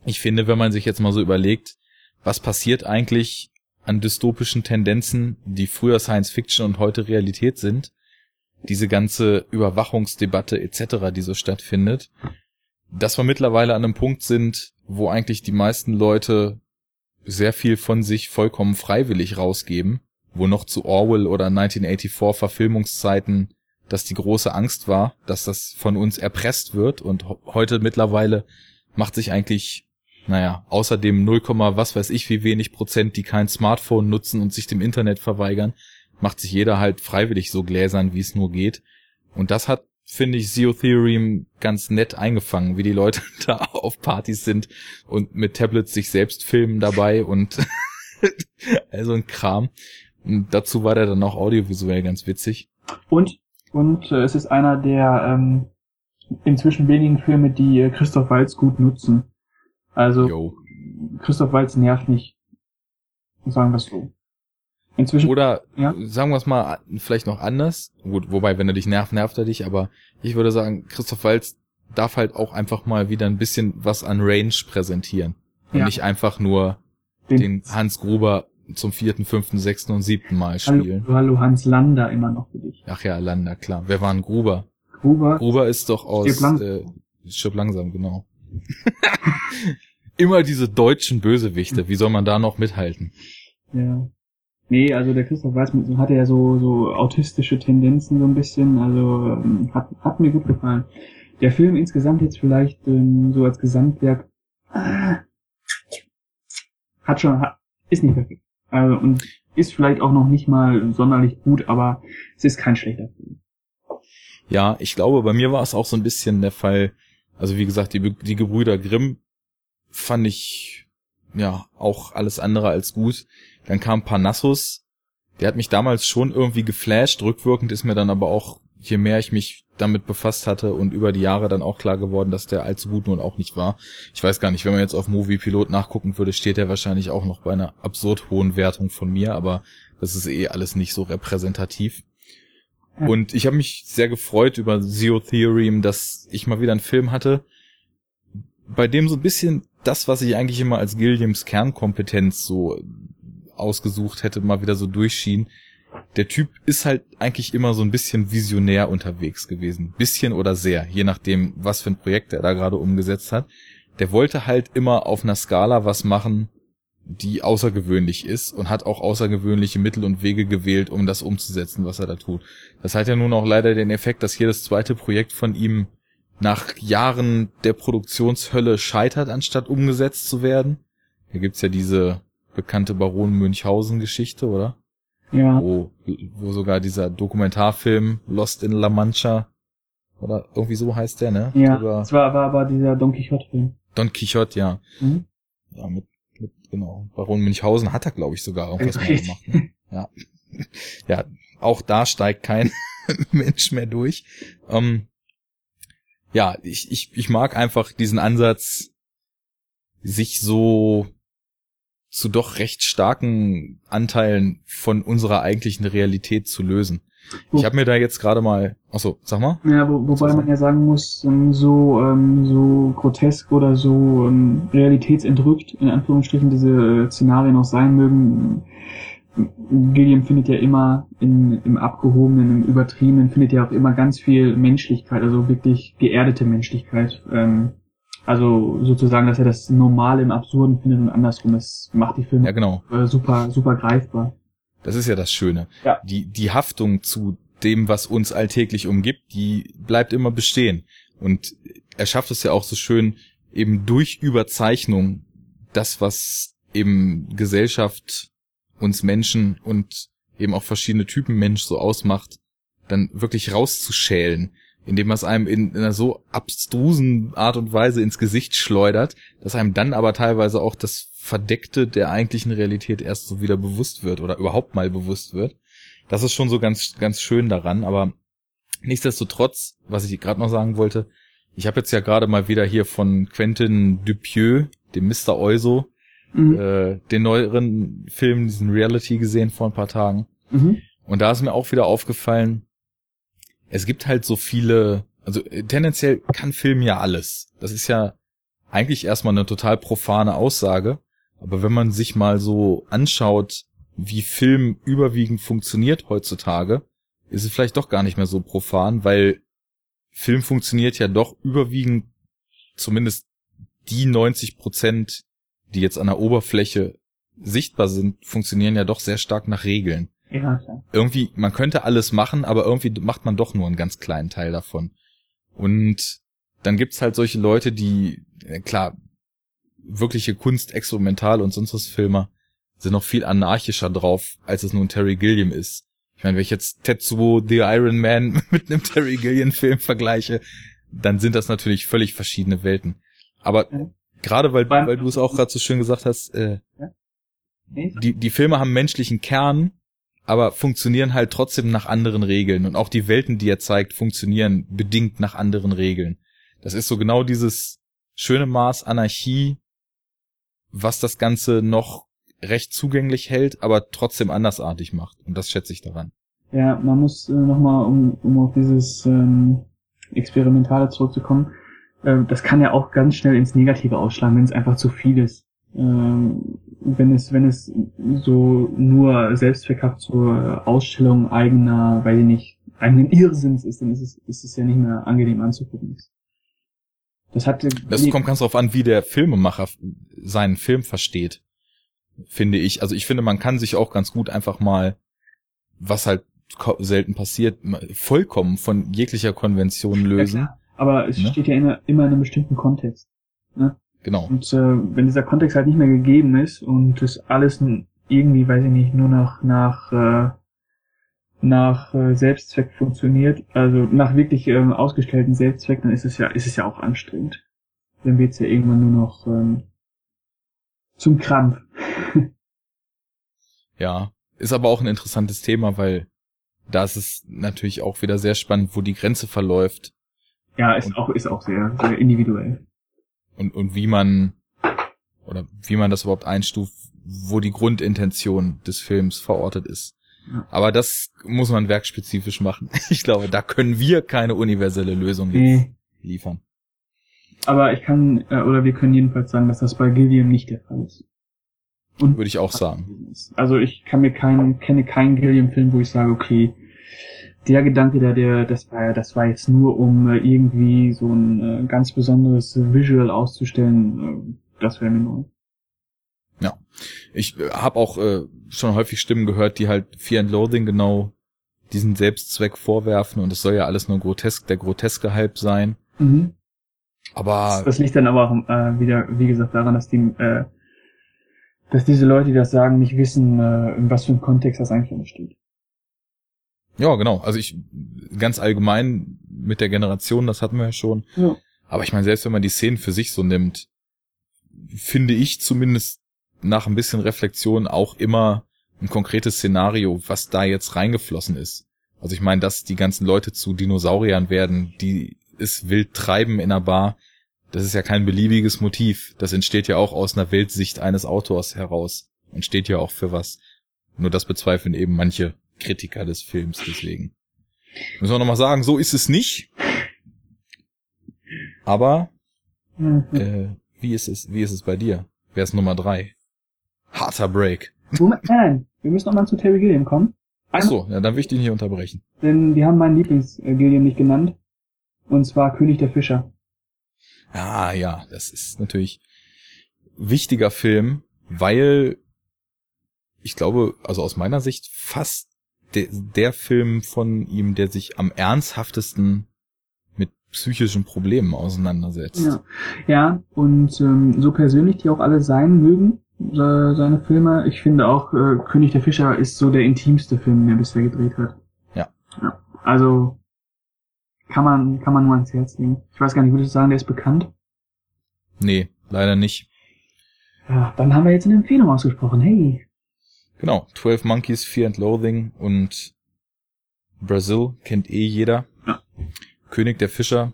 ich finde, wenn man sich jetzt mal so überlegt, was passiert eigentlich an dystopischen Tendenzen, die früher Science Fiction und heute Realität sind, diese ganze Überwachungsdebatte etc., die so stattfindet, dass wir mittlerweile an einem Punkt sind, wo eigentlich die meisten Leute sehr viel von sich vollkommen freiwillig rausgeben, wo noch zu Orwell oder 1984 Verfilmungszeiten das die große Angst war, dass das von uns erpresst wird und heute mittlerweile macht sich eigentlich, naja, außerdem 0, was weiß ich wie wenig Prozent, die kein Smartphone nutzen und sich dem Internet verweigern, macht sich jeder halt freiwillig so gläsern, wie es nur geht. Und das hat, finde ich, Zero Theorem ganz nett eingefangen, wie die Leute da auf Partys sind und mit Tablets sich selbst filmen dabei und also ein Kram. Und dazu war der dann auch audiovisuell ganz witzig.
Und, und äh, es ist einer der ähm, inzwischen wenigen Filme, die äh, Christoph Waltz gut nutzen. Also Yo. Christoph Waltz nervt nicht. Sagen wir es so.
Inzwischen. Oder ja? sagen wir es mal vielleicht noch anders. Gut, wobei, wenn er dich nervt, nervt er dich, aber ich würde sagen, Christoph Waltz darf halt auch einfach mal wieder ein bisschen was an Range präsentieren. Und ja. nicht einfach nur den, den, Hans Gruber zum vierten, fünften, sechsten und siebten Mal spielen.
Hallo, hallo Hans Lander immer noch für dich.
Ach ja, Lander, klar. Wer war ein Gruber?
Gruber.
Gruber ist doch aus Stirb, lang äh, Stirb langsam, genau. immer diese deutschen Bösewichte. Wie soll man da noch mithalten?
Ja. Nee, also der Christoph Weiß hatte ja so, so autistische Tendenzen so ein bisschen, also ähm, hat, hat mir gut gefallen. Der Film insgesamt jetzt vielleicht ähm, so als Gesamtwerk äh, hat schon, hat, ist nicht perfekt. Also, und ist vielleicht auch noch nicht mal sonderlich gut, aber es ist kein schlechter Film.
Ja, ich glaube, bei mir war es auch so ein bisschen der Fall, also wie gesagt, die, die Gebrüder Grimm fand ich ja auch alles andere als gut. Dann kam Parnassus. Der hat mich damals schon irgendwie geflasht. Rückwirkend ist mir dann aber auch, je mehr ich mich damit befasst hatte und über die Jahre dann auch klar geworden, dass der allzu gut nun auch nicht war. Ich weiß gar nicht, wenn man jetzt auf Movie Pilot nachgucken würde, steht der wahrscheinlich auch noch bei einer absurd hohen Wertung von mir, aber das ist eh alles nicht so repräsentativ. Und ich habe mich sehr gefreut über Zero Theorem, dass ich mal wieder einen Film hatte, bei dem so ein bisschen das, was ich eigentlich immer als Gilliams Kernkompetenz so ausgesucht hätte, mal wieder so durchschien. Der Typ ist halt eigentlich immer so ein bisschen visionär unterwegs gewesen. Bisschen oder sehr, je nachdem, was für ein Projekt er da gerade umgesetzt hat. Der wollte halt immer auf einer Skala was machen, die außergewöhnlich ist und hat auch außergewöhnliche Mittel und Wege gewählt, um das umzusetzen, was er da tut. Das hat ja nun auch leider den Effekt, dass jedes zweite Projekt von ihm nach Jahren der Produktionshölle scheitert, anstatt umgesetzt zu werden. Hier gibt's ja diese bekannte Baron Münchhausen-Geschichte, oder?
Ja.
Wo, wo sogar dieser Dokumentarfilm Lost in La Mancha oder irgendwie so heißt der, ne?
Ja, Drüber das war, war aber dieser Don Quixote-Film.
Don Quixote, ja. Mhm. Ja, mit, mit, genau. Baron Münchhausen hat er, glaube ich, sogar irgendwas mal gemacht. Ne? Ja. ja, auch da steigt kein Mensch mehr durch. Ähm, ja, ich, ich, ich mag einfach diesen Ansatz, sich so zu doch recht starken Anteilen von unserer eigentlichen Realität zu lösen. Ich habe mir da jetzt gerade mal, achso, sag mal.
Ja, wo, wobei man ja sagen muss, ähm, so ähm, so grotesk oder so ähm, realitätsentrückt in Anführungsstrichen diese Szenarien auch sein mögen. Gilliam findet ja immer in, im Abgehobenen, im Übertriebenen, findet ja auch immer ganz viel Menschlichkeit, also wirklich geerdete Menschlichkeit. Ähm, also sozusagen, dass er das Normale im Absurden findet und andersrum. Das macht die Filme
ja, genau.
Äh, super, super greifbar.
Das ist ja das Schöne.
Ja.
Die, die Haftung zu dem, was uns alltäglich umgibt, die bleibt immer bestehen. Und er schafft es ja auch so schön, eben durch Überzeichnung das, was eben Gesellschaft uns Menschen und eben auch verschiedene Typen Mensch so ausmacht, dann wirklich rauszuschälen indem man es einem in, in einer so abstrusen Art und Weise ins Gesicht schleudert, dass einem dann aber teilweise auch das Verdeckte der eigentlichen Realität erst so wieder bewusst wird oder überhaupt mal bewusst wird. Das ist schon so ganz, ganz schön daran, aber nichtsdestotrotz, was ich gerade noch sagen wollte, ich habe jetzt ja gerade mal wieder hier von Quentin Dupieux, dem Mr. Euso, mhm. äh, den neueren Film, diesen Reality gesehen vor ein paar Tagen. Mhm. Und da ist mir auch wieder aufgefallen, es gibt halt so viele, also äh, tendenziell kann Film ja alles. Das ist ja eigentlich erstmal eine total profane Aussage. Aber wenn man sich mal so anschaut, wie Film überwiegend funktioniert heutzutage, ist es vielleicht doch gar nicht mehr so profan, weil Film funktioniert ja doch überwiegend, zumindest die 90 Prozent, die jetzt an der Oberfläche sichtbar sind, funktionieren ja doch sehr stark nach Regeln. Ja, klar. Irgendwie, man könnte alles machen, aber irgendwie macht man doch nur einen ganz kleinen Teil davon. Und dann gibt's halt solche Leute, die, klar, wirkliche Kunst, Experimental und sonst was Filmer sind noch viel anarchischer drauf, als es nun Terry Gilliam ist. Ich meine, wenn ich jetzt Tetsuo The Iron Man mit einem Terry Gilliam Film vergleiche, dann sind das natürlich völlig verschiedene Welten. Aber ja. gerade weil, weil du es auch gerade so schön gesagt hast, äh, ja? die, die Filme haben menschlichen Kern, aber funktionieren halt trotzdem nach anderen Regeln. Und auch die Welten, die er zeigt, funktionieren bedingt nach anderen Regeln. Das ist so genau dieses schöne Maß Anarchie, was das Ganze noch recht zugänglich hält, aber trotzdem andersartig macht. Und das schätze ich daran.
Ja, man muss äh, nochmal, um, um auf dieses ähm, Experimentale zurückzukommen, äh, das kann ja auch ganz schnell ins Negative ausschlagen, wenn es einfach zu viel ist. Ähm, wenn es, wenn es so nur selbstzweckhaft zur Ausstellung eigener, weiß ich nicht, eigenen Irrsinns ist, dann ist es, ist es ja nicht mehr angenehm anzugucken.
Das hat, das kommt ganz drauf an, wie der Filmemacher seinen Film versteht finde ich. Also ich finde, man kann sich auch ganz gut einfach mal, was halt selten passiert, vollkommen von jeglicher Konvention lösen. Ja,
Aber es ne? steht ja immer, immer in einem bestimmten Kontext. Ne?
Genau.
Und äh, wenn dieser Kontext halt nicht mehr gegeben ist und das alles irgendwie, weiß ich nicht, nur noch nach äh, nach äh, Selbstzweck funktioniert, also nach wirklich ähm, ausgestellten Selbstzweck, dann ist es ja ist es ja auch anstrengend. Dann wird's ja irgendwann nur noch ähm, zum Krampf.
ja, ist aber auch ein interessantes Thema, weil da ist es natürlich auch wieder sehr spannend, wo die Grenze verläuft.
Ja, ist und, auch, ist auch sehr, sehr individuell.
Und, und wie man, oder wie man das überhaupt einstuft, wo die Grundintention des Films verortet ist. Ja. Aber das muss man werkspezifisch machen. Ich glaube, da können wir keine universelle Lösung nee. liefern.
Aber ich kann, äh, oder wir können jedenfalls sagen, dass das bei Gilliam nicht der Fall ist.
Und Würde ich auch sagen.
Also ich kann mir keinen, kenne keinen Gilliam-Film, wo ich sage, okay, der Gedanke da, der, das war, das war jetzt nur, um äh, irgendwie so ein äh, ganz besonderes Visual auszustellen. Äh, das wäre mir neu.
Ja, ich äh, habe auch äh, schon häufig Stimmen gehört, die halt Fear and Loathing genau diesen Selbstzweck vorwerfen und es soll ja alles nur grotesk, der groteske Hype sein. Mhm. Aber
das, das liegt dann aber auch äh, wieder, wie gesagt, daran, dass die, äh, dass diese Leute, die das sagen, nicht wissen, äh, in was für einem Kontext das eigentlich entsteht.
Ja, genau. Also ich ganz allgemein mit der Generation, das hatten wir ja schon. Ja. Aber ich meine, selbst wenn man die Szenen für sich so nimmt, finde ich zumindest nach ein bisschen Reflexion auch immer ein konkretes Szenario, was da jetzt reingeflossen ist. Also ich meine, dass die ganzen Leute zu Dinosauriern werden, die es wild treiben in einer Bar, das ist ja kein beliebiges Motiv. Das entsteht ja auch aus einer Weltsicht eines Autors heraus und steht ja auch für was. Nur das bezweifeln eben manche Kritiker des Films deswegen. Müssen wir nochmal sagen, so ist es nicht. Aber mhm. äh, wie ist es, wie ist es bei dir? Wer ist Nummer drei? Harter Break.
Moment, nein, wir müssen nochmal zu Terry Gilliam kommen.
Ach so, ja, dann will ich den hier unterbrechen.
Denn die haben meinen Lieblings-Gilliam nicht genannt. Und zwar König der Fischer.
Ah, ja, das ist natürlich wichtiger Film, weil ich glaube, also aus meiner Sicht fast de der Film von ihm, der sich am ernsthaftesten mit psychischen Problemen auseinandersetzt.
Ja, ja und ähm, so persönlich die auch alle sein mögen, äh, seine Filme, ich finde auch, äh, König der Fischer ist so der intimste Film, den er bisher gedreht hat.
Ja.
ja. Also kann man, kann man nur ans Herz legen. Ich weiß gar nicht, würdest du sagen, der ist bekannt?
Nee, leider nicht.
Ja, dann haben wir jetzt eine Empfehlung ausgesprochen. Hey.
Genau, 12 Monkeys, Fear and Loathing und Brazil kennt eh jeder.
Ja.
König der Fischer.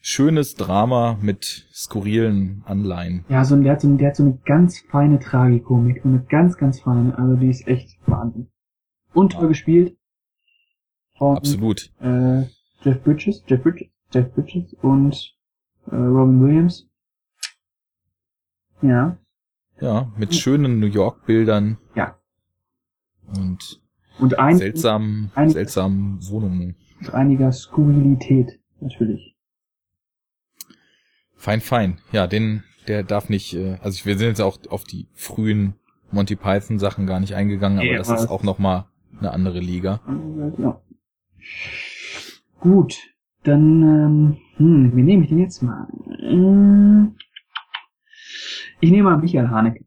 Schönes Drama mit skurrilen Anleihen.
Ja, so, der, hat so, der hat so eine ganz feine Tragikomik. Eine ganz, ganz feine. Also die ist echt Wahnsinn. Und toll gespielt. Von,
Absolut.
Äh, Jeff Bridges, Jeff Bridges, Jeff Bridges und äh, Robin Williams. Ja.
Ja, mit schönen New York-Bildern.
Ja.
Und
Und ein,
seltsamen,
ein-
seltsamen Wohnungen.
und einiger Skurrilität, natürlich.
Fein, fein. Ja, den, der darf nicht, äh, also wir sind jetzt auch auf die frühen Monty Python Sachen gar nicht eingegangen, aber
Ja,
das ist auch nochmal eine andere Liga.
Ja. Gut, dann, ähm, hm, wie nehme ich den jetzt mal? Ähm, Ich nehme mal Michael Haneke.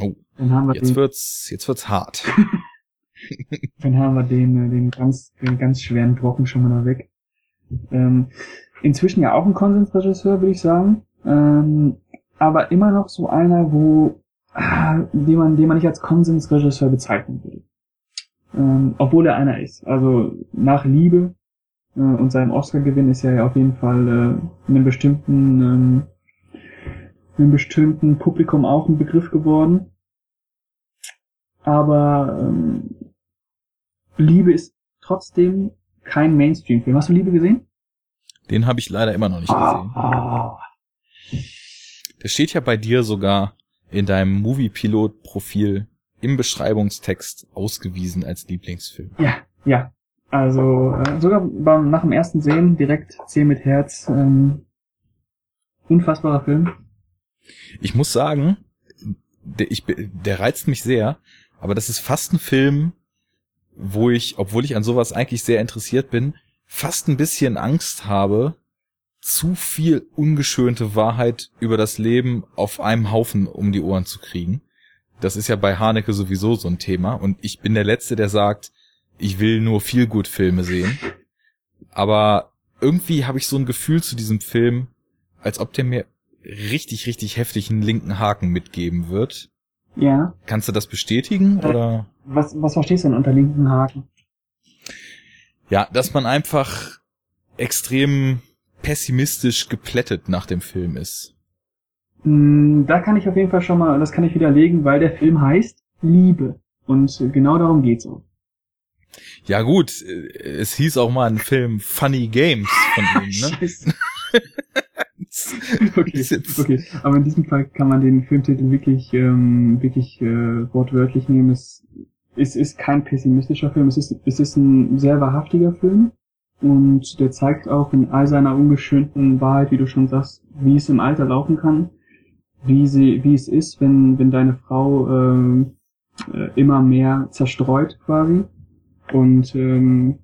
Oh,
Dann haben wir
jetzt
den,
wird's, jetzt wird's hart.
dann haben wir den, äh, den ganz, den ganz schweren Brocken schon mal weg. Ähm, inzwischen ja auch ein Konsensregisseur, würde ich sagen. Ähm, aber immer noch so einer, wo, ah, den man, den man nicht als Konsensregisseur bezeichnen würde. Ähm, obwohl er einer ist. Also nach Liebe äh, und seinem Oscar-Gewinn ist er ja auf jeden Fall äh, einem bestimmten, ähm, einem bestimmten Publikum auch ein Begriff geworden. Aber ähm, Liebe ist trotzdem kein Mainstream-Film. Hast du Liebe gesehen?
Den habe ich leider immer noch nicht gesehen.
Ah,
Der steht ja bei dir sogar in deinem Movie-Pilot-Profil im Beschreibungstext ausgewiesen als Lieblingsfilm.
ja, ja. Also äh, sogar beim, nach dem ersten Sehen direkt 10 mit Herz. Ähm, unfassbarer Film.
Ich muss sagen, der, ich, der reizt mich sehr, aber das ist fast ein Film, wo ich, obwohl ich an sowas eigentlich sehr interessiert bin, fast ein bisschen Angst habe, zu viel ungeschönte Wahrheit über das Leben auf einem Haufen um die Ohren zu kriegen. Das ist ja bei Haneke sowieso so ein Thema und ich bin der Letzte, der sagt, ich will nur viel gut Filme sehen. Aber irgendwie habe ich so ein Gefühl zu diesem Film, als ob der mir richtig, richtig heftig einen linken Haken mitgeben wird.
Ja.
Kannst du das bestätigen
Ja.
oder?
Was, was verstehst du denn unter linken Haken?
Ja, dass man einfach extrem pessimistisch geplättet nach dem Film ist.
Mm, Da kann ich auf jeden Fall schon mal, das kann ich widerlegen, weil der Film heißt Liebe. Und äh, genau darum geht's auch.
Ja gut, äh, es hieß auch mal ein Film Funny Games von ihm, ne?
Okay, okay. Aber in diesem Fall kann man den Filmtitel wirklich, ähm, wirklich äh, wortwörtlich nehmen. Es, es ist kein pessimistischer Film, es ist, es ist ein sehr wahrhaftiger Film. Und der zeigt auch in all seiner ungeschönten Wahrheit, wie du schon sagst, wie es im Alter laufen kann, wie sie, wie es ist, wenn, wenn deine Frau ähm, äh, immer mehr zerstreut quasi und ähm,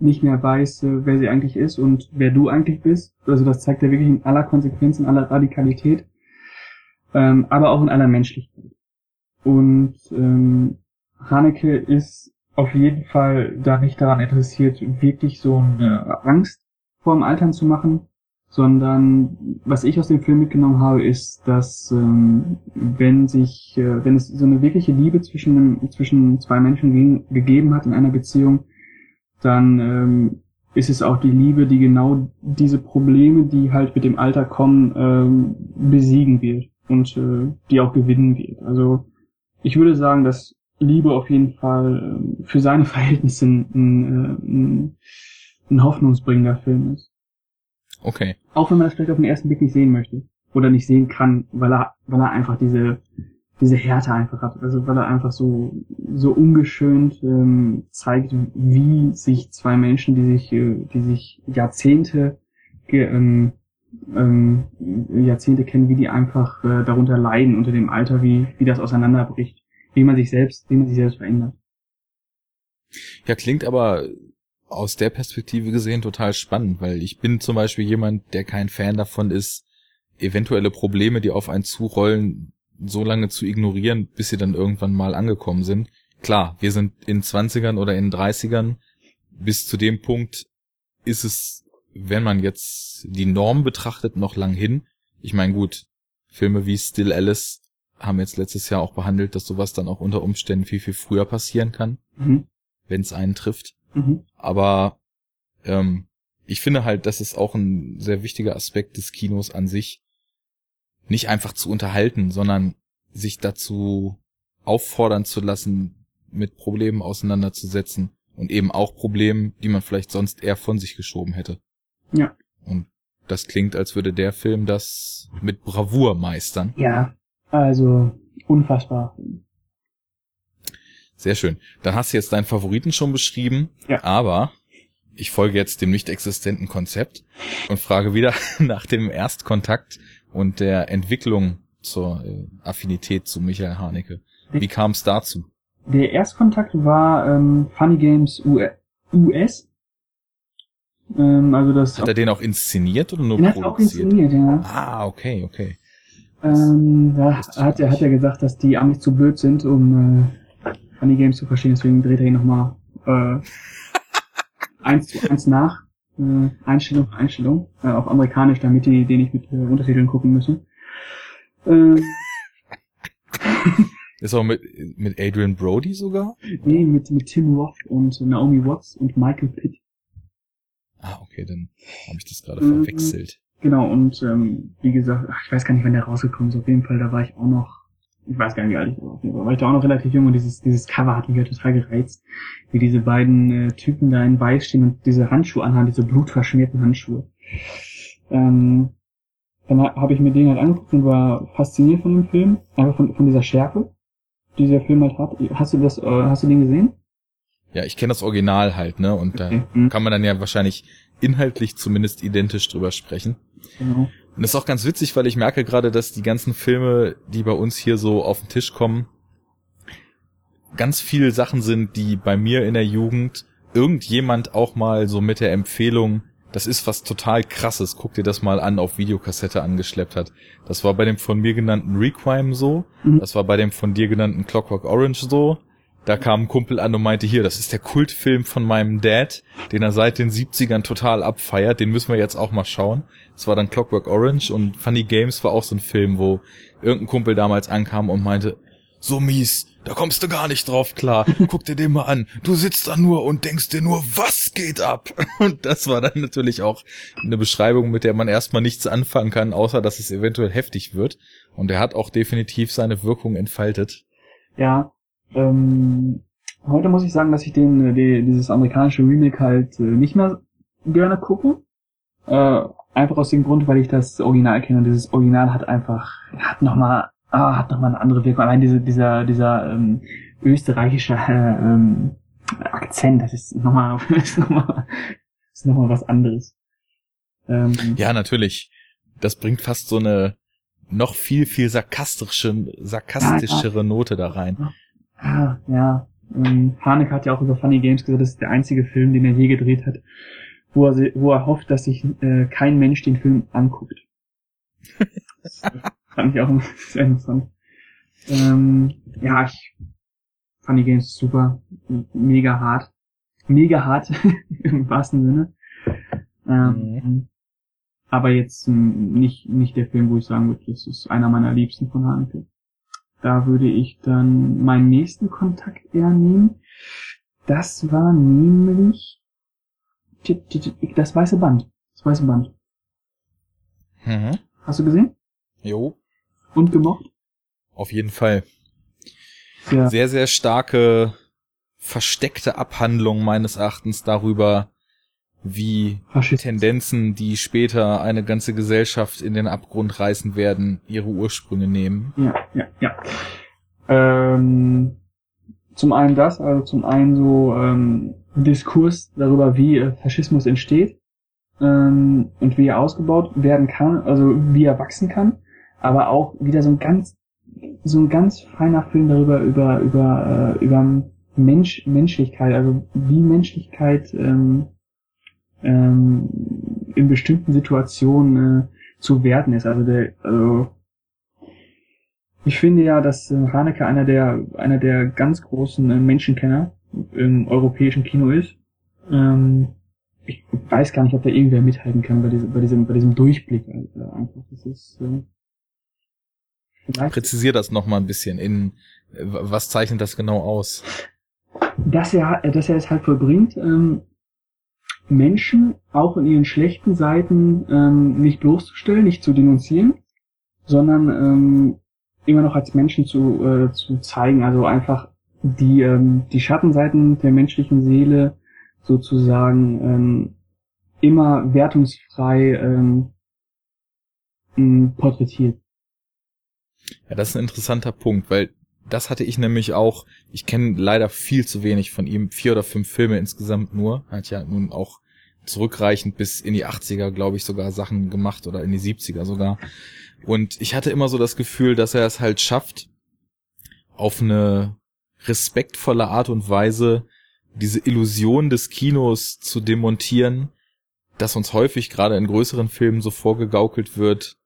nicht mehr weiß, äh, wer sie eigentlich ist und wer du eigentlich bist. Also das zeigt er wirklich in aller Konsequenz, in aller Radikalität, ähm, aber auch in aller Menschlichkeit. Und ähm, Haneke ist auf jeden Fall da nicht daran interessiert, wirklich so eine Angst vor dem Altern zu machen, sondern was ich aus dem Film mitgenommen habe, ist, dass ähm, wenn sich, äh, wenn es so eine wirkliche Liebe zwischen, zwischen zwei Menschen ge gegeben hat in einer Beziehung, dann ähm, ist es auch die Liebe, die genau diese Probleme, die halt mit dem Alter kommen, ähm, besiegen wird und äh, die auch gewinnen wird. Also ich würde sagen, dass Liebe auf jeden Fall ähm, für seine Verhältnisse ein, ein, äh, ein, ein hoffnungsbringender Film ist.
Okay.
Auch wenn man das vielleicht auf den ersten Blick nicht sehen möchte. Oder nicht sehen kann, weil er, weil er einfach diese, diese Härte einfach hat. Also weil er einfach so, so ungeschönt ähm, zeigt, wie sich zwei Menschen, die sich, äh, die sich Jahrzehnte, ähm, ähm, Jahrzehnte kennen, wie die einfach äh, darunter leiden unter dem Alter, wie, wie das auseinanderbricht. Wie man sich selbst, wie man sich selbst verändert.
Ja, klingt aber aus der Perspektive gesehen total spannend, weil ich bin zum Beispiel jemand, der kein Fan davon ist, eventuelle Probleme, die auf einen zurollen, so lange zu ignorieren, bis sie dann irgendwann mal angekommen sind. Klar, wir sind in 20ern oder in 30ern. Bis zu dem Punkt ist es, wenn man jetzt die Norm betrachtet, noch lang hin. Ich meine, gut, Filme wie Still Alice haben jetzt letztes Jahr auch behandelt, dass sowas dann auch unter Umständen viel, viel früher passieren kann,
Mhm.
wenn es einen trifft.
Mhm.
Aber ähm, ich finde halt, das ist auch ein sehr wichtiger Aspekt des Kinos an sich, nicht einfach zu unterhalten, sondern sich dazu auffordern zu lassen, mit Problemen auseinanderzusetzen und eben auch Problemen, die man vielleicht sonst eher von sich geschoben hätte.
Ja.
Und das klingt, als würde der Film das mit Bravour meistern.
Ja, also unfassbar.
Sehr schön. Dann hast du jetzt deinen Favoriten schon beschrieben,
Ja.
aber ich folge jetzt dem nicht existenten Konzept und frage wieder nach dem Erstkontakt und der Entwicklung zur äh, Affinität zu Michael Haneke. Wie kam es dazu?
Der Erstkontakt war ähm, Funny Games US. Ähm, also das
Hat er den auch inszeniert oder nur
den hat er auch
produziert?
inszeniert, ja.
Ah, okay, okay.
Ähm, da hat er, hat er gesagt, dass die Amis zu blöd sind, um äh, Funny Games zu verstehen, deswegen dreht er ihn nochmal äh, eins zu eins nach. Äh, Einstellung für Einstellung. Äh, auf amerikanisch, damit die den nicht mit äh, Untertiteln gucken müssen. Äh,
Ist auch mit, mit Adrian Brody sogar?
nee, mit, mit Tim Roth und Naomi Watts und Michael Pitt.
Ah, okay, dann habe ich das gerade
Mhm.
verwechselt.
Genau, und ähm, wie gesagt, ach, ich weiß gar nicht, wann der rausgekommen ist. Auf jeden Fall, da war ich auch noch, ich weiß gar nicht, wie alt ich war. Fall war ich da auch noch relativ jung und dieses, dieses Cover hat mich halt total gereizt. Wie diese beiden äh, Typen da in Weiß stehen und diese Handschuhe anhaben, diese blutverschmierten Handschuhe. Ähm, dann ha- habe ich mir den halt angeguckt und war fasziniert von dem Film. Einfach von, von dieser Schärfe, die dieser Film halt hat. Hast du das, äh, hast du den gesehen?
Ja, ich kenne das Original halt, ne? Und da
Okay. Mhm.
kann man dann ja wahrscheinlich inhaltlich zumindest identisch drüber sprechen.
Genau.
Und das ist auch ganz witzig, weil ich merke gerade, dass die ganzen Filme, die bei uns hier so auf den Tisch kommen, ganz viele Sachen sind, die bei mir in der Jugend irgendjemand auch mal so mit der Empfehlung, das ist was total krasses, guck dir das mal an, auf Videokassette angeschleppt hat. Das war bei dem von mir genannten Requiem so,
Mhm.
das war bei dem von dir genannten Clockwork Orange so. Da kam ein Kumpel an und meinte, hier, das ist der Kultfilm von meinem Dad, den er seit den 70ern total abfeiert, den müssen wir jetzt auch mal schauen. Das war dann Clockwork Orange und Funny Games war auch so ein Film, wo irgendein Kumpel damals ankam und meinte, so mies, da kommst du gar nicht drauf klar. Guck dir den mal an. Du sitzt da nur und denkst dir nur, was geht ab? Und das war dann natürlich auch eine Beschreibung, mit der man erstmal nichts anfangen kann, außer dass es eventuell heftig wird. Und er hat auch definitiv seine Wirkung entfaltet.
Ja, ähm, heute muss ich sagen, dass ich den, äh, die, dieses amerikanische Remake halt äh, nicht mehr gerne gucke. Äh, einfach aus dem Grund, weil ich das Original kenne und dieses Original hat einfach, hat nochmal, ah, hat noch mal eine andere Wirkung. Allein diese, dieser, dieser ähm, österreichische äh, ähm, Akzent, das ist nochmal, ist nochmal, ist nochmal was anderes. Ähm,
Ja, natürlich. Das bringt fast so eine noch viel, viel sarkastische, sarkastischere Note da rein.
Ah, ja. Ähm, Haneke hat ja auch über Funny Games gesagt, das ist der einzige Film, den er je gedreht hat, wo er, wo er hofft, dass sich äh, kein Mensch den Film anguckt. Das fand ich auch sehr interessant. Ähm, ja, ich, Funny Games ist super, mega hart. Mega hart, im wahrsten Sinne. Ähm, Aber jetzt nicht, nicht der Film, wo ich sagen würde, das ist einer meiner liebsten von Haneke. Da würde ich dann meinen nächsten Kontakt eher nehmen. Das war nämlich das weiße Band. Das weiße Band.
Mhm.
Hast du gesehen?
Jo,
Und gemocht?
auf jeden Fall.
Ja.
Sehr, sehr starke, versteckte Abhandlung meines Erachtens darüber, wie
Faschist.
Tendenzen, die später eine ganze Gesellschaft in den Abgrund reißen werden, ihre Ursprünge nehmen.
Ja, ja, ja. Ähm, zum einen das, also zum einen so ähm, Diskurs darüber, wie äh, Faschismus entsteht ähm, und wie er ausgebaut werden kann, also wie er wachsen kann, aber auch wieder so ein ganz so ein ganz feiner Film darüber über über äh, über Mensch Menschlichkeit, also wie Menschlichkeit ähm, ähm, in bestimmten Situationen äh, zu werten ist. Also der also ich finde ja, dass äh, Haneke einer der einer der ganz großen äh, Menschenkenner im europäischen Kino ist. Ähm, ich weiß gar nicht, ob da irgendwer mithalten kann bei diesem bei diesem bei diesem Durchblick. Äh, einfach. Das ist äh,
Präzisier das nochmal ein bisschen. In was zeichnet das genau aus?
Dass er, dass er es halt vollbringt, ähm, Menschen auch in ihren schlechten Seiten ähm, nicht bloßzustellen, nicht zu denunzieren, sondern ähm, immer noch als Menschen zu, äh, zu zeigen, also einfach die, ähm, die Schattenseiten der menschlichen Seele sozusagen ähm, immer wertungsfrei ähm, porträtiert.
Ja, das ist ein interessanter Punkt, weil das hatte ich nämlich auch, ich kenne leider viel zu wenig von ihm, vier oder fünf Filme insgesamt nur, hat ja nun auch zurückreichend bis in die 80er, glaube ich, sogar Sachen gemacht oder in die 70er sogar. Und ich hatte immer so das Gefühl, dass er es halt schafft, auf eine respektvolle Art und Weise diese Illusion des Kinos zu demontieren, dass uns häufig gerade in größeren Filmen so vorgegaukelt wird,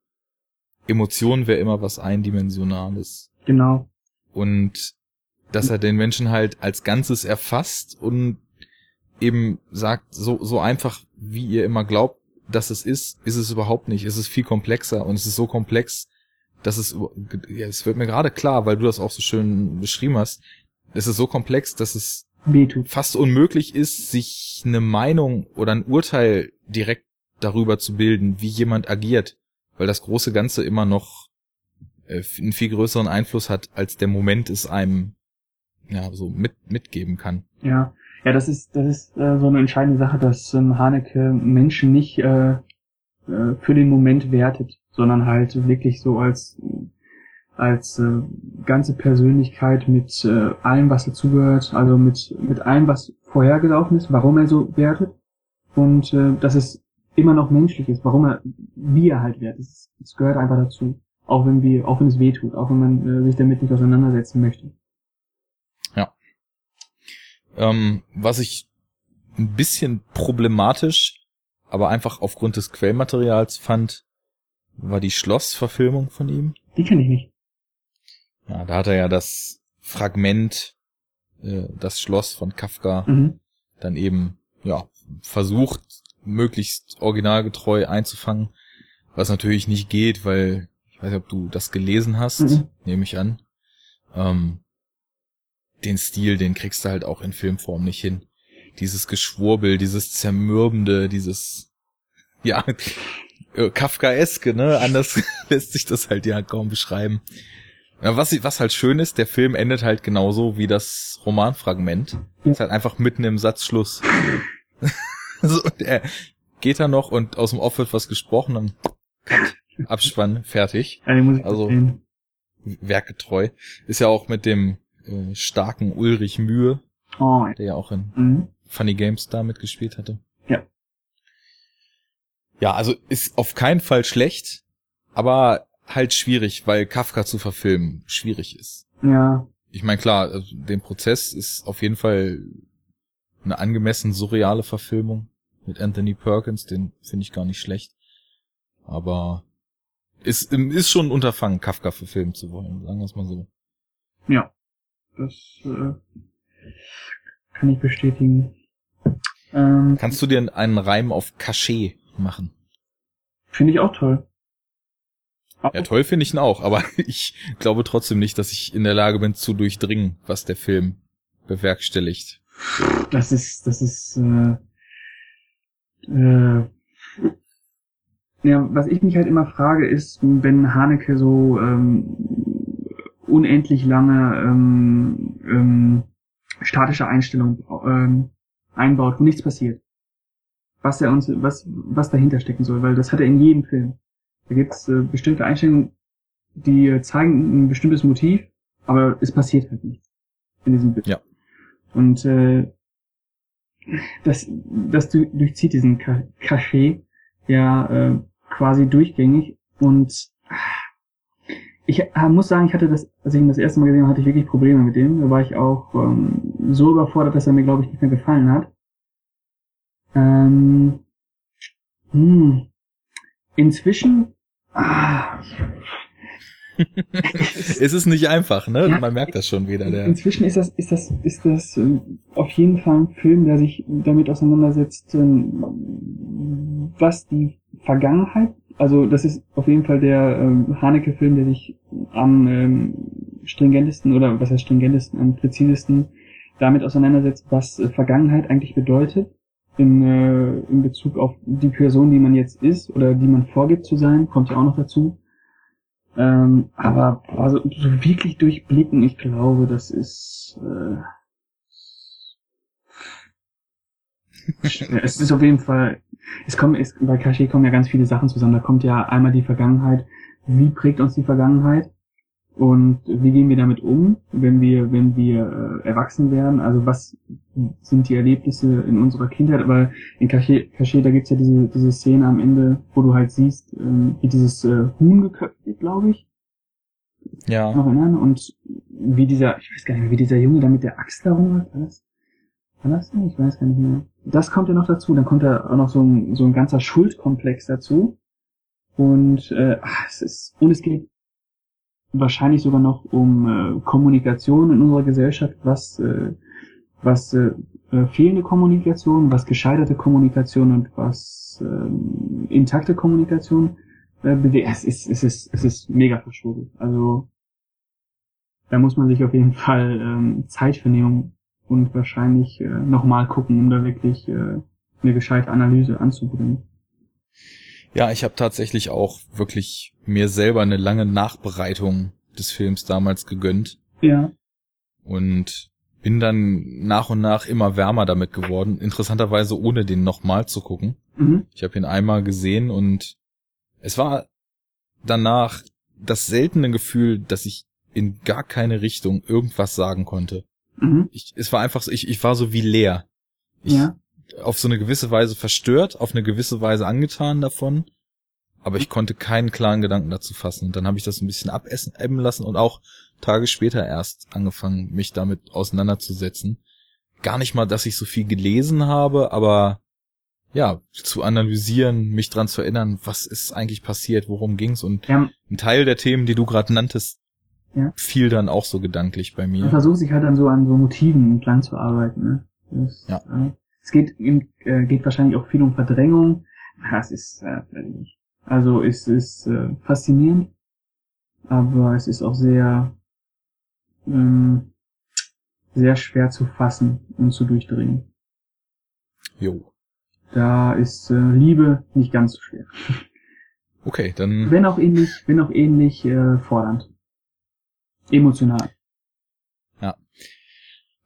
Emotion wäre immer was Eindimensionales.
Genau.
Und dass er den Menschen halt als Ganzes erfasst und eben sagt, so, so einfach, wie ihr immer glaubt, dass es ist, ist es überhaupt nicht. Es ist viel komplexer und es ist so komplex, dass es, ja, es wird mir gerade klar, weil du das auch so schön beschrieben hast, es ist so komplex, dass es fast unmöglich ist, sich eine Meinung oder ein Urteil direkt darüber zu bilden, wie jemand agiert, weil das große Ganze immer noch äh, einen viel größeren Einfluss hat, als der Moment es einem ja so mit mitgeben kann.
Ja, ja, das ist das ist äh, so eine entscheidende Sache, dass ähm, Haneke Menschen nicht äh, äh, für den Moment wertet, sondern halt wirklich so als als äh, ganze Persönlichkeit mit äh, allem, was dazugehört, also mit mit allem, was vorhergelaufen ist, warum er so wertet und äh, dass es immer noch menschlich ist, warum er wie er halt wertet. Es gehört einfach dazu, auch wenn wir auch wenn es weh tut, auch wenn man äh, sich damit nicht auseinandersetzen möchte.
Ähm, was ich ein bisschen problematisch, aber einfach aufgrund des Quellmaterials fand, war die Schlossverfilmung von ihm.
Die kenne ich nicht.
Ja, da hat er ja das Fragment, äh, das Schloss von Kafka, mhm. dann eben, ja, versucht, möglichst originalgetreu einzufangen, was natürlich nicht geht, weil, ich weiß nicht, ob du das gelesen hast, mhm. nehme ich an. Ähm, den Stil, den kriegst du halt auch in Filmform nicht hin. Dieses Geschwurbel, dieses Zermürbende, dieses, ja, äh, Kafkaeske, ne? Anders lässt sich das halt ja kaum beschreiben. Ja, was, was halt schön ist, der Film endet halt genauso wie das Romanfragment. Ist halt einfach mitten im Satzschluss. so, der geht da noch und aus dem Off wird was gesprochen, dann Cut, Abspann, fertig. also, werkgetreu. Ist ja auch mit dem äh, starken Ulrich Mühe, oh, ja. der ja auch in mhm. Funny Games da mitgespielt hatte.
Ja.
Ja, also ist auf keinen Fall schlecht, aber halt schwierig, weil Kafka zu verfilmen schwierig ist.
Ja.
Ich meine, klar, also den Prozess ist auf jeden Fall eine angemessen surreale Verfilmung mit Anthony Perkins, den finde ich gar nicht schlecht. Aber ist, ist schon ein Unterfangen, Kafka verfilmen zu wollen, sagen wir es mal so.
Ja. Das äh, kann ich bestätigen.
Ähm, Kannst du dir einen Reim auf Cachet machen?
Finde ich auch toll.
Ja, toll finde ich ihn auch, aber ich glaube trotzdem nicht, dass ich in der Lage bin zu durchdringen, was der Film bewerkstelligt.
Das ist, das ist, äh, äh, ja, was ich mich halt immer frage, ist, wenn Haneke so ähm, unendlich lange ähm, ähm, statische Einstellung ähm, einbaut, wo nichts passiert. Was er uns, was, was dahinter stecken soll, weil das hat er in jedem Film. Da gibt's äh, bestimmte Einstellungen, die äh, zeigen ein bestimmtes Motiv, aber es passiert halt nichts in diesem Bild.
Ja.
Und äh, das, das durchzieht diesen Café ja äh, quasi durchgängig und ich äh, muss sagen, ich hatte das, als ich ihn das erste Mal gesehen habe, hatte ich wirklich Probleme mit dem. Da war ich auch ähm, so überfordert, dass er mir, glaube ich, nicht mehr gefallen hat. Ähm, hm. Inzwischen. Ah,
es ist nicht einfach, ne? Ja, Man merkt das schon wieder. Der
inzwischen ist das, ist das, ist das äh, auf jeden Fall ein Film, der sich damit auseinandersetzt, ähm, was die Vergangenheit also das ist auf jeden Fall der ähm, Haneke-Film, der sich am ähm, stringentesten oder was heißt stringentesten, am präzisesten damit auseinandersetzt, was äh, Vergangenheit eigentlich bedeutet in, äh, in Bezug auf die Person, die man jetzt ist oder die man vorgibt zu sein, kommt ja auch noch dazu. Ähm, aber also, so wirklich durchblicken, ich glaube, das ist äh, es ist auf jeden Fall, es kommen, es, bei Kashi kommen ja ganz viele Sachen zusammen. Da kommt ja einmal die Vergangenheit. Wie prägt uns die Vergangenheit? Und wie gehen wir damit um, wenn wir, wenn wir äh, erwachsen werden? Also was sind die Erlebnisse in unserer Kindheit? Aber in Cachet, Cachet da gibt's ja diese, diese Szene am Ende, wo du halt siehst, ähm, wie dieses äh, Huhn geköpft wird, glaube ich.
Ja.
Noch erinnern? Und wie dieser, ich weiß gar nicht mehr, wie dieser Junge da mit der Axt da rumläuft. War das, war das denn? Ich weiß gar nicht mehr. Das kommt ja noch dazu. Dann kommt da auch noch so ein, so ein ganzer Schuldkomplex dazu. Und äh, ach, es ist, und es geht wahrscheinlich sogar noch um äh, Kommunikation in unserer Gesellschaft, was, äh, was äh, äh, fehlende Kommunikation, was gescheiterte Kommunikation und was äh, intakte Kommunikation äh, bewegt. Es ist, es ist, es ist mega verschwurbelt. Also da muss man sich auf jeden Fall ähm, Zeit für nehmen und wahrscheinlich äh, nochmal gucken, um da wirklich äh, eine gescheite Analyse anzubringen.
Ja, ich habe tatsächlich auch wirklich mir selber eine lange Nachbereitung des Films damals gegönnt.
Ja.
Und bin dann nach und nach immer wärmer damit geworden. Interessanterweise ohne den nochmal zu gucken.
Mhm.
Ich habe ihn einmal gesehen und es war danach das seltene Gefühl, dass ich in gar keine Richtung irgendwas sagen konnte.
Mhm.
Ich, es war einfach so, ich, ich war so wie leer. Ich,
Ja.
auf so eine gewisse Weise verstört, auf eine gewisse Weise angetan davon, aber ich konnte keinen klaren Gedanken dazu fassen. Und dann habe ich das ein bisschen abessen ebben lassen und auch Tage später erst angefangen, mich damit auseinanderzusetzen. Gar nicht mal, dass ich so viel gelesen habe, aber ja, zu analysieren, mich dran zu erinnern, was ist eigentlich passiert, worum ging's und
Ja,
ein Teil der Themen, die du gerade nanntest,
Ja.
fiel dann auch so gedanklich bei
man
mir.
versucht sich halt dann so an so Motiven entlang zu arbeiten. Ne? Das,
Ja.
Äh, es geht, äh, geht wahrscheinlich auch viel um Verdrängung. Das ist äh. Also es ist äh, faszinierend, aber es ist auch sehr ähm, sehr schwer zu fassen und zu durchdringen.
Jo.
Da ist äh, Liebe nicht ganz so schwer.
Okay, dann
Wenn auch ähnlich, wenn auch ähnlich äh, fordernd. Emotional.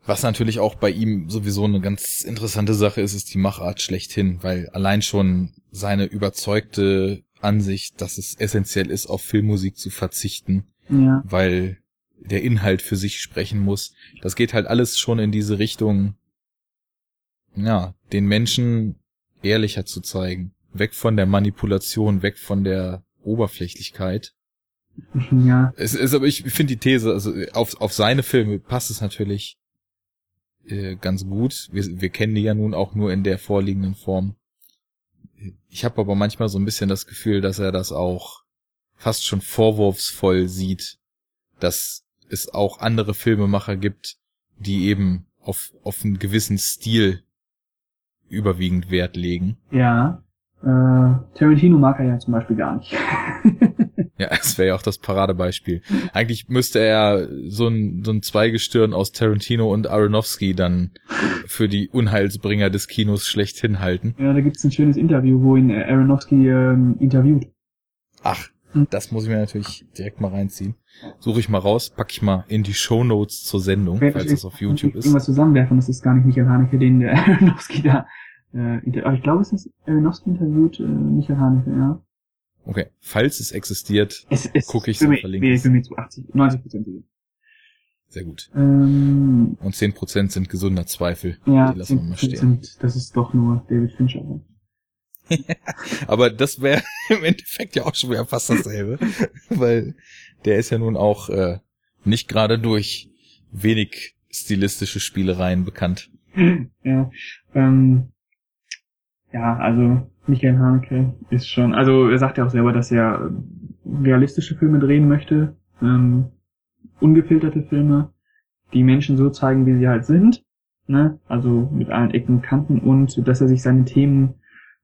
Was natürlich auch bei ihm sowieso eine ganz interessante Sache ist, ist die Machart schlechthin, weil allein schon seine überzeugte Ansicht, dass es essentiell ist, auf Filmmusik zu verzichten,
Ja.
weil der Inhalt für sich sprechen muss. Das geht halt alles schon in diese Richtung, ja, den Menschen ehrlicher zu zeigen. Weg von der Manipulation, weg von der Oberflächlichkeit.
Ja.
Es ist aber, ich finde die These, also auf, auf seine Filme passt es natürlich äh, ganz gut. Wir, wir kennen die ja nun auch nur in der vorliegenden Form. Ich habe aber manchmal so ein bisschen das Gefühl, dass er das auch fast schon vorwurfsvoll sieht, dass es auch andere Filmemacher gibt, die eben auf, auf einen gewissen Stil überwiegend Wert legen.
Ja. Äh, Tarantino mag er ja zum Beispiel gar nicht.
Ja, das wäre ja auch das Paradebeispiel. Eigentlich müsste er so ein, so ein Zweigestirn aus Tarantino und Aronofsky dann für die Unheilsbringer des Kinos schlechthin halten.
ja, da gibt's ein schönes Interview, wo ihn äh, Aronofsky ähm, interviewt.
Ach,
Hm.
das muss ich mir natürlich direkt mal reinziehen. Suche ich mal raus, pack ich mal in die Shownotes zur Sendung,
Wer-
falls es auf YouTube ist.
Irgendwas zusammenwerfen, das ist gar nicht Michael Haneke, den der Aronofsky da äh, aber ich glaube, es ist Aronofsky interviewt äh, Michael Haneke, ja.
Okay, falls es existiert,
Es, es,
Guck ich
bin
so
mir-
verlinken.
Ich bin mir zu 80, 90 Prozent
sehr gut.
Ähm,
Und 10% sind gesunder Zweifel.
ja,
Die lassen wir mal stehen.
sind, das ist doch nur David Fincher.
Aber das wäre im Endeffekt ja auch schon wieder fast dasselbe, weil der ist ja nun auch äh, nicht gerade durch wenig stilistische Spielereien bekannt.
ja, ähm, ja, also Michael Haneke ist schon, also er sagt ja auch selber, dass er äh, realistische Filme drehen möchte, ähm, ungefilterte Filme, die Menschen so zeigen, wie sie halt sind, ne, also mit allen Ecken und Kanten und dass er sich seine Themen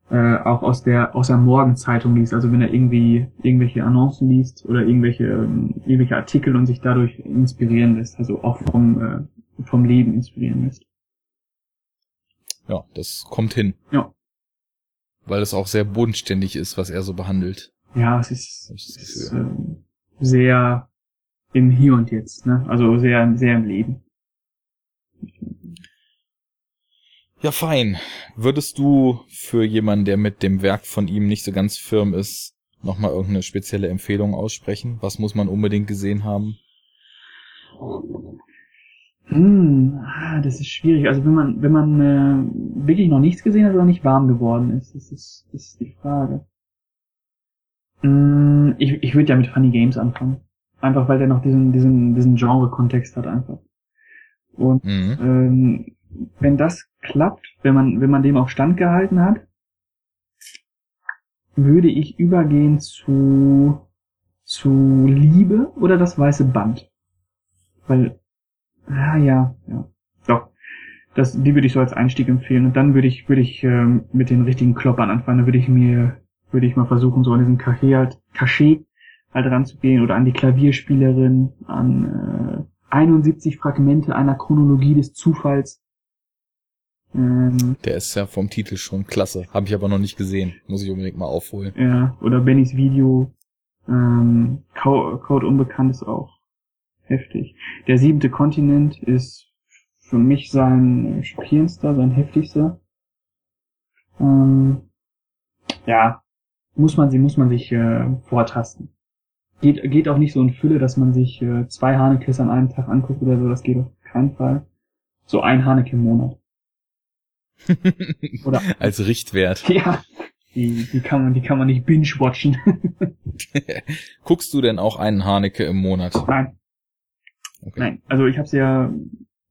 äh, auch aus der aus der Morgenzeitung liest. Also wenn er irgendwie irgendwelche Annoncen liest oder irgendwelche ähm, irgendwelche Artikel und sich dadurch inspirieren lässt, also auch vom äh, vom Leben inspirieren lässt.
Ja, das kommt hin.
Ja.
Weil es auch sehr bodenständig ist, was er so behandelt.
Ja, es ist, es ist ähm, sehr im Hier und Jetzt, ne? Also sehr sehr im Leben.
Ja, fein. Würdest du für jemanden, der mit dem Werk von ihm nicht so ganz firm ist, nochmal irgendeine spezielle Empfehlung aussprechen? Was muss man unbedingt gesehen haben?
Hm, ah, das ist schwierig. Also wenn man, wenn man äh, wirklich noch nichts gesehen hat oder nicht warm geworden ist, das ist, das ist die Frage. Hm, ich ich würde ja mit Funny Games anfangen. Einfach weil der noch diesen, diesen, diesen Genre-Kontext hat einfach. Und
Mhm.
ähm, wenn das klappt, wenn man, wenn man dem auch standgehalten hat, würde ich übergehen zu, zu Liebe oder das weiße Band. Weil, ah ja, ja, doch. Das, die würde ich so als Einstieg empfehlen. Und dann würde ich, würde ich ähm, mit den richtigen Kloppern anfangen. Dann würde ich mir, würde ich mal versuchen, so an diesen Cachet halt, Cachet halt ranzugehen oder an die Klavierspielerin, an äh, 71 Fragmente einer Chronologie des Zufalls. Ähm,
Der ist ja vom Titel schon klasse. Habe ich aber noch nicht gesehen. Muss ich unbedingt mal aufholen.
ja, oder Bennys Video. Ähm, Co- Code Unbekannt ist auch heftig. Der siebente Kontinent ist für mich sein schockierendster, sein heftigster. Ähm, ja, muss man sie, muss man sich äh, vortasten. Geht, geht auch nicht so in Fülle, dass man sich äh, zwei Hanekes an einem Tag anguckt oder so, das geht auf keinen Fall. So ein Haneke im Monat. Oder
Als Richtwert.
ja, die, die kann man, die kann man nicht binge-watchen.
Guckst du denn auch einen Haneke im Monat?
Nein,
Okay.
nein. Also ich habe ja,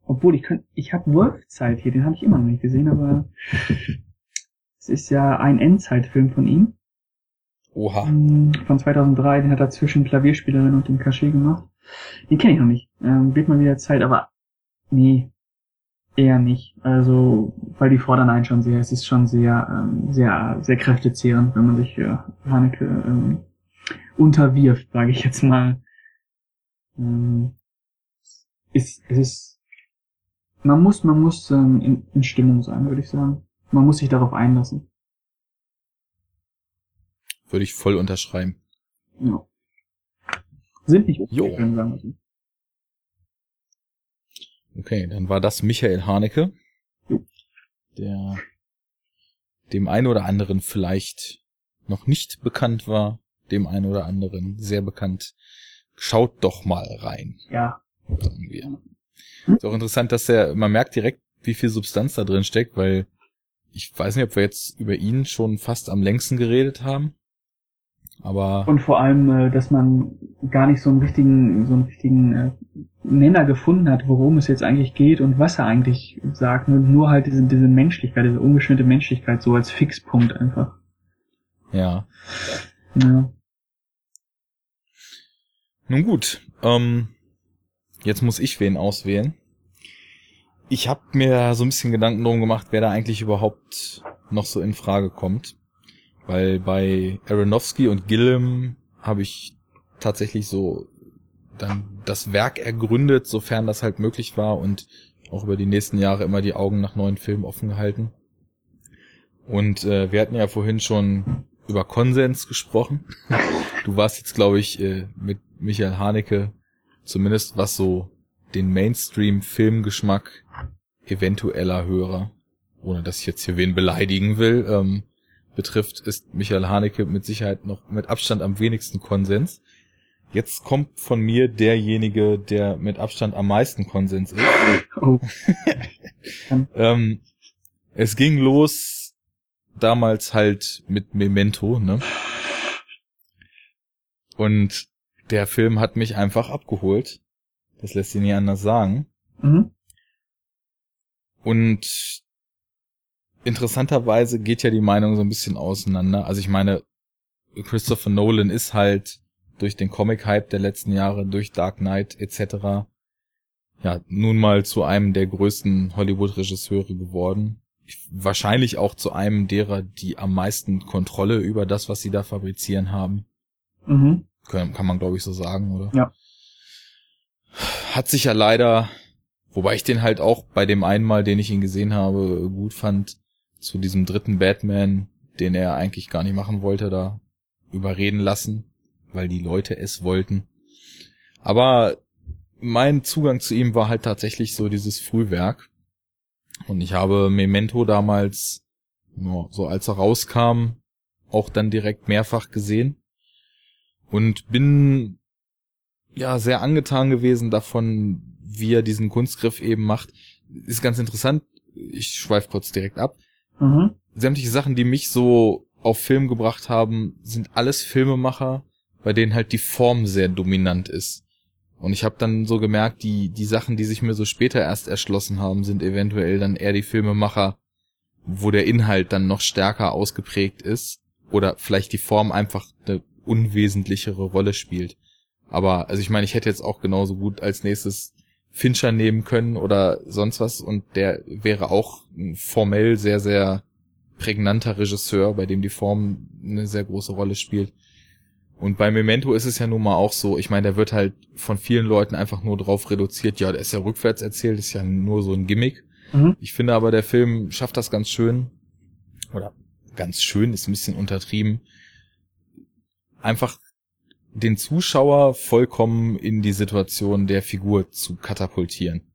obwohl ich könnte, ich habe Wolfzeit hier, den habe ich immer noch nicht gesehen, aber es ist ja ein Endzeitfilm von ihm
Oha.
ähm, von 2003. Den hat er zwischen Klavierspielerin und dem Cachet gemacht. Den kenne ich noch nicht. Ähm, wird mal wieder Zeit, aber nee, eher nicht. Also weil die fordern einen schon sehr. Es ist schon sehr, ähm, sehr, sehr kräftezehrend, wenn man sich äh, Haneke ähm, unterwirft, sage ich jetzt mal. Ähm, ist, es ist, man muss, man muss ähm, in, in Stimmung sein, würde ich sagen. Man muss sich darauf einlassen.
Würde ich voll unterschreiben.
Ja. Sind nicht. Filme, sagen wir so.
Okay, dann war das Michael Haneke,
Jo.
der dem einen oder anderen vielleicht noch nicht bekannt war, dem einen oder anderen sehr bekannt. Schaut doch mal rein,
Ja.
Sagen wir. Ist auch interessant, dass der, man merkt direkt, wie viel Substanz da drin steckt, weil ich weiß nicht, ob wir jetzt über ihn schon fast am längsten geredet haben. Aber
Und vor allem, äh, dass man gar nicht so einen richtigen, so einen richtigen äh, Nenner gefunden hat, worum es jetzt eigentlich geht und was er eigentlich sagt. Nur, nur halt diese, diese Menschlichkeit, diese ungeschönte Menschlichkeit so als Fixpunkt einfach.
ja.
Ja.
Nun gut, ähm, jetzt muss ich wen auswählen. Ich habe mir so ein bisschen Gedanken drum gemacht, wer da eigentlich überhaupt noch so in Frage kommt. Weil bei Aronofsky und Gillum habe ich tatsächlich so dann das Werk ergründet, sofern das halt möglich war und auch über die nächsten Jahre immer die Augen nach neuen Filmen offen gehalten. Und äh, wir hatten ja vorhin schon über Konsens gesprochen. Du warst jetzt, glaube ich, äh, mit Michael Haneke, zumindest was so den Mainstream-Filmgeschmack eventueller Hörer, ohne dass ich jetzt hier wen beleidigen will, ähm, betrifft, ist Michael Haneke mit Sicherheit noch mit Abstand am wenigsten Konsens. Jetzt kommt von mir derjenige, der mit Abstand am meisten Konsens ist.
Oh.
Ähm, es ging los damals halt mit Memento, ne? Und der Film hat mich einfach abgeholt. Das lässt sich nicht anders sagen.
Mhm.
Und interessanterweise geht ja die Meinung so ein bisschen auseinander. Also ich meine, Christopher Nolan ist halt durch den Comic-Hype der letzten Jahre, durch Dark Knight etc. ja nun mal zu einem der größten Hollywood-Regisseure geworden. wahrscheinlich auch zu einem derer, die am meisten Kontrolle über das, was sie da fabrizieren haben.
Mhm.
Kann, kann man, glaube ich, so sagen, oder?
Ja.
Hat sich ja leider, wobei ich den halt auch bei dem einmal, den ich ihn gesehen habe, gut fand, zu diesem dritten Batman, den er eigentlich gar nicht machen wollte, da überreden lassen, weil die Leute es wollten. Aber mein Zugang zu ihm war halt tatsächlich so dieses Frühwerk. Und ich habe Memento damals, so als er rauskam, auch dann direkt mehrfach gesehen. Und bin ja sehr angetan gewesen davon, wie er diesen Kunstgriff eben macht. Ist ganz interessant. Ich schweife kurz direkt ab.
Mhm.
Sämtliche Sachen, die mich so auf Film gebracht haben, sind alles Filmemacher, bei denen halt die Form sehr dominant ist. Und ich habe dann so gemerkt, die, die Sachen, die sich mir so später erst erschlossen haben, sind eventuell dann eher die Filmemacher, wo der Inhalt dann noch stärker ausgeprägt ist oder vielleicht die Form einfach eine unwesentlichere Rolle spielt. Aber, also ich meine, ich hätte jetzt auch genauso gut als nächstes Fincher nehmen können oder sonst was und der wäre auch formell sehr, sehr prägnanter Regisseur, bei dem die Form eine sehr große Rolle spielt. Und bei Memento ist es ja nun mal auch so, ich meine, der wird halt von vielen Leuten einfach nur drauf reduziert, ja, der ist ja rückwärts erzählt, ist ja nur so ein Gimmick.
Mhm.
Ich finde aber, der Film schafft das ganz schön, oder ganz schön, ist ein bisschen untertrieben, einfach den Zuschauer vollkommen in die Situation der Figur zu katapultieren.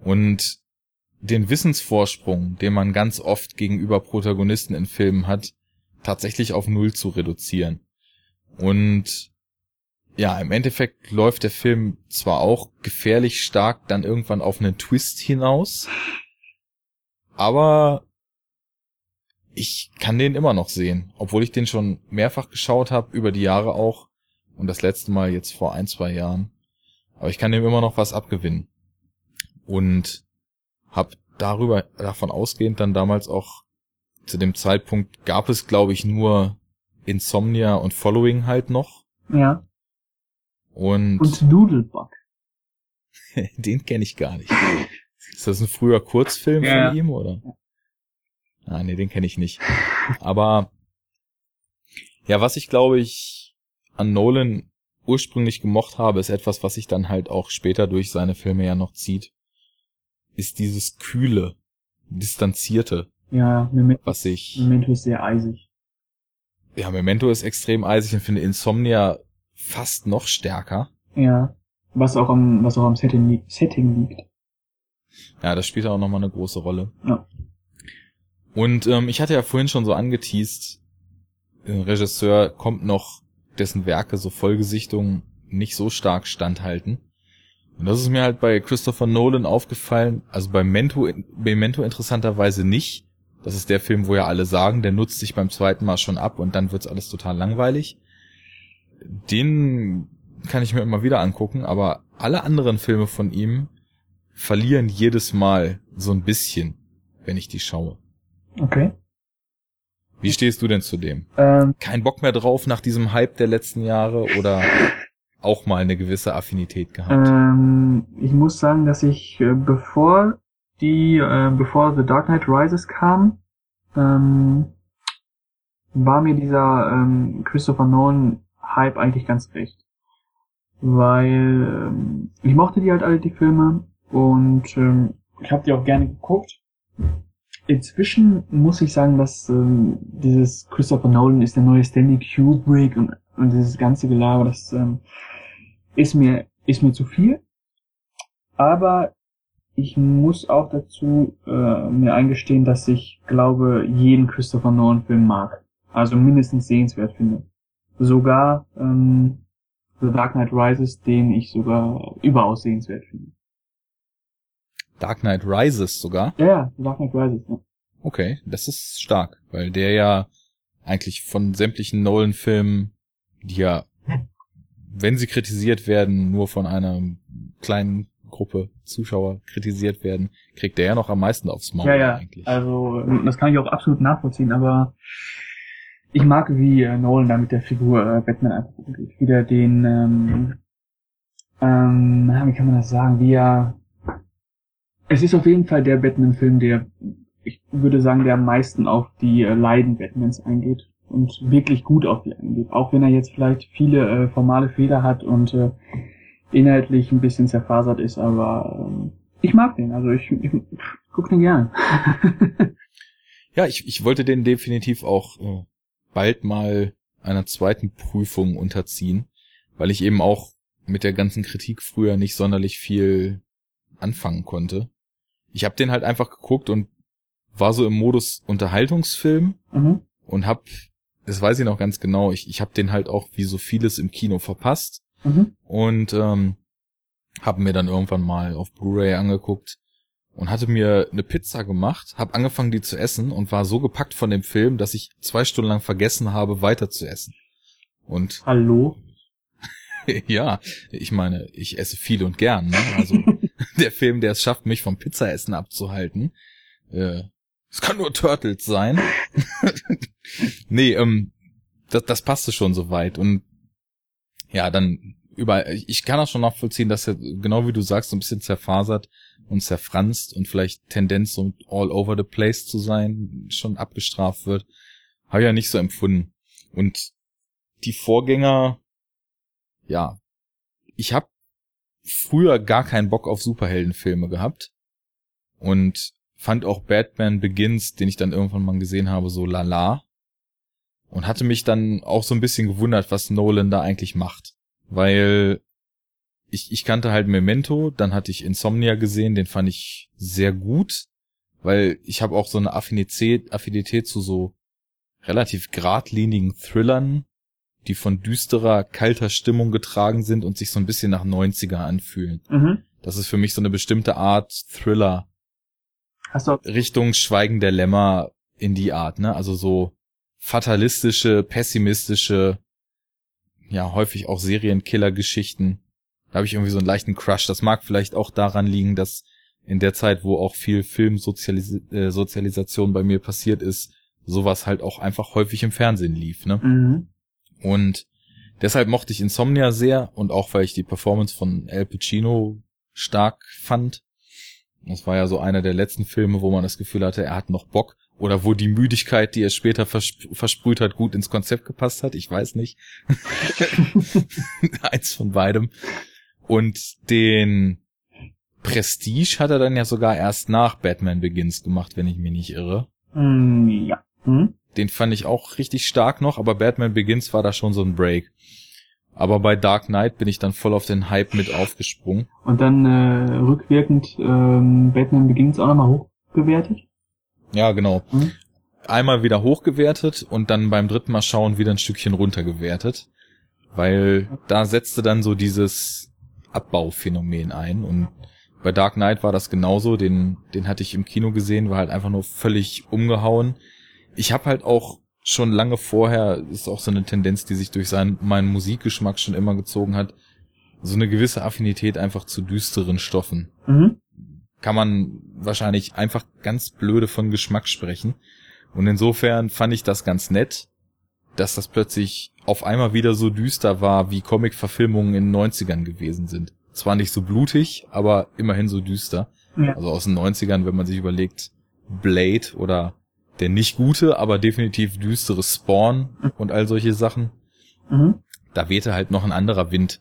Und den Wissensvorsprung, den man ganz oft gegenüber Protagonisten in Filmen hat, tatsächlich auf Null zu reduzieren. Und ja, im Endeffekt läuft der Film zwar auch gefährlich stark dann irgendwann auf einen Twist hinaus, aber ich kann den immer noch sehen, obwohl ich den schon mehrfach geschaut habe, über die Jahre auch und das letzte Mal jetzt vor ein, zwei Jahren. Aber ich kann dem immer noch was abgewinnen. Und hab darüber, davon ausgehend dann damals auch zu dem Zeitpunkt gab es, glaube ich, nur Insomnia und Following halt noch.
Ja.
Und,
Und Doodlebug.
den kenne ich gar nicht. Ist das ein früher Kurzfilm
Ja,
von ihm oder? Ah, nee, den kenne ich nicht. Aber ja, was ich glaube ich an Nolan ursprünglich gemocht habe, ist etwas, was sich dann halt auch später durch seine Filme ja noch zieht, ist dieses kühle, distanzierte,
Ja, Memento,
was ich
Memento ist sehr eisig.
ja, Memento ist extrem eisig und finde Insomnia fast noch stärker.
Ja. Was auch am, was auch am Setting, Setting liegt.
Ja, das spielt auch nochmal eine große Rolle.
Ja.
Und ähm, ich hatte ja vorhin schon so angeteased, ein Regisseur kommt noch, dessen Werke so Vollgesichtungen nicht so stark standhalten. Und das ist mir halt bei Christopher Nolan aufgefallen, also bei Mento, bei Mento interessanterweise nicht. Das ist der Film, wo ja alle sagen, der nutzt sich beim zweiten Mal schon ab und dann wird's alles total langweilig. Den kann ich mir immer wieder angucken, aber alle anderen Filme von ihm verlieren jedes Mal so ein bisschen, wenn ich die schaue.
Okay.
Wie stehst du denn zu dem?
Ähm,
Kein Bock mehr drauf nach diesem Hype der letzten Jahre oder auch mal eine gewisse Affinität gehabt?
ähm, ich muss sagen, dass ich, äh, bevor die, äh, bevor The Dark Knight Rises kam, ähm, war mir dieser ähm, Christopher Nolan Hype eigentlich ganz recht. Weil ähm, ich mochte die halt alle, die Filme, und ähm, ich habe die auch gerne geguckt. Inzwischen muss ich sagen, dass ähm, dieses Christopher Nolan ist der neue Stanley Kubrick und, und dieses ganze Gelaber, das ähm, ist mir ist mir zu viel. Aber ich muss auch dazu äh, mir eingestehen, dass ich glaube, jeden Christopher Nolan Film mag. Also mindestens sehenswert finde. Sogar ähm, The Dark Knight Rises, den ich sogar überaus sehenswert finde.
Dark Knight Rises sogar?
Ja, ja, Dark Knight Rises, ja.
Okay, das ist stark, weil der ja eigentlich von sämtlichen Nolan-Filmen, die ja, wenn sie kritisiert werden, nur von einer kleinen Gruppe Zuschauer kritisiert werden, kriegt der ja noch am meisten aufs Maul
Ja, ja,
eigentlich.
also das kann ich auch absolut nachvollziehen, aber ich mag, wie äh, Nolan da mit der Figur äh, Batman einfach umgeht. Wie der den, ähm, ähm, wie kann man das sagen, wie er, es ist auf jeden Fall der Batman-Film, der ich würde sagen, der am meisten auf die äh, Leiden Batmans eingeht und wirklich gut auf die eingeht. Auch wenn er jetzt vielleicht viele äh, formale Fehler hat und äh, inhaltlich ein bisschen zerfasert ist, aber ähm, ich mag den, also ich, ich guck den gern.
ja, ich, ich wollte den definitiv auch äh, bald mal einer zweiten Prüfung unterziehen, weil ich eben auch mit der ganzen Kritik früher nicht sonderlich viel anfangen konnte. Ich habe den halt einfach geguckt und war so im Modus Unterhaltungsfilm mhm. und hab, das weiß ich noch ganz genau, ich, ich habe den halt auch wie so vieles im Kino verpasst mhm. und ähm, habe mir dann irgendwann mal auf Blu-ray angeguckt und hatte mir eine Pizza gemacht, habe angefangen die zu essen und war so gepackt von dem Film, dass ich zwei Stunden lang vergessen habe, weiter zu essen. Und
hallo?
ja, ich meine, ich esse viel und gern. Ne? Also der Film, der es schafft, mich vom Pizzaessen abzuhalten. Äh, es kann nur Turtles sein. nee, ähm, das, das passte schon so weit. Und ja, dann über, ich kann auch schon nachvollziehen, dass er, genau wie du sagst, so ein bisschen zerfasert und zerfranst und vielleicht Tendenz so all over the place zu sein, schon abgestraft wird. Habe ich ja nicht so empfunden. Und die Vorgänger, ja, ich habe früher gar keinen Bock auf Superheldenfilme gehabt und fand auch Batman Begins, den ich dann irgendwann mal gesehen habe, so lala und hatte mich dann auch so ein bisschen gewundert, was Nolan da eigentlich macht, weil ich, ich kannte halt Memento, dann hatte ich Insomnia gesehen, den fand ich sehr gut, weil ich habe auch so eine Affinität, Affinität zu so relativ geradlinigen Thrillern, die von düsterer, kalter Stimmung getragen sind und sich so ein bisschen nach 90er anfühlen. Mhm. Das ist für mich so eine bestimmte Art Thriller. Hast du Richtung Schweigen der Lämmer in die Art, ne? Also so fatalistische, pessimistische, ja, häufig auch Serienkiller-Geschichten. Da habe ich irgendwie so einen leichten Crush. Das mag vielleicht auch daran liegen, dass in der Zeit, wo auch viel Filmsozialisation äh, bei mir passiert ist, sowas halt auch einfach häufig im Fernsehen lief. Ne? Mhm. Und deshalb mochte ich Insomnia sehr und auch weil ich die Performance von Al Pacino stark fand. Das war ja so einer der letzten Filme, wo man das Gefühl hatte, er hat noch Bock. Oder wo die Müdigkeit, die er später versp versprüht hat, gut ins Konzept gepasst hat. Ich weiß nicht. Eins von beidem. Und den Prestige hat er dann ja sogar erst nach Batman Begins gemacht, wenn ich mich nicht irre.
Mm, ja. Hm?
Den fand ich auch richtig stark noch, aber Batman Begins war da schon so ein Break. Aber bei Dark Knight bin ich dann voll auf den Hype mit aufgesprungen.
Und dann äh, rückwirkend ähm, Batman Begins auch nochmal hochgewertet?
Ja, genau. Hm? Einmal wieder hochgewertet und dann beim dritten Mal schauen wieder ein Stückchen runtergewertet. Weil da setzte dann so dieses Abbauphänomen ein. Und bei Dark Knight war das genauso. Den, den hatte ich im Kino gesehen, war halt einfach nur völlig umgehauen. Ich habe halt auch schon lange vorher, ist auch so eine Tendenz, die sich durch seinen, meinen Musikgeschmack schon immer gezogen hat, so eine gewisse Affinität einfach zu düsteren Stoffen. Mhm. Kann man wahrscheinlich einfach ganz blöde von Geschmack sprechen. Und insofern fand ich das ganz nett, dass das plötzlich auf einmal wieder so düster war, wie Comic-Verfilmungen in den 90ern gewesen sind. Zwar nicht so blutig, aber immerhin so düster. Ja. Also aus den 90ern, wenn man sich überlegt, Blade oder der nicht gute, aber definitiv düstere Spawn und all solche Sachen. Mhm. Da wehte halt noch ein anderer Wind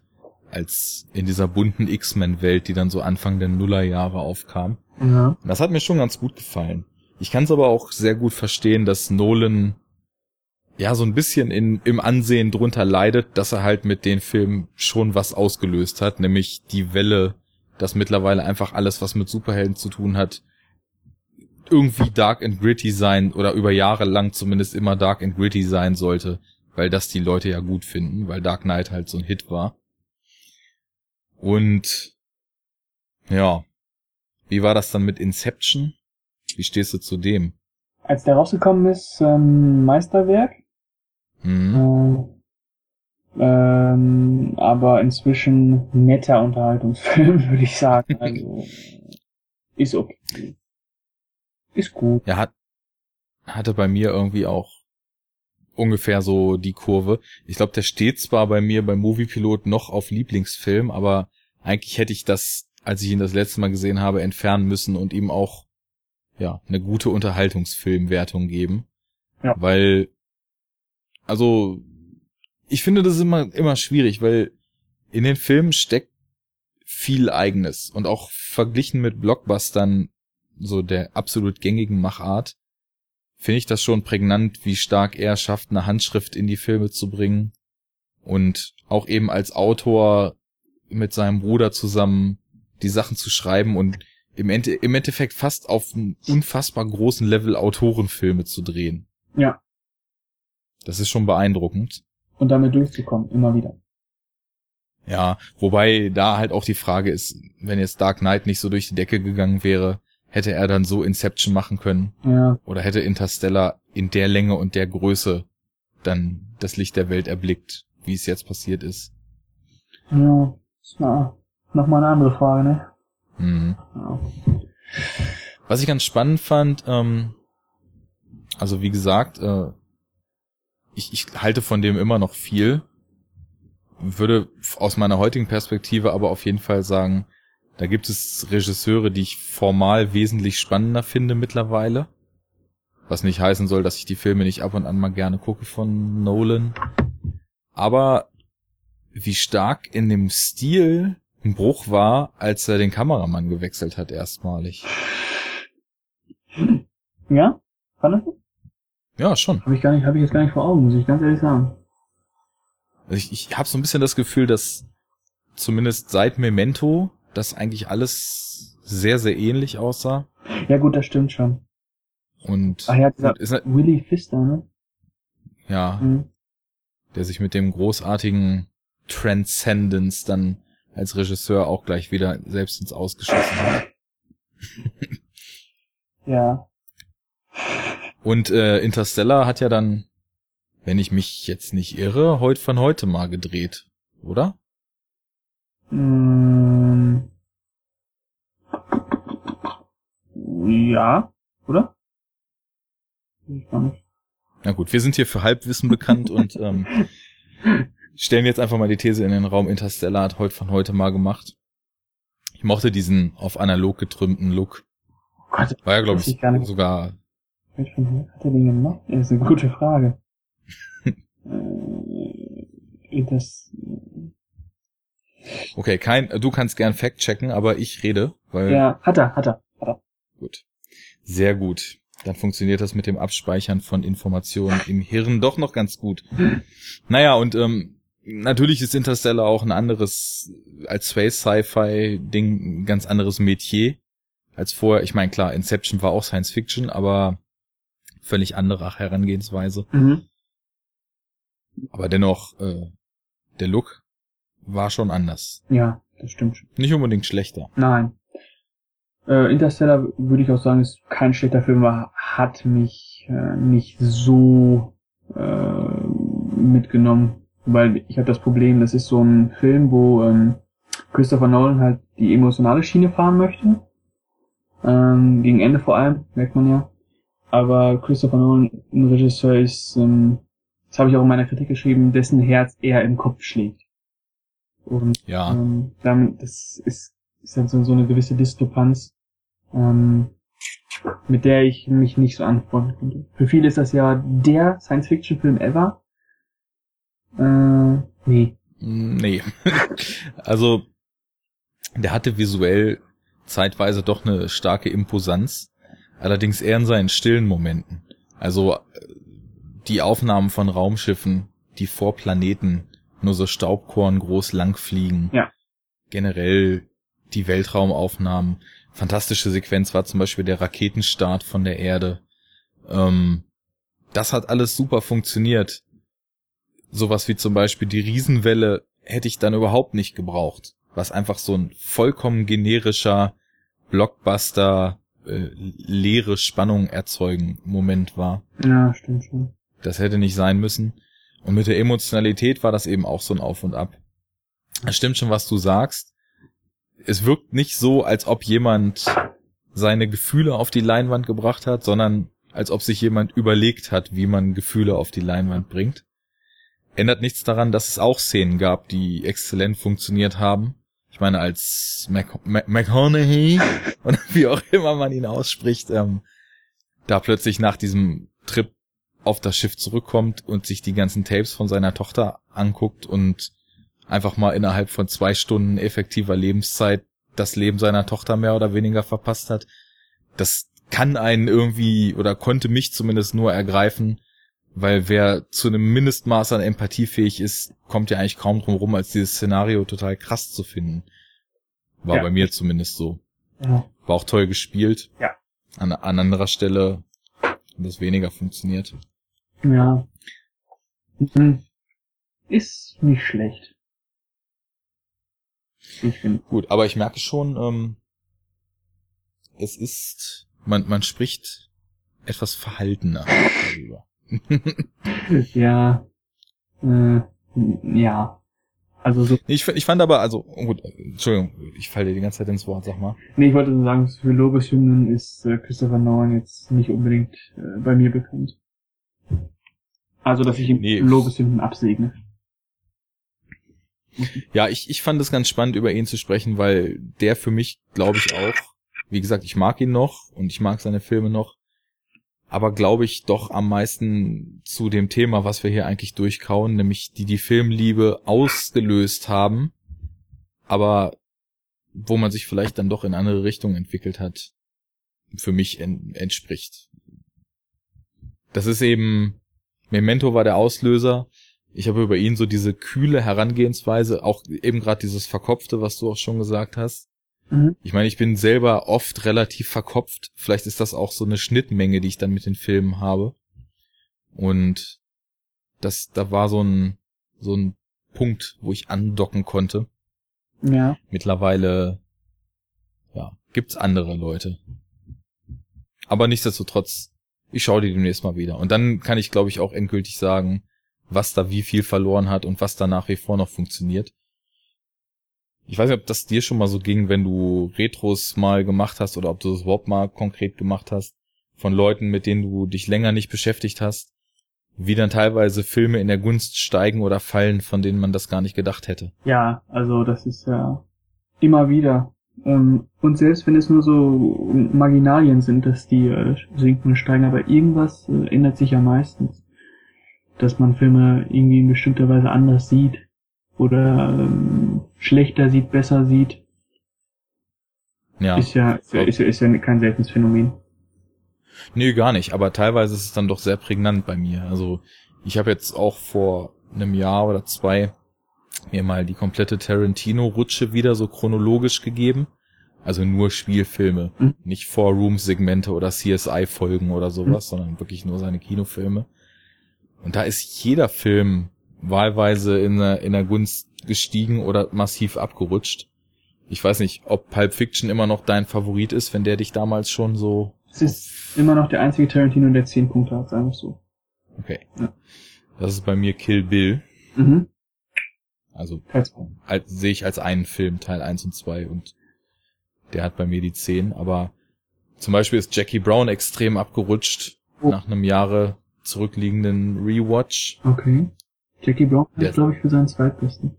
als in dieser bunten X-Men-Welt, die dann so Anfang der Nullerjahre aufkam. Ja. Das hat mir schon ganz gut gefallen. Ich kann es aber auch sehr gut verstehen, dass Nolan ja so ein bisschen in, im Ansehen drunter leidet, dass er halt mit den Filmen schon was ausgelöst hat, nämlich die Welle, dass mittlerweile einfach alles, was mit Superhelden zu tun hat, irgendwie dark and gritty sein oder über Jahre lang zumindest immer dark and gritty sein sollte, weil das die Leute ja gut finden, weil Dark Knight halt so ein Hit war. Und ja, wie war das dann mit Inception? Wie stehst du zu dem?
Als der rausgekommen ist, ähm, Meisterwerk. Mhm. Äh, ähm, aber inzwischen netter Unterhaltungsfilm, würde ich sagen. Also ist okay. Ist gut.
Er hat, hatte bei mir irgendwie auch ungefähr so die Kurve. Ich glaube, der steht zwar bei mir beim Moviepilot noch auf Lieblingsfilm, aber eigentlich hätte ich das, als ich ihn das letzte Mal gesehen habe, entfernen müssen und ihm auch ja, eine gute Unterhaltungsfilmwertung geben.
Ja.
Weil, also, ich finde das immer, immer schwierig, weil in den Filmen steckt viel eigenes und auch verglichen mit Blockbustern, so der absolut gängigen Machart, finde ich das schon prägnant, wie stark er schafft, eine Handschrift in die Filme zu bringen und auch eben als Autor mit seinem Bruder zusammen die Sachen zu schreiben und im, Ende, im Endeffekt fast auf einem unfassbar großen Level Autorenfilme zu drehen.
Ja.
Das ist schon beeindruckend.
Und damit durchzukommen, immer wieder.
Ja, wobei da halt auch die Frage ist, wenn jetzt Dark Knight nicht so durch die Decke gegangen wäre, hätte er dann so Inception machen können?
Ja.
Oder hätte Interstellar in der Länge und der Größe dann das Licht der Welt erblickt, wie es jetzt passiert ist?
Ja. Ist mal nochmal eine andere Frage, ne?
Mhm.
Ja.
Was ich ganz spannend fand, ähm, also wie gesagt, äh, ich, ich halte von dem immer noch viel, würde aus meiner heutigen Perspektive aber auf jeden Fall sagen, da gibt es Regisseure, die ich formal wesentlich spannender finde mittlerweile. Was nicht heißen soll, dass ich die Filme nicht ab und an mal gerne gucke von Nolan. Aber wie stark in dem Stil ein Bruch war, als er den Kameramann gewechselt hat erstmalig.
Ja? Fandest du?
Ja, schon.
Habe ich gar nicht, habe ich jetzt gar nicht vor Augen, muss ich ganz ehrlich sagen.
Also ich, ich habe so ein bisschen das Gefühl, dass zumindest seit Memento das eigentlich alles sehr, sehr ähnlich aussah.
Ja gut, das stimmt schon.
Und
Ach ja, dieser
ist,
Willy Pfister, ne?
ja,
Mhm.
der sich mit dem großartigen Transcendence dann als Regisseur auch gleich wieder selbst ins Ausgeschossen hat.
Ja.
Und äh, Interstellar hat ja dann, wenn ich mich jetzt nicht irre, heute von heute mal gedreht, oder?
Mm. Ja, oder? Ich gar nicht.
Na gut, wir sind hier für Halbwissen bekannt und ähm, stellen jetzt einfach mal die These in den Raum. Interstellar hat heute von heute mal gemacht. Ich mochte diesen auf analog getrümmten Look.
Oh Gott,
War ja, glaube
ich
ich, sogar.
welch von hat er den gemacht? Das ist eine gute Frage. äh, das,
Okay, kein, du kannst gern Fact checken, aber ich rede, weil
ja, hat er, hat er, hat er.
gut. Sehr gut. Dann funktioniert das mit dem Abspeichern von Informationen im Hirn doch noch ganz gut. Naja, und ähm, natürlich ist Interstellar auch ein anderes, als Space Sci-Fi Ding, ein ganz anderes Metier als vorher. Ich meine, klar, Inception war auch Science Fiction, aber völlig andere Herangehensweise.
Mhm.
Aber dennoch, äh, der Look war schon anders.
Ja, das stimmt schon.
Nicht unbedingt schlechter.
Nein. Äh, Interstellar würde ich auch sagen, ist kein schlechter Film, aber hat mich äh, nicht so äh, mitgenommen. Weil ich habe das Problem, das ist so ein Film, wo ähm, Christopher Nolan halt die emotionale Schiene fahren möchte. Ähm, gegen Ende vor allem, merkt man ja. Aber Christopher Nolan, ein Regisseur, ist, ähm, das habe ich auch in meiner Kritik geschrieben, dessen Herz eher im Kopf schlägt. Und
Ja.
ähm, damit, das ist, ist dann so, so eine gewisse Diskrepanz, ähm, mit der ich mich nicht so anfreunden konnte. Für viele ist das ja der Science-Fiction-Film ever. Äh, nee.
Nee. also, der hatte visuell zeitweise doch eine starke Imposanz, allerdings eher in seinen stillen Momenten. Also, äh, die Aufnahmen von Raumschiffen, die vor Planeten nur so Staubkorn groß lang fliegen.
Ja.
Generell die Weltraumaufnahmen. Fantastische Sequenz war zum Beispiel der Raketenstart von der Erde. Ähm, das hat alles super funktioniert. Sowas wie zum Beispiel die Riesenwelle hätte ich dann überhaupt nicht gebraucht. Was einfach so ein vollkommen generischer Blockbuster, äh, leere Spannung erzeugen Moment war.
Ja, stimmt schon.
Das hätte nicht sein müssen. Und mit der Emotionalität war das eben auch so ein Auf und Ab. Es stimmt schon, was du sagst. Es wirkt nicht so, als ob jemand seine Gefühle auf die Leinwand gebracht hat, sondern als ob sich jemand überlegt hat, wie man Gefühle auf die Leinwand bringt. Ändert nichts daran, dass es auch Szenen gab, die exzellent funktioniert haben. ich meine, als Mac Mac McConaughey oder wie auch immer man ihn ausspricht, ähm, da plötzlich nach diesem Trip auf das Schiff zurückkommt und sich die ganzen Tapes von seiner Tochter anguckt und einfach mal innerhalb von zwei Stunden effektiver Lebenszeit das Leben seiner Tochter mehr oder weniger verpasst hat. Das kann einen irgendwie oder konnte mich zumindest nur ergreifen, weil wer zu einem Mindestmaß an Empathie fähig ist, kommt ja eigentlich kaum drum rum, als dieses Szenario total krass zu finden. War
Ja.
bei mir zumindest so.
Ja.
War auch toll gespielt.
Ja.
An, an anderer Stelle hat das weniger funktioniert.
Ja. Mhm. Ist nicht schlecht. Ich finde.
Gut, aber ich merke schon, ähm, es ist, man, man spricht etwas verhaltener darüber.
Ja. Äh, ja. Also so.
ich, ich fand aber, also, oh gut, Entschuldigung, ich falle dir die ganze Zeit ins Wort, sag mal.
Nee, ich wollte nur sagen, für Lobeshymnen ist äh, Christopher Nolan jetzt nicht unbedingt äh, bei mir bekannt. Also, dass ich ihm
Nee.
Lobeshymnen absegne.
Ja, ich, ich fand es ganz spannend, über ihn zu sprechen, weil der für mich, glaube ich, auch, wie gesagt, ich mag ihn noch und ich mag seine Filme noch, aber glaube ich doch am meisten zu dem Thema, was wir hier eigentlich durchkauen, nämlich die die Filmliebe ausgelöst haben, aber wo man sich vielleicht dann doch in andere Richtungen entwickelt hat, für mich en entspricht. Das ist eben, Memento war der Auslöser, ich habe über ihn so diese kühle Herangehensweise, auch eben gerade dieses Verkopfte, was du auch schon gesagt hast.
Mhm.
Ich meine, ich bin selber oft relativ verkopft. Vielleicht ist das auch so eine Schnittmenge, die ich dann mit den Filmen habe. Und das, da war so ein, so ein Punkt, wo ich andocken konnte.
Ja.
Mittlerweile, ja, gibt's andere Leute. Aber nichtsdestotrotz, ich schaue die demnächst mal wieder. Und dann kann ich, glaube ich, auch endgültig sagen, was da wie viel verloren hat und was da nach wie vor noch funktioniert. Ich weiß nicht, ob das dir schon mal so ging, wenn du Retros mal gemacht hast oder ob du das überhaupt mal konkret gemacht hast, von Leuten, mit denen du dich länger nicht beschäftigt hast, wie dann teilweise Filme in der Gunst steigen oder fallen, von denen man das gar nicht gedacht hätte.
Ja, also das ist ja immer wieder. Ähm, und selbst wenn es nur so Marginalien sind, dass die äh, sinken und steigen, aber irgendwas äh, ändert sich ja meistens. Dass man Filme irgendwie in bestimmter Weise anders sieht. Oder ähm, schlechter sieht, besser sieht.
Ja.
Ist ja, ist ja, ist ja, ist ja kein seltenes Phänomen.
Nee, gar nicht, aber teilweise ist es dann doch sehr prägnant bei mir. Also ich habe jetzt auch vor einem Jahr oder zwei mir mal die komplette Tarantino-Rutsche wieder so chronologisch gegeben. Also nur Spielfilme,
Mhm.
nicht Four Rooms-Segmente oder CSI-Folgen oder sowas, sondern wirklich nur seine Kinofilme. Und da ist jeder Film wahlweise in der, in der Gunst gestiegen oder massiv abgerutscht. Ich weiß nicht, ob Pulp Fiction immer noch dein Favorit ist, wenn der dich damals schon so
Es ist immer noch der einzige Tarantino, der 10 Punkte hat, sagen wir so.
Okay.
Ja.
Das ist bei mir Kill Bill.
Mhm.
Also als, sehe ich als einen Film, Teil 1 und 2 und der hat bei mir die 10. Aber zum Beispiel ist Jackie Brown extrem abgerutscht
Oh.
nach einem Jahre zurückliegenden Rewatch.
Okay. Jackie Brown ist, glaube ich, für seinen zweitbesten.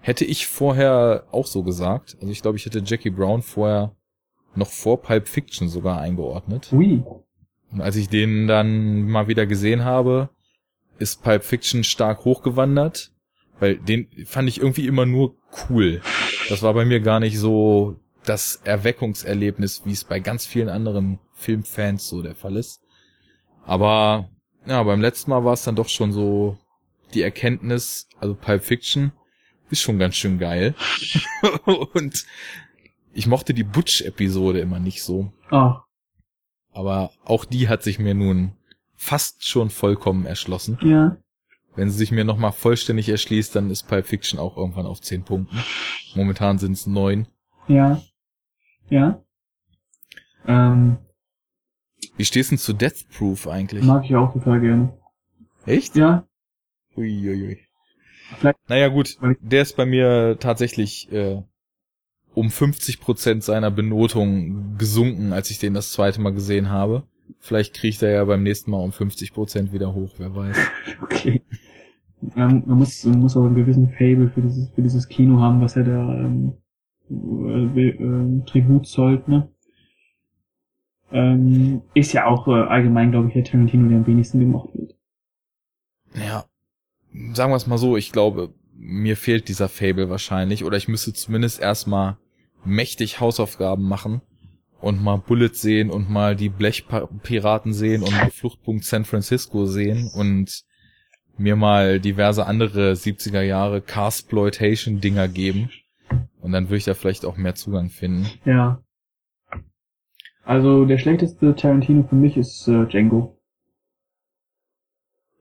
Hätte ich vorher auch so gesagt. Also ich glaube, ich hätte Jackie Brown vorher noch vor Pulp Fiction sogar eingeordnet.
Ui.
Und als ich den dann mal wieder gesehen habe, ist Pulp Fiction stark hochgewandert, weil den fand ich irgendwie immer nur cool. Das war bei mir gar nicht so das Erweckungserlebnis, wie es bei ganz vielen anderen Filmfans so der Fall ist. Aber ja, beim letzten Mal war es dann doch schon so die Erkenntnis, also Pulp Fiction ist schon ganz schön geil. Und ich mochte die Butch-Episode immer nicht so.
Oh.
Aber auch die hat sich mir nun fast schon vollkommen erschlossen.
Ja.
Wenn sie sich mir nochmal vollständig erschließt, dann ist Pulp Fiction auch irgendwann auf 10 Punkten. Momentan sind es 9.
Ja. Ja. Ähm,
Wie stehst du denn zu Death Proof eigentlich?
mag ich auch total gerne.
Echt?
Ja.
Uiuiui.
Vielleicht-
Naja gut, der ist bei mir tatsächlich äh, um 50% seiner Benotung gesunken, als ich den das zweite Mal gesehen habe. Vielleicht kriegt er ja beim nächsten Mal um 50% wieder hoch, wer weiß.
Okay. man, man, muss, man muss auch einen gewissen Fable für dieses, für dieses Kino haben, was er da ähm, äh, äh, Tribut zollt, ne? Ähm, ist ja auch äh, allgemein, glaube ich, der Tarantino, der am wenigsten gemocht wird.
Ja, sagen wir es mal so, ich glaube, mir fehlt dieser Fable wahrscheinlich, oder ich müsste zumindest erstmal mächtig Hausaufgaben machen und mal Bullet sehen und mal die Blechpiraten sehen und mal Fluchtpunkt San Francisco sehen und mir mal diverse andere 70er Jahre Carsploitation Dinger geben. Und dann würde ich da vielleicht auch mehr Zugang finden.
Ja. Also der schlechteste Tarantino für mich ist äh, Django.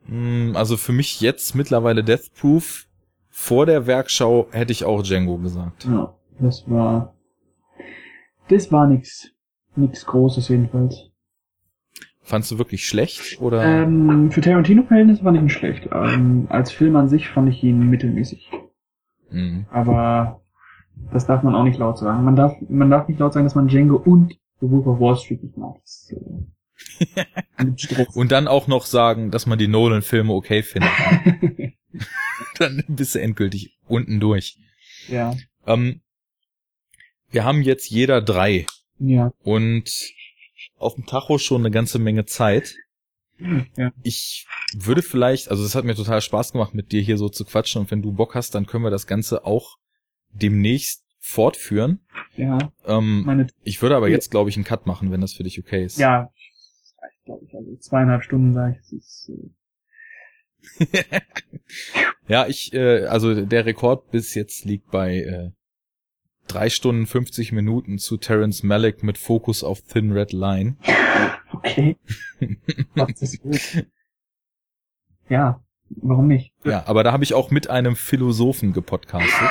Hm, also für mich jetzt mittlerweile Death Proof. Vor der Werkschau hätte ich auch Django gesagt.
Ja, das war das war nix nix Großes jedenfalls.
Fandst du wirklich schlecht oder?
Ähm, für Tarantino-Verhältnisse fand ich ihn schlecht. Ähm, als Film an sich fand ich ihn mittelmäßig.
Mhm.
Aber das darf man auch nicht laut sagen. Man darf, man darf nicht laut sagen, dass man Django und The Wolf of Wall Street nicht mag. Das,
äh, und dann auch noch sagen, dass man die Nolan-Filme okay findet. dann bist du endgültig unten durch.
Ja.
Ähm, wir haben jetzt jeder drei.
Ja.
Und auf dem Tacho schon eine ganze Menge Zeit.
Ja.
Ich würde vielleicht, also es hat mir total Spaß gemacht, mit dir hier so zu quatschen und wenn du Bock hast, dann können wir das Ganze auch demnächst fortführen.
Ja.
Ähm,
Meine,
ich würde aber jetzt, glaube ich, einen Cut machen, wenn das für dich okay ist.
ja. Ich glaube, ich also zweieinhalb Stunden sage ich, das ist, äh,
ja, ich, äh, also der Rekord bis jetzt liegt bei äh, drei Stunden 50 Minuten zu Terence Malick mit Fokus auf Thin Red Line.
okay. Das ist gut. Ja, warum nicht?
Ja, aber da habe ich auch mit einem Philosophen gepodcastet.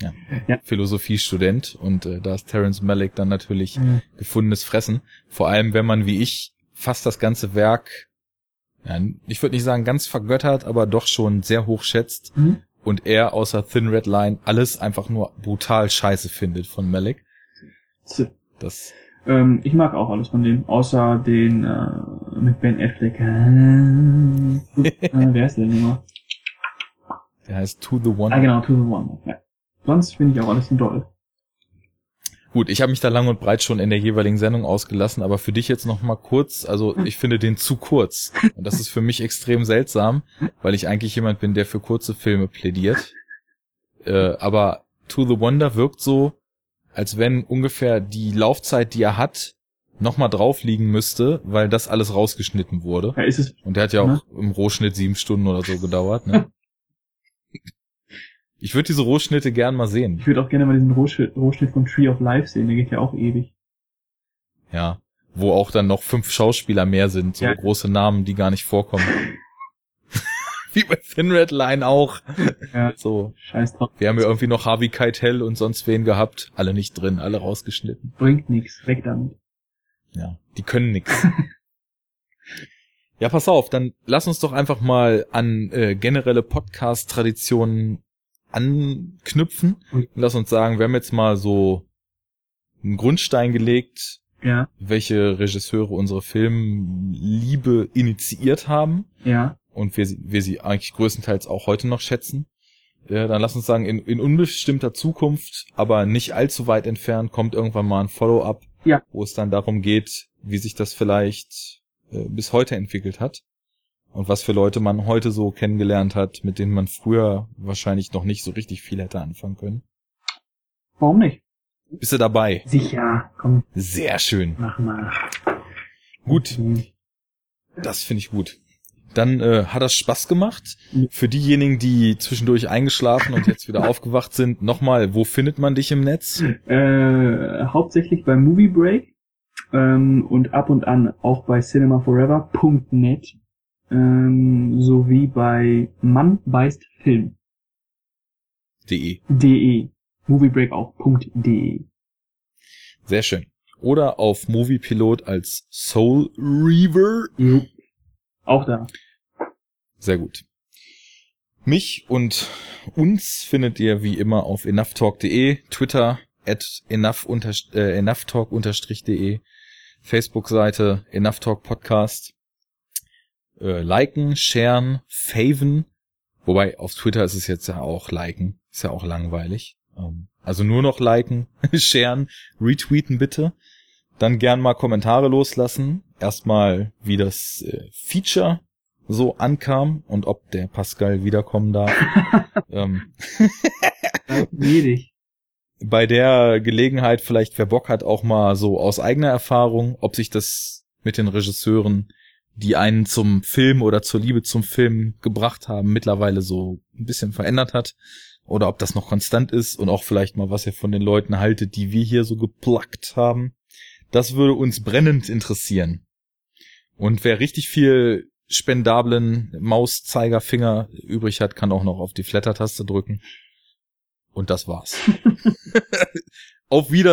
Ja,
Ja.
Philosophiestudent und äh, da ist Terence Malick dann natürlich
Mhm.
gefundenes Fressen. Vor allem, wenn man wie ich fast das ganze Werk, ja, ich würde nicht sagen ganz vergöttert, aber doch schon sehr hoch schätzt
Mhm.
und er außer Thin Red Line alles einfach nur brutal scheiße findet von Malik.
Z-
Das,
Ähm, ich mag auch alles von dem, außer den äh, mit Ben Affleck. Äh, wer ist der denn immer?
der heißt To the One.
Ah, genau, To the One. Ja. Sonst finde ich auch alles doll.
Gut, ich habe mich da lang und breit schon in der jeweiligen Sendung ausgelassen, aber für dich jetzt noch mal kurz, also ich finde den zu kurz. Und das ist für mich extrem seltsam, weil ich eigentlich jemand bin, der für kurze Filme plädiert. Äh, aber To the Wonder wirkt so, als wenn ungefähr die Laufzeit, die er hat, noch mal drauf liegen müsste, weil das alles rausgeschnitten wurde.
Ja, ist es.
Und der hat ja
Ne?
auch im Rohschnitt sieben Stunden oder so gedauert. Ne? Ich würde diese Rohschnitte gern mal sehen.
Ich würde auch gerne mal diesen Rohschnitt, Rohschnitt von Tree of Life sehen, der geht ja auch ewig.
Ja. Wo auch dann noch fünf Schauspieler mehr sind, so
Ja.
große Namen, die gar nicht vorkommen. Wie bei Thin Red Line auch.
Ja.
So.
Scheiß drauf.
Wir haben ja irgendwie noch Harvey Keitel und sonst wen gehabt. Alle nicht drin, alle rausgeschnitten.
Bringt nix, weg damit.
Ja. Die können nix. Ja, pass auf, dann lass uns doch einfach mal an äh, generelle Podcast-Traditionen anknüpfen. Und lass uns sagen, wir haben jetzt mal so einen Grundstein gelegt,
Ja,
welche Regisseure unsere Filmliebe initiiert haben
ja.
und wir, sie- wir sie eigentlich größtenteils auch heute noch schätzen. Ja, dann lass uns sagen, in, in unbestimmter Zukunft, aber nicht allzu weit entfernt, kommt irgendwann mal ein Follow-up,
Ja.
wo es dann darum geht, wie sich das vielleicht äh, bis heute entwickelt hat und was für Leute man heute so kennengelernt hat, mit denen man früher wahrscheinlich noch nicht so richtig viel hätte anfangen können.
Warum nicht?
Bist du dabei?
Sicher, komm,
Sehr schön.
mach mal.
Gut.
Mhm.
Das finde ich gut. Dann äh, hat das Spaß gemacht. Für diejenigen, die zwischendurch eingeschlafen und jetzt wieder aufgewacht sind, nochmal, wo findet man dich im Netz?
Äh, hauptsächlich bei Movie Break ähm, und ab und an auch bei cinemaforever.net ähm, sowie bei Mann beißt Film.
De.
De. Moviebreak auch. .de.
Sehr schön. Oder auf Moviepilot als Soul Reaver.
Jo. Auch da.
Sehr gut. Mich und uns findet ihr wie immer auf enoughtalk.de, Twitter at enough äh, enoughtalk-de, Facebook-Seite enoughtalk Podcast. Äh, liken, sharen, faven. Wobei auf Twitter ist es jetzt ja auch liken. Ist ja auch langweilig. Ähm, also nur noch liken, sharen, retweeten bitte. Dann gern mal Kommentare loslassen. Erstmal, wie das äh, Feature so ankam und ob der Pascal wiederkommen darf. ähm,
Gnädig.
bei der Gelegenheit vielleicht, wer Bock hat, auch mal so aus eigener Erfahrung, ob sich das mit den Regisseuren, die einen zum Film oder zur Liebe zum Film gebracht haben, mittlerweile so ein bisschen verändert hat. Oder ob das noch konstant ist und auch vielleicht mal, was ihr von den Leuten haltet, die wir hier so geplackt haben. Das würde uns brennend interessieren. Und wer richtig viel spendablen Mauszeigerfinger übrig hat, kann auch noch auf die Flatter-Taste drücken. Und das war's. auf Wiedersehen.